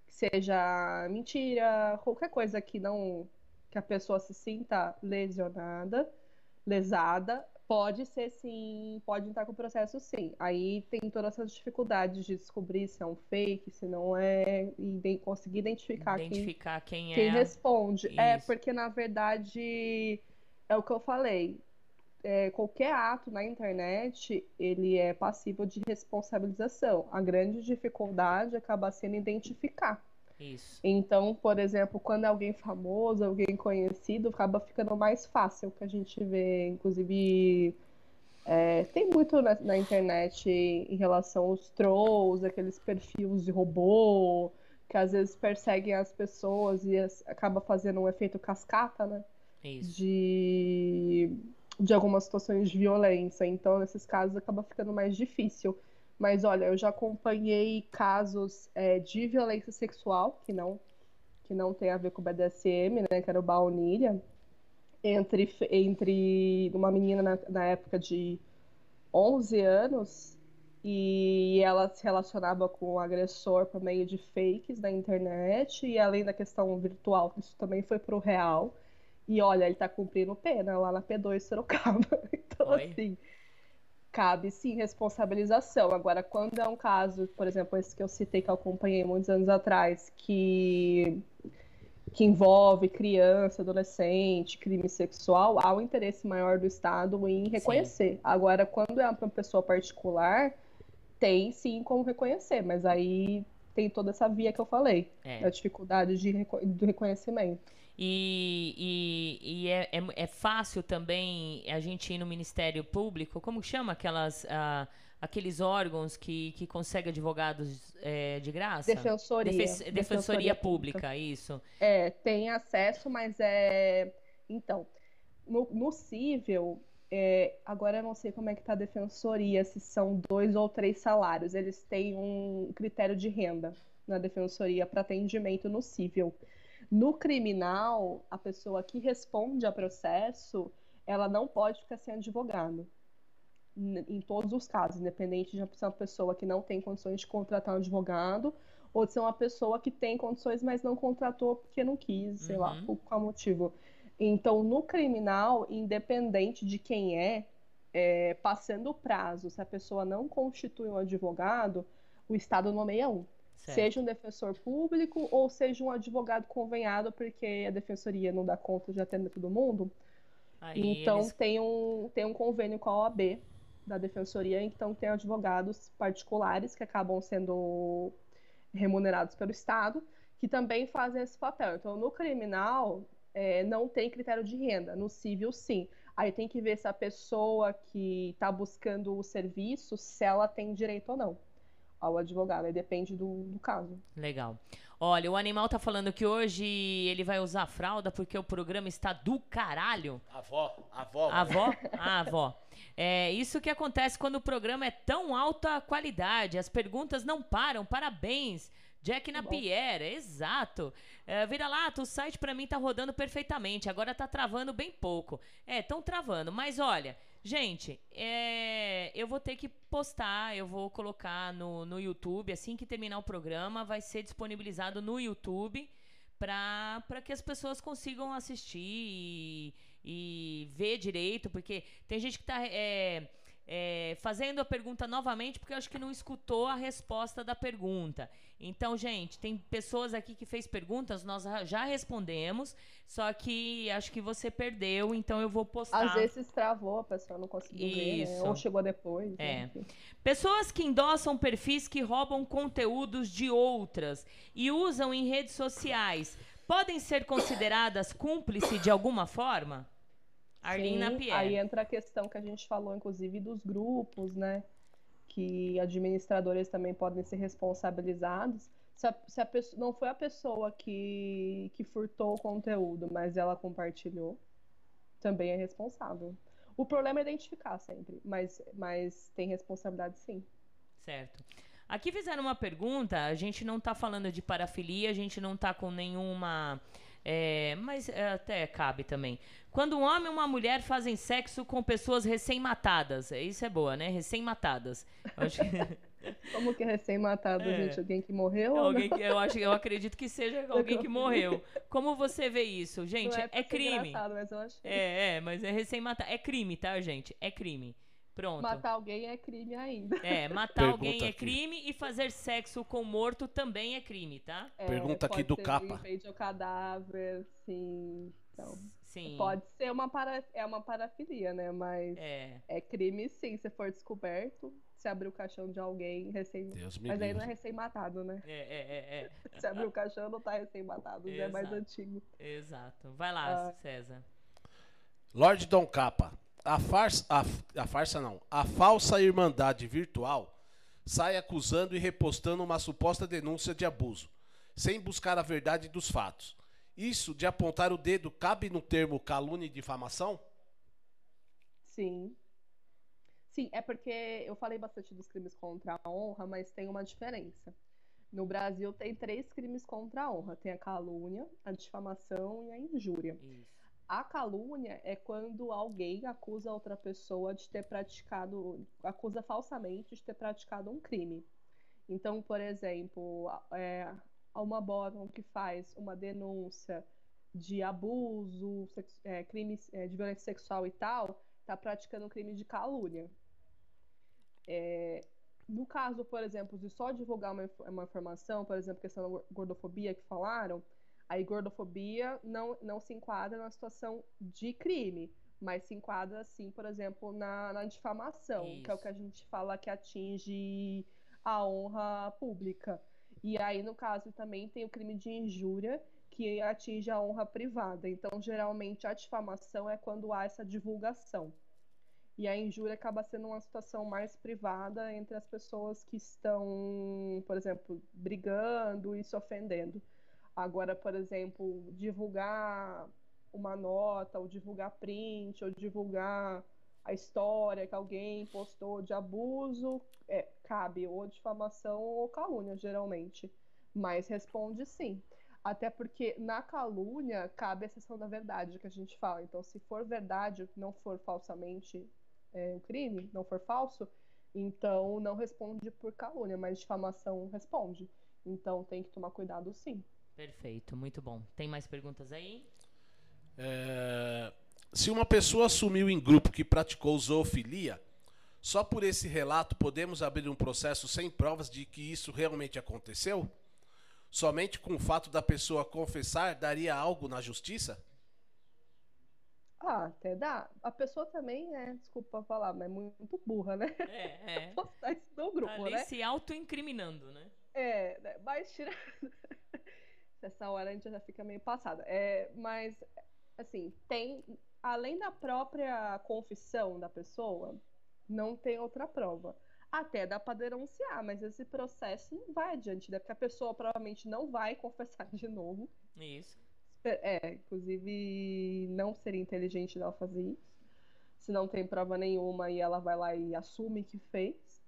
que seja mentira, qualquer coisa que não que a pessoa se sinta lesionada, lesada, pode ser sim, pode entrar com o processo sim. Aí tem todas essas dificuldades de descobrir se é um fake, se não é, e conseguir identificar, identificar quem, quem, é. quem responde. Isso. É, porque na verdade é o que eu falei. É, qualquer ato na internet ele é passível de responsabilização. A grande dificuldade acaba sendo identificar. Isso. Então, por exemplo, quando é alguém famoso, alguém conhecido, acaba ficando mais fácil que a gente vê, inclusive. É, tem muito na, na, internet em relação aos trolls, aqueles perfis de robô, que às vezes perseguem as pessoas e as, acaba fazendo um efeito cascata, né? Isso. De, de algumas situações de violência. Então, nesses casos, acaba ficando mais difícil. Mas olha, eu já acompanhei casos é, de violência sexual que não que não tem a ver com o BDSM, né? Que era o baunilha, entre entre uma menina na, na época de 11 anos e ela se relacionava com o agressor por meio de fakes na internet e além da questão virtual, isso também foi pro real. E olha, ele tá cumprindo pena lá na P2 Sorocaba. Então, Oi. assim, cabe sim responsabilização. Agora, quando é um caso, por exemplo, esse que eu citei que eu acompanhei muitos anos atrás, que que envolve criança, adolescente, crime sexual, há um interesse maior do Estado em reconhecer. Sim. Agora, quando é uma pessoa particular, tem sim como reconhecer, mas aí tem toda essa via que eu falei, É. da dificuldade de, do reconhecimento. E, e, e é, é, é, fácil também a gente ir no Ministério Público, como chama aquelas, ah, aqueles órgãos que, que conseguem advogados é, de graça? Defensoria. Defe Defensoria, Defensoria Pública, Pública. isso. É, tem acesso, mas é. Então, no, no cível, é, agora eu não sei como é que tá a defensoria, se são dois ou três salários. Eles têm um critério de renda na defensoria para atendimento no cível. No criminal, a pessoa que responde a processo, ela não pode ficar sem advogado. Em todos os casos, independente de ser uma pessoa que não tem condições de contratar um advogado, ou de ser uma pessoa que tem condições, mas não contratou porque não quis, sei lá, Uhum. por qual motivo. Então, no criminal, independente de quem é, é, passando o prazo, se a pessoa não constitui um advogado, o Estado nomeia um. Certo. Seja um defensor público ou seja um advogado convenhado, porque a defensoria não dá conta de atender todo mundo. Aí então eles- tem, um, tem um convênio com a OAB da defensoria, então tem advogados particulares que acabam sendo remunerados pelo Estado, que também fazem esse papel. Então, no criminal, é, não tem critério de renda, no civil, sim. Aí tem que ver se a pessoa que está buscando o serviço, se ela tem direito ou não ao advogado. Aí depende do, do caso. Legal. Olha, o animal tá falando que hoje ele vai usar fralda porque o programa está do caralho. Avó, avó. Avó? Ah, avó. É isso que acontece quando o programa é tão alta qualidade. As perguntas não param. Parabéns. Jack Napier, exato. É, vira lá, o site pra mim tá rodando perfeitamente. Agora tá travando bem pouco. É, tão travando. Mas olha, gente, é, eu vou ter que postar, eu vou colocar no, no YouTube. Assim que terminar o programa, vai ser disponibilizado no YouTube para que as pessoas consigam assistir e, e ver direito, porque tem gente que está fazendo a pergunta novamente porque eu acho que não escutou a resposta da pergunta. Então, gente, tem pessoas aqui que fez perguntas, nós já- respondemos, só que acho que você perdeu, então eu vou postar. Às vezes travou, a pessoa não conseguiu ver, né? Isso. ou chegou depois. É. Pessoas que endossam perfis que roubam conteúdos de outras e usam em redes sociais podem ser consideradas cúmplice de alguma forma? Arlene Sim, Napier. Aí entra a questão que a gente falou, inclusive, dos grupos, né? Que administradores também podem ser responsabilizados. Se a, se a pessoa, não foi a pessoa que, que furtou o conteúdo, mas ela compartilhou, também é responsável. O problema é identificar sempre, mas, mas tem responsabilidade sim. Certo. Aqui fizeram uma pergunta, a gente não tá falando de parafilia, a gente não tá com nenhuma. É, mas é, até cabe também. Quando um homem e uma mulher fazem sexo com pessoas recém-matadas, é, isso é boa, né? Recém-matadas. Que- Como que é recém-matado, É. gente? Alguém que morreu? É alguém não? que, eu, acho, eu acredito que seja alguém que morreu. Como você vê isso? Gente, é, ser crime. mas eu acho que É, é, mas é recém-matar. É crime, tá, gente? É crime. Pronto. matar alguém é crime ainda. É, matar Pergunta alguém é aqui. crime e fazer sexo com morto também é crime, tá? É, Pergunta aqui pode do Capa. Ao cadáver, sim. Então, Sim. pode ser uma para... é uma parafilia, né? Mas É. é crime sim, se for descoberto, se abrir o caixão de alguém recém. Deus me Mas aí não é livre. recém-matado, né? É, é, é, Se abrir o caixão não tá recém-matado, já é mais antigo. é. Exato. Vai lá, Ah. César. Lorde Dom Capa. A farsa, a, a farsa não. A falsa irmandade virtual sai acusando e repostando uma suposta denúncia de abuso, sem buscar a verdade dos fatos. Isso de apontar o dedo cabe no termo calúnia e difamação? Sim. Sim, é porque eu falei bastante dos crimes contra a honra, mas tem uma diferença. No Brasil tem três crimes contra a honra: tem a calúnia, a difamação e a injúria. Isso. A calúnia é quando alguém acusa outra pessoa de ter praticado, acusa falsamente de ter praticado um crime. Então, por exemplo, é, uma bottom que faz uma denúncia de abuso, é, crimes é, de violência sexual e tal, está praticando um crime de calúnia. É, no caso, por exemplo, de só divulgar uma, uma informação, por exemplo, questão da gor- gordofobia que falaram, Aí gordofobia não, não se enquadra na situação de crime, mas se enquadra, sim, por exemplo, na, na difamação, que é o Isso. que a gente fala que atinge a honra pública. E aí, no caso, também tem o crime de injúria, que atinge a honra privada. Então, geralmente, a difamação é quando há essa divulgação. E a injúria acaba sendo uma situação mais privada entre as pessoas que estão, por exemplo, brigando e se ofendendo. Agora, por exemplo, divulgar uma nota, ou divulgar print, ou divulgar a história que alguém postou de abuso, é, cabe ou difamação ou calúnia, geralmente. Mas responde sim. Até porque na calúnia cabe a exceção da verdade que a gente fala. Então, se for verdade, não for falsamente é, um crime, não for falso, então não responde por calúnia, mas difamação responde. Então tem que tomar cuidado sim. Perfeito, muito bom. Tem mais perguntas aí? É, se uma pessoa assumiu em grupo que praticou zoofilia, só por esse relato podemos abrir um processo sem provas de que isso realmente aconteceu? Somente com o fato da pessoa confessar daria algo na justiça? Ah, até dá. A pessoa também é, desculpa falar, mas é muito burra, né? É, é. Postar isso no Tá grupo, ali né? se auto-incriminando, né? É, né, mas tirando. Essa hora a gente já fica meio passada. É, mas, assim, tem. Além da própria confissão da pessoa, não tem outra prova. Até dá pra denunciar, mas esse processo não vai adiante, né? Porque a pessoa provavelmente não vai confessar de novo. Isso. É, inclusive, não seria inteligente dela fazer isso. Se não tem prova nenhuma e ela vai lá e assume que fez.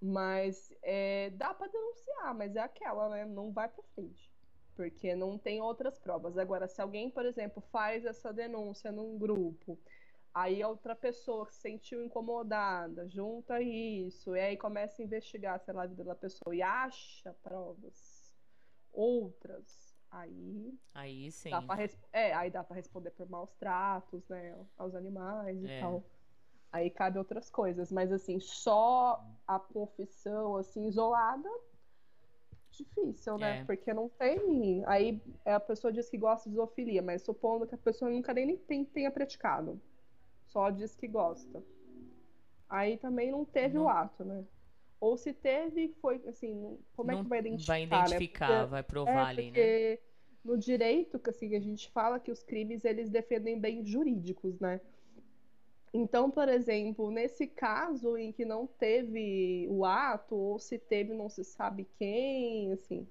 Mas é, dá pra denunciar, mas é aquela, né? Não vai pra frente. Porque não tem outras provas. Agora, se alguém, por exemplo, faz essa denúncia num grupo, aí outra pessoa que se sentiu incomodada, junta isso, e aí começa a investigar, sei lá, a vida da pessoa e acha provas outras, aí Aí sim. Dá pra É, aí dá pra responder por maus tratos, né, aos animais e É. tal. Aí cabe outras coisas, mas assim, só a confissão assim isolada difícil, né? É. Porque não tem. Aí a pessoa diz que gosta de zoofilia, mas supondo que a pessoa nunca nem tem, tenha praticado. Só diz que gosta. Aí também não teve Não- o ato, né? Ou se teve, foi assim, como é Não que vai identificar? Vai né? identificar, Porque- vai provar é, ali, né? porque no direito, que assim, a gente fala que os crimes eles defendem bens jurídicos, né? Então, por exemplo, nesse caso em que não teve o ato, ou se teve não se sabe quem, assim,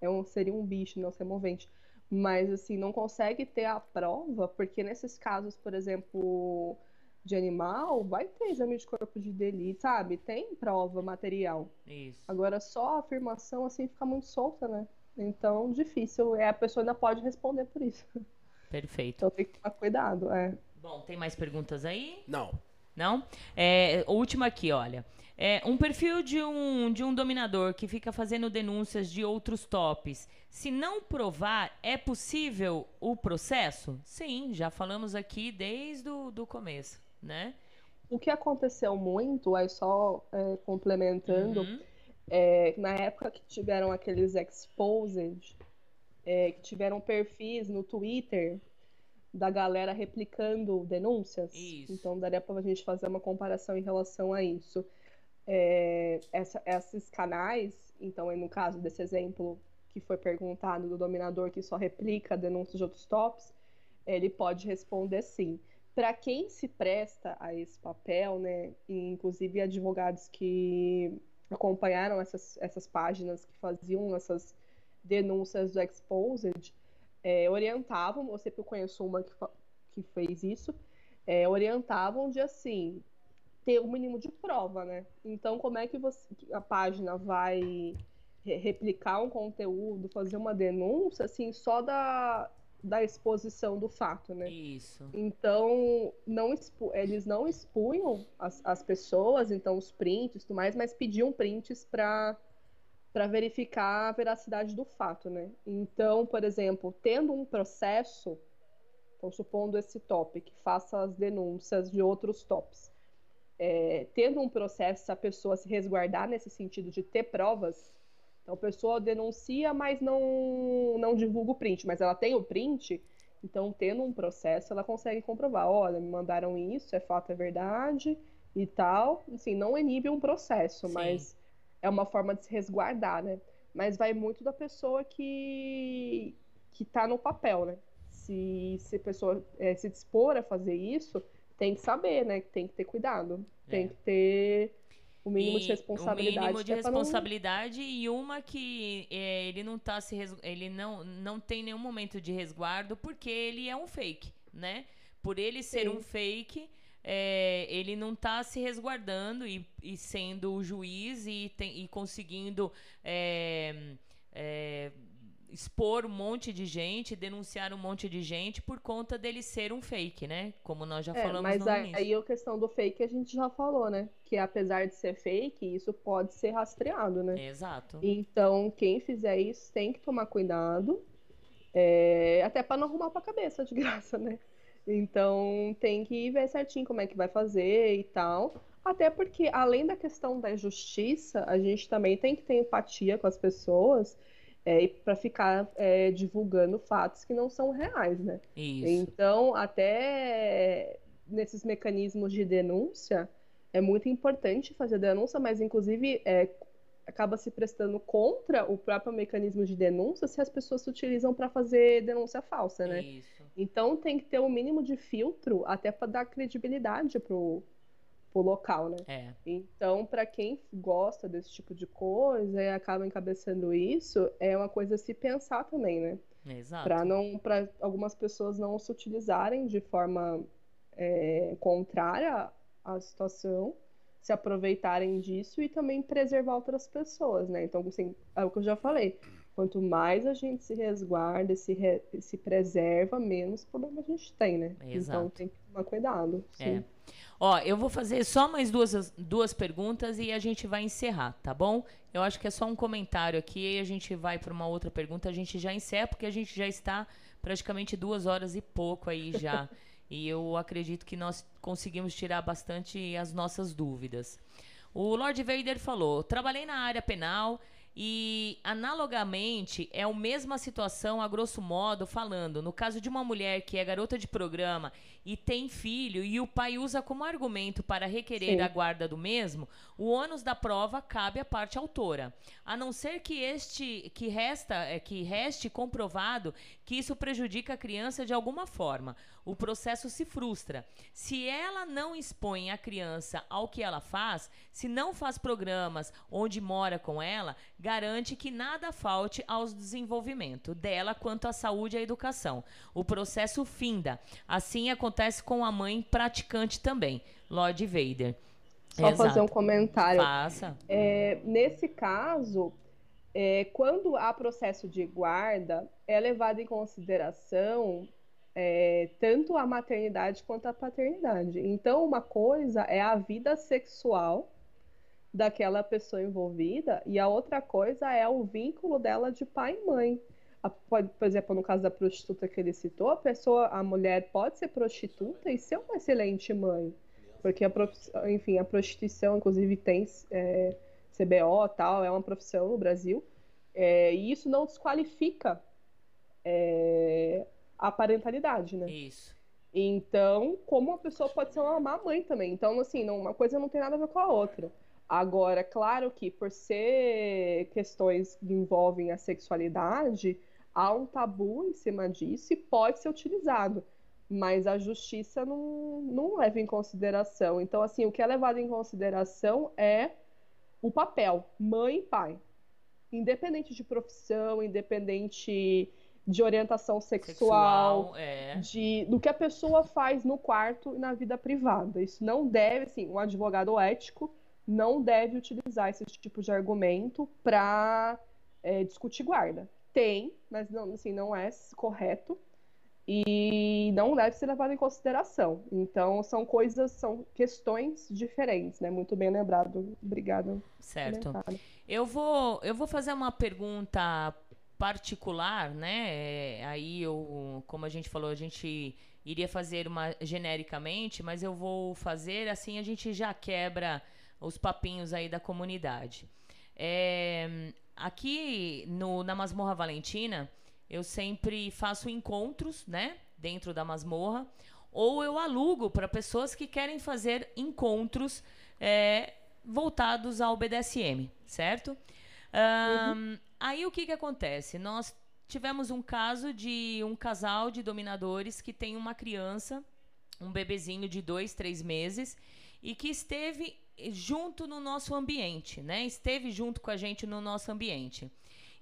é um, seria um bicho não ser movente. Mas, assim, não consegue ter a prova, porque nesses casos, por exemplo, de animal, vai ter exame de corpo de delito, sabe? Tem prova material. Isso. Agora, só a afirmação, assim, fica muito solta, né? Então, difícil. É, a pessoa ainda pode responder por isso. Perfeito. Então, tem que tomar cuidado, é. Bom, tem mais perguntas aí? Não. Não? É, última aqui, olha. É, um perfil de um, de um dominador que fica fazendo denúncias de outros tops. Se não provar, é possível o processo? Sim, já falamos aqui desde o do começo, né? O que aconteceu muito, aí só é, complementando, uhum. é, na época que tiveram aqueles exposed, é, que tiveram perfis no Twitter da galera replicando denúncias. Isso. Então daria para a gente fazer uma comparação em relação a isso. É, essa, esses canais, então no caso desse exemplo que foi perguntado do dominador que só replica denúncias de outros tops, ele pode responder sim. Para quem se presta a esse papel, né, inclusive advogados que acompanharam essas, essas páginas que faziam essas denúncias do Exposed, é, orientavam, eu sempre conheço uma que, que fez isso, é, orientavam de assim, ter o um mínimo de prova, né? Então, como é que você, a página vai replicar um conteúdo, fazer uma denúncia, assim, só da, da exposição do fato, né? Isso. Então, não expu eles não expunham as, as pessoas, então, os prints e tudo mais, mas pediam prints para para verificar a veracidade do fato, né? Então, por exemplo, tendo um processo, então supondo esse top que faça as denúncias de outros tops, é, tendo um processo, a pessoa se resguardar nesse sentido de ter provas, então a pessoa denuncia, mas não, não divulga o print, mas ela tem o print, então tendo um processo, ela consegue comprovar, olha, me mandaram isso, é fato, é verdade e tal. Assim, não inibe um processo, Sim. mas é uma forma de se resguardar, né? Mas vai muito da pessoa que que tá no papel, né? Se, se a pessoa é, se dispor a fazer isso, tem que saber, né? Tem que ter cuidado. Tem é. que ter o mínimo e de responsabilidade. O mínimo de responsabilidade não... e uma que é, ele não tá se res... ele não, não tem nenhum momento de resguardo porque ele é um fake, né? Por ele ser Sim. um fake, é, ele não está se resguardando e, e, sendo o juiz e, tem, e conseguindo é, é, expor um monte de gente, denunciar um monte de gente por conta dele ser um fake, né? Como nós já é, falamos mas no aí, aí a questão do fake a gente já falou, né? Que apesar de ser fake, isso pode ser rastreado, né? Exato. Então, quem fizer isso tem que tomar cuidado, é, até para não arrumar pra cabeça de graça, né? Então, tem que ver certinho como é que vai fazer e tal. Até porque, além da questão da justiça, a gente também tem que ter empatia com as pessoas é, para ficar é, divulgando fatos que não são reais, né? Isso. Então, até nesses mecanismos de denúncia, é muito importante fazer denúncia, mas inclusive é, acaba se prestando contra o próprio mecanismo de denúncia se as pessoas se utilizam para fazer denúncia falsa, né? Isso. Então tem que ter o um mínimo de filtro até para dar credibilidade pro o local, né? É. Então, para quem gosta desse tipo de coisa e acaba encabeçando isso, é uma coisa a se pensar também, né? Exato. Para não, para algumas pessoas não se utilizarem de forma é, contrária à situação, se aproveitarem disso e também preservar outras pessoas, né? Então, assim, é o que eu já falei. Quanto mais a gente se resguarda, se, re, se preserva, menos problema a gente tem, né? Exato. Então tem que tomar cuidado. Sim. É. Ó, eu vou fazer só mais duas, duas perguntas e a gente vai encerrar, tá bom? Eu acho que é só um comentário aqui e a gente vai para uma outra pergunta. A gente já encerra porque a gente já está praticamente duas horas e pouco aí já. e eu acredito que nós conseguimos tirar bastante as nossas dúvidas. O Lord Vader falou: trabalhei na área penal e, analogamente, é a mesma situação, a grosso modo, falando. No caso de uma mulher que é garota de programa e tem filho e o pai usa como argumento para requerer Sim. a guarda do mesmo, o ônus da prova cabe à parte autora. A não ser que este que resta, é, que reste comprovado que isso prejudica a criança de alguma forma. O processo se frustra. Se ela não expõe a criança ao que ela faz, se não faz programas onde mora com ela, garante que nada falte ao desenvolvimento dela quanto à saúde e à educação. O processo finda. Assim acontece com a mãe praticante também, Lord Vader. Só Exato. fazer um comentário. Faça. É, nesse caso, é, quando há processo de guarda, é levado em consideração é, tanto a maternidade quanto a paternidade. Então, uma coisa é a vida sexual daquela pessoa envolvida e a outra coisa é o vínculo dela de pai e mãe. A, pode, por exemplo, no caso da prostituta que ele citou, a pessoa, a mulher pode ser prostituta e ser uma excelente mãe, porque a enfim, a prostituição, inclusive, tem é, CBO tal, é uma profissão no Brasil, é, e isso não desqualifica é, a parentalidade, né? Isso. Então, como uma pessoa pode ser uma má mãe também. Então, assim, não, uma coisa não tem nada a ver com a outra. Agora, claro que por ser questões que envolvem a sexualidade, há um tabu em cima disso e pode ser utilizado. Mas a justiça não, não leva em consideração. Então, assim, o que é levado em consideração é o papel, mãe e pai. Independente de profissão, independente de orientação sexual, Sexual, é. de do que a pessoa faz no quarto e na vida privada. Isso não deve, assim, um advogado ético não deve utilizar esse tipo de argumento para é, discutir guarda. Tem, mas não, assim, não é correto e não deve ser levado em consideração. Então, são coisas, são questões diferentes, né? Muito bem lembrado. Obrigada. Certo. Eu vou, eu vou fazer uma pergunta particular, né? É, aí eu, como a gente falou, a gente iria fazer uma genericamente, mas eu vou fazer assim a gente já quebra os papinhos aí da comunidade. É, aqui no, na Masmorra Valentina, eu sempre faço encontros, né? Dentro da masmorra, ou eu alugo para pessoas que querem fazer encontros é, voltados ao BDSM, certo? Um, uhum. Aí o que, que acontece? Nós tivemos um caso de um casal de dominadores que tem uma criança, um bebezinho de dois, três meses, e que esteve junto no nosso ambiente, né? Esteve junto com a gente no nosso ambiente.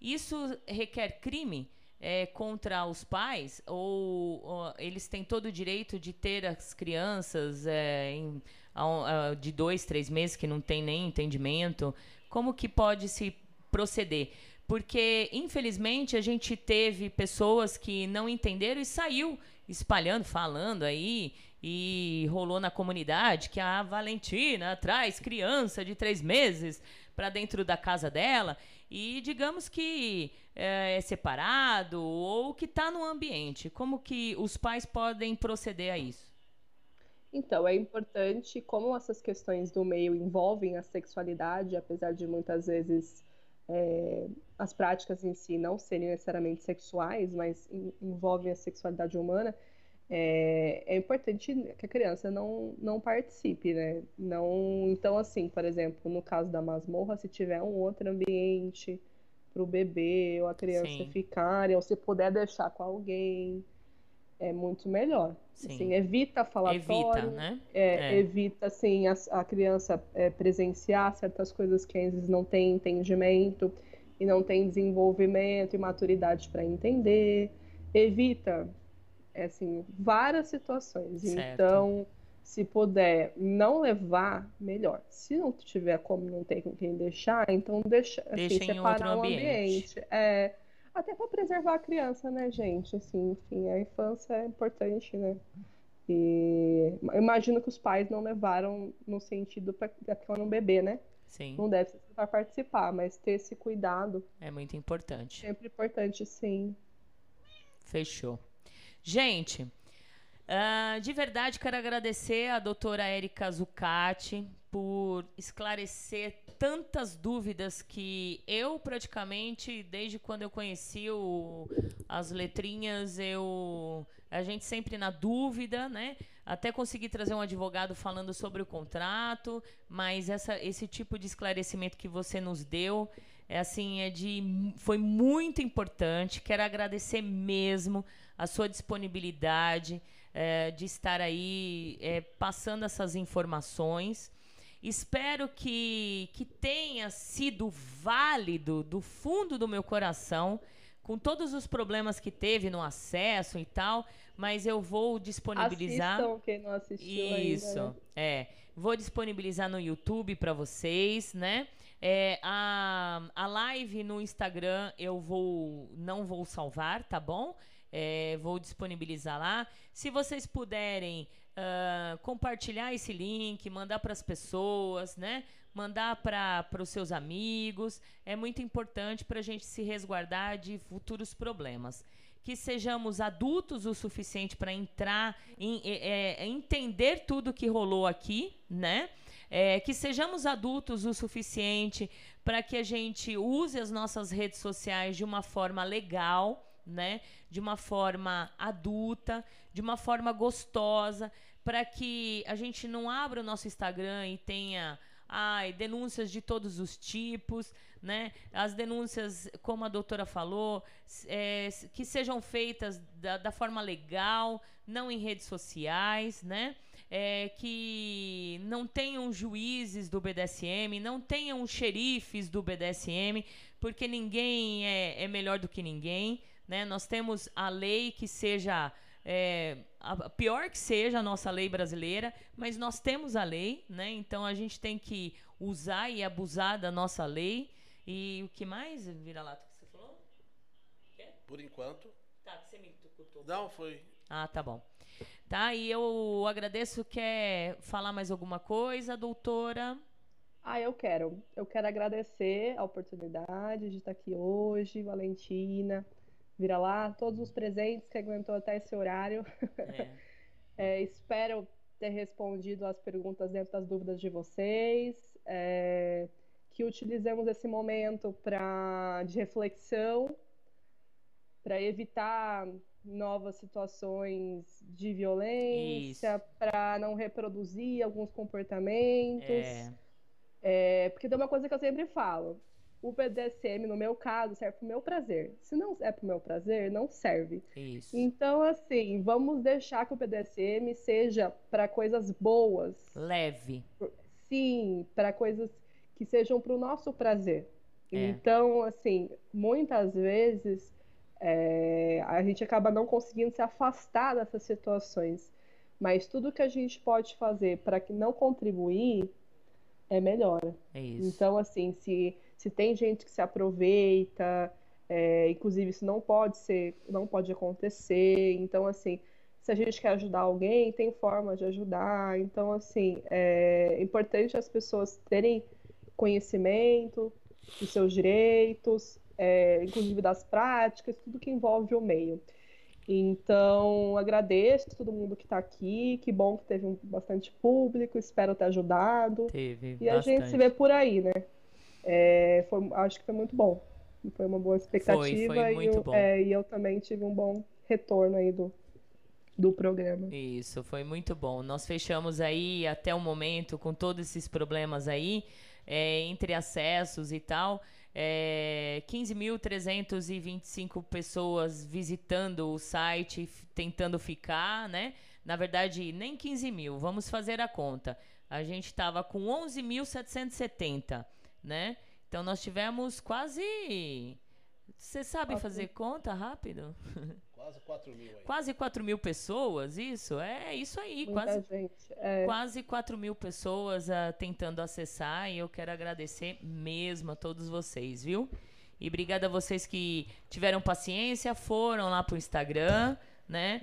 Isso requer crime é, contra os pais ou, ou, eles têm todo o direito de ter as crianças é, em, a, a, de dois, três meses que não tem nem entendimento? Como que pode se proceder? Porque, infelizmente, a gente teve pessoas que não entenderam e saiu espalhando, falando aí, e rolou na comunidade que a Valentina traz criança de três meses para dentro da casa dela e digamos que é, é separado ou que está no ambiente. Como que os pais podem proceder a isso? Então, é importante, como essas questões do meio envolvem a sexualidade, apesar de muitas vezes é, as práticas em si não serem necessariamente sexuais, mas envolvem a sexualidade humana, é, é, importante que a criança não, não participe, né? Não, então, assim, por exemplo, no caso da masmorra, se tiver um outro ambiente para o bebê ou a criança Sim. ficarem, ou se puder deixar com alguém, é muito melhor. Sim. Assim, evita falatório, evita, né? É, é. evita assim a, a criança é, presenciar certas coisas que às vezes não tem entendimento e não tem desenvolvimento e maturidade para entender. Evita é, assim várias situações. Certo. Então, se puder não levar, melhor. Se não tiver como não ter com quem deixar, então deixa, assim, deixa em separar outro ambiente. ambiente. É, até para preservar a criança, né, gente? Assim, enfim, a infância é importante, né? E imagino que os pais não levaram no sentido para ela não beber, né? Sim. Não deve ser para participar, mas ter esse cuidado. É muito importante. Sempre importante, sim. Fechou. Gente, uh, de verdade quero agradecer a doutora Érica Zucati por esclarecer tantas dúvidas que eu praticamente desde quando eu conheci o, as letrinhas eu a gente sempre na dúvida, né? Até consegui trazer um advogado falando sobre o contrato, mas essa, esse tipo de esclarecimento que você nos deu é assim é de foi muito importante. Quero agradecer mesmo a sua disponibilidade é, de estar aí é, passando essas informações. Espero que, que tenha sido válido do fundo do meu coração, com todos os problemas que teve no acesso e tal, mas eu vou disponibilizar. Assistam quem não assistiu Isso, ainda, né? é. Vou disponibilizar no YouTube para vocês, né? É, a, a live no Instagram eu vou não vou salvar, tá bom? É, vou disponibilizar lá. Se vocês puderem uh, compartilhar esse link, mandar para as pessoas, né? Mandar para os seus amigos. É muito importante para a gente se resguardar de futuros problemas que sejamos adultos o suficiente para entrar em é, entender tudo que rolou aqui, né? É, que sejamos adultos o suficiente para que a gente use as nossas redes sociais de uma forma legal, né? De uma forma adulta, de uma forma gostosa, para que a gente não abra o nosso Instagram e tenha ai, denúncias de todos os tipos, né? As denúncias, como a doutora falou, é, que sejam feitas da, da, forma legal, não em redes sociais, né? É, que não tenham juízes do BDSM, não tenham xerifes do BDSM, porque ninguém é, é melhor do que ninguém, né? Nós temos a lei que seja é, a, pior que seja a nossa lei brasileira, mas nós temos a lei, né? Então a gente tem que usar e abusar da nossa lei. E o que mais, vira-lata, que você falou? Quê? Por enquanto. Tá, que você me tucutou. Não, foi. Ah, tá bom. Tá, e eu agradeço. Quer falar mais alguma coisa, doutora? Ah, eu quero. Eu quero agradecer a oportunidade de estar aqui hoje, Valentina vira lá, todos os presentes que aguentou até esse horário. É. é, espero ter respondido as perguntas dentro das dúvidas de vocês. É, que utilizemos esse momento para de reflexão para evitar novas situações de violência, para não reproduzir alguns comportamentos. É. É, porque tem uma coisa que eu sempre falo: o BDSM, no meu caso, serve pro meu prazer. Se não é pro meu prazer, não serve. Isso. Então, assim, vamos deixar que o BDSM seja para coisas boas. Leve. Sim, para coisas que sejam pro nosso prazer. É. Então, assim, muitas vezes é, a gente acaba não conseguindo se afastar dessas situações. Mas tudo que a gente pode fazer para que não contribuir é melhor. É isso. Então, assim, se se tem gente que se aproveita, é, inclusive isso não pode ser, não pode acontecer. Então, assim, se a gente quer ajudar alguém, tem forma de ajudar. Então, assim, é importante as pessoas terem conhecimento dos seus direitos, é, inclusive das práticas, tudo que envolve o meio. Então, agradeço a todo mundo que está aqui. Que bom que teve um, bastante público. Espero ter ajudado. Teve. E bastante. a gente se vê por aí, né? É, foi, acho que foi muito bom. Foi uma boa expectativa. Foi, foi muito e, eu, bom. É, e eu também tive um bom retorno aí do, do programa. Isso, foi muito bom. Nós fechamos aí até o momento com todos esses problemas aí, é, entre acessos e tal. É, 15.325 pessoas visitando o site, tentando ficar, né? Na verdade, nem 15 mil, vamos fazer a conta. A gente estava com 11.770 né? Então nós tivemos quase. Você sabe fazer conta rápido? Quase 4 mil. Aí. Quase 4 mil pessoas, isso? É isso aí. Muita quase, gente. É. quase 4 mil pessoas uh, tentando acessar. E eu quero agradecer mesmo a todos vocês, viu? E obrigada a vocês que tiveram paciência, foram lá pro Instagram né?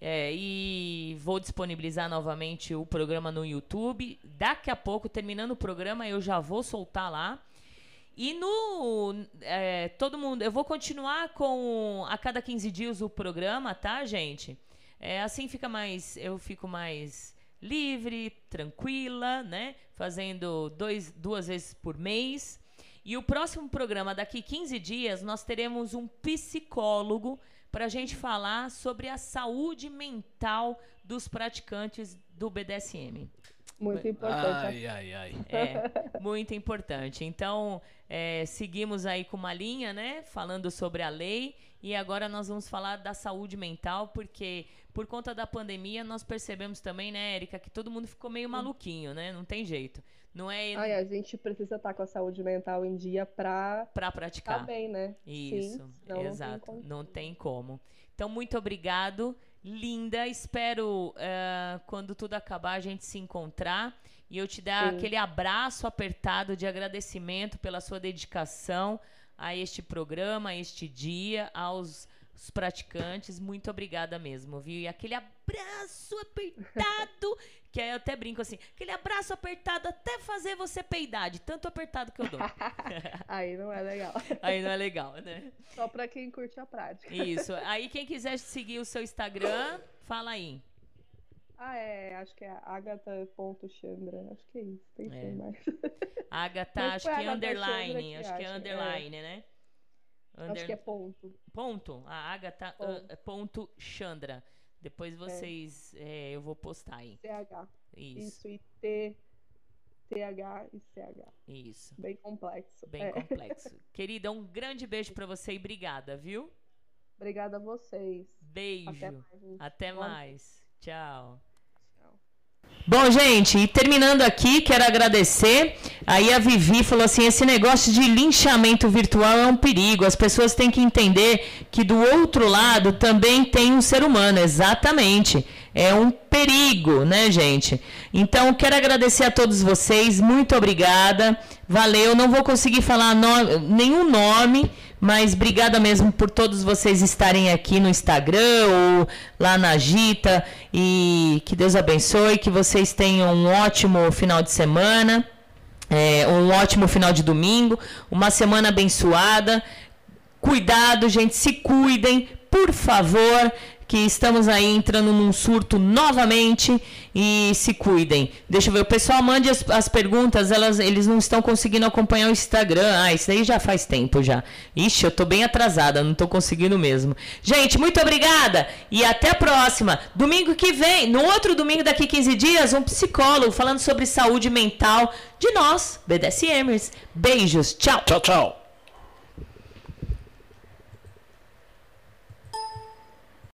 É, e vou disponibilizar novamente o programa no YouTube. Daqui a pouco, terminando o programa, eu já vou soltar lá. E no. É, todo mundo. Eu vou continuar com a cada 15 dias o programa, tá, gente? É, assim fica mais. Eu fico mais livre, tranquila, né? Fazendo dois, duas vezes por mês. E o próximo programa, daqui 15 dias, nós teremos um psicólogo para a gente falar sobre a saúde mental dos praticantes do BDSM. Muito importante. Ai, ai, ai. É, muito importante. Então, é, seguimos aí com uma linha, né? Falando sobre a lei. E agora nós vamos falar da saúde mental, porque por conta da pandemia nós percebemos também, né, Érica, que todo mundo ficou meio maluquinho, né? Não tem jeito. Não é. Ai, a gente precisa estar com a saúde mental em dia para para praticar. Tá bem, né? Isso, Sim, exato. Não tem, não tem como. Então, muito obrigado, linda. Espero uh, quando tudo acabar a gente se encontrar e eu te dar Sim. aquele abraço apertado de agradecimento pela sua dedicação a este programa, a este dia, aos os praticantes, muito obrigada mesmo, viu? E aquele abraço apertado, que aí eu até brinco assim, aquele abraço apertado até fazer você peidar, de tanto apertado que eu dou. Aí não é legal. aí não é legal, né? Só pra quem curte a prática. Isso. Aí quem quiser seguir o seu Instagram, fala aí. Ah, é, acho que é agatha.chandra. Acho que é isso, tem que É. mais. Agatha, acho que Agatha underline, acho que é é. underline, né? Acho que é ponto. Ponto. A Agatha Ponto. ah, ponto Chandra. Depois vocês, é, eu vou postar aí. CH. Isso, Isso, e T, TH e CH. isso. Bem complexo. Bem É. complexo. Querida, um grande beijo pra você e obrigada, viu? Obrigada a vocês. Beijo. Até mais. Até mais. Tchau. Bom, gente, e terminando aqui, quero agradecer. Aí a Vivi falou assim: esse negócio de linchamento virtual é um perigo. As pessoas têm que entender que do outro lado também tem um ser humano. Exatamente. É um perigo, né, gente? Então, quero agradecer a todos vocês. Muito obrigada. Valeu. Não vou conseguir falar no- nenhum nome. Mas obrigada mesmo por todos vocês estarem aqui no Instagram ou lá na Gita. E que Deus abençoe, que vocês tenham um ótimo final de semana, é, um ótimo final de domingo, uma semana abençoada. Cuidado, gente, se cuidem, por favor, que estamos aí entrando num surto novamente e se cuidem. Deixa eu ver, o pessoal mande as, as perguntas, elas, eles não estão conseguindo acompanhar o Instagram. Ah, isso aí já faz tempo já. Ixi, eu tô bem atrasada, não tô conseguindo mesmo. Gente, muito obrigada e até a próxima. Domingo que vem, no outro domingo daqui 15 dias, um psicólogo falando sobre saúde mental de nós, BDSMers. Beijos, tchau. Tchau, tchau.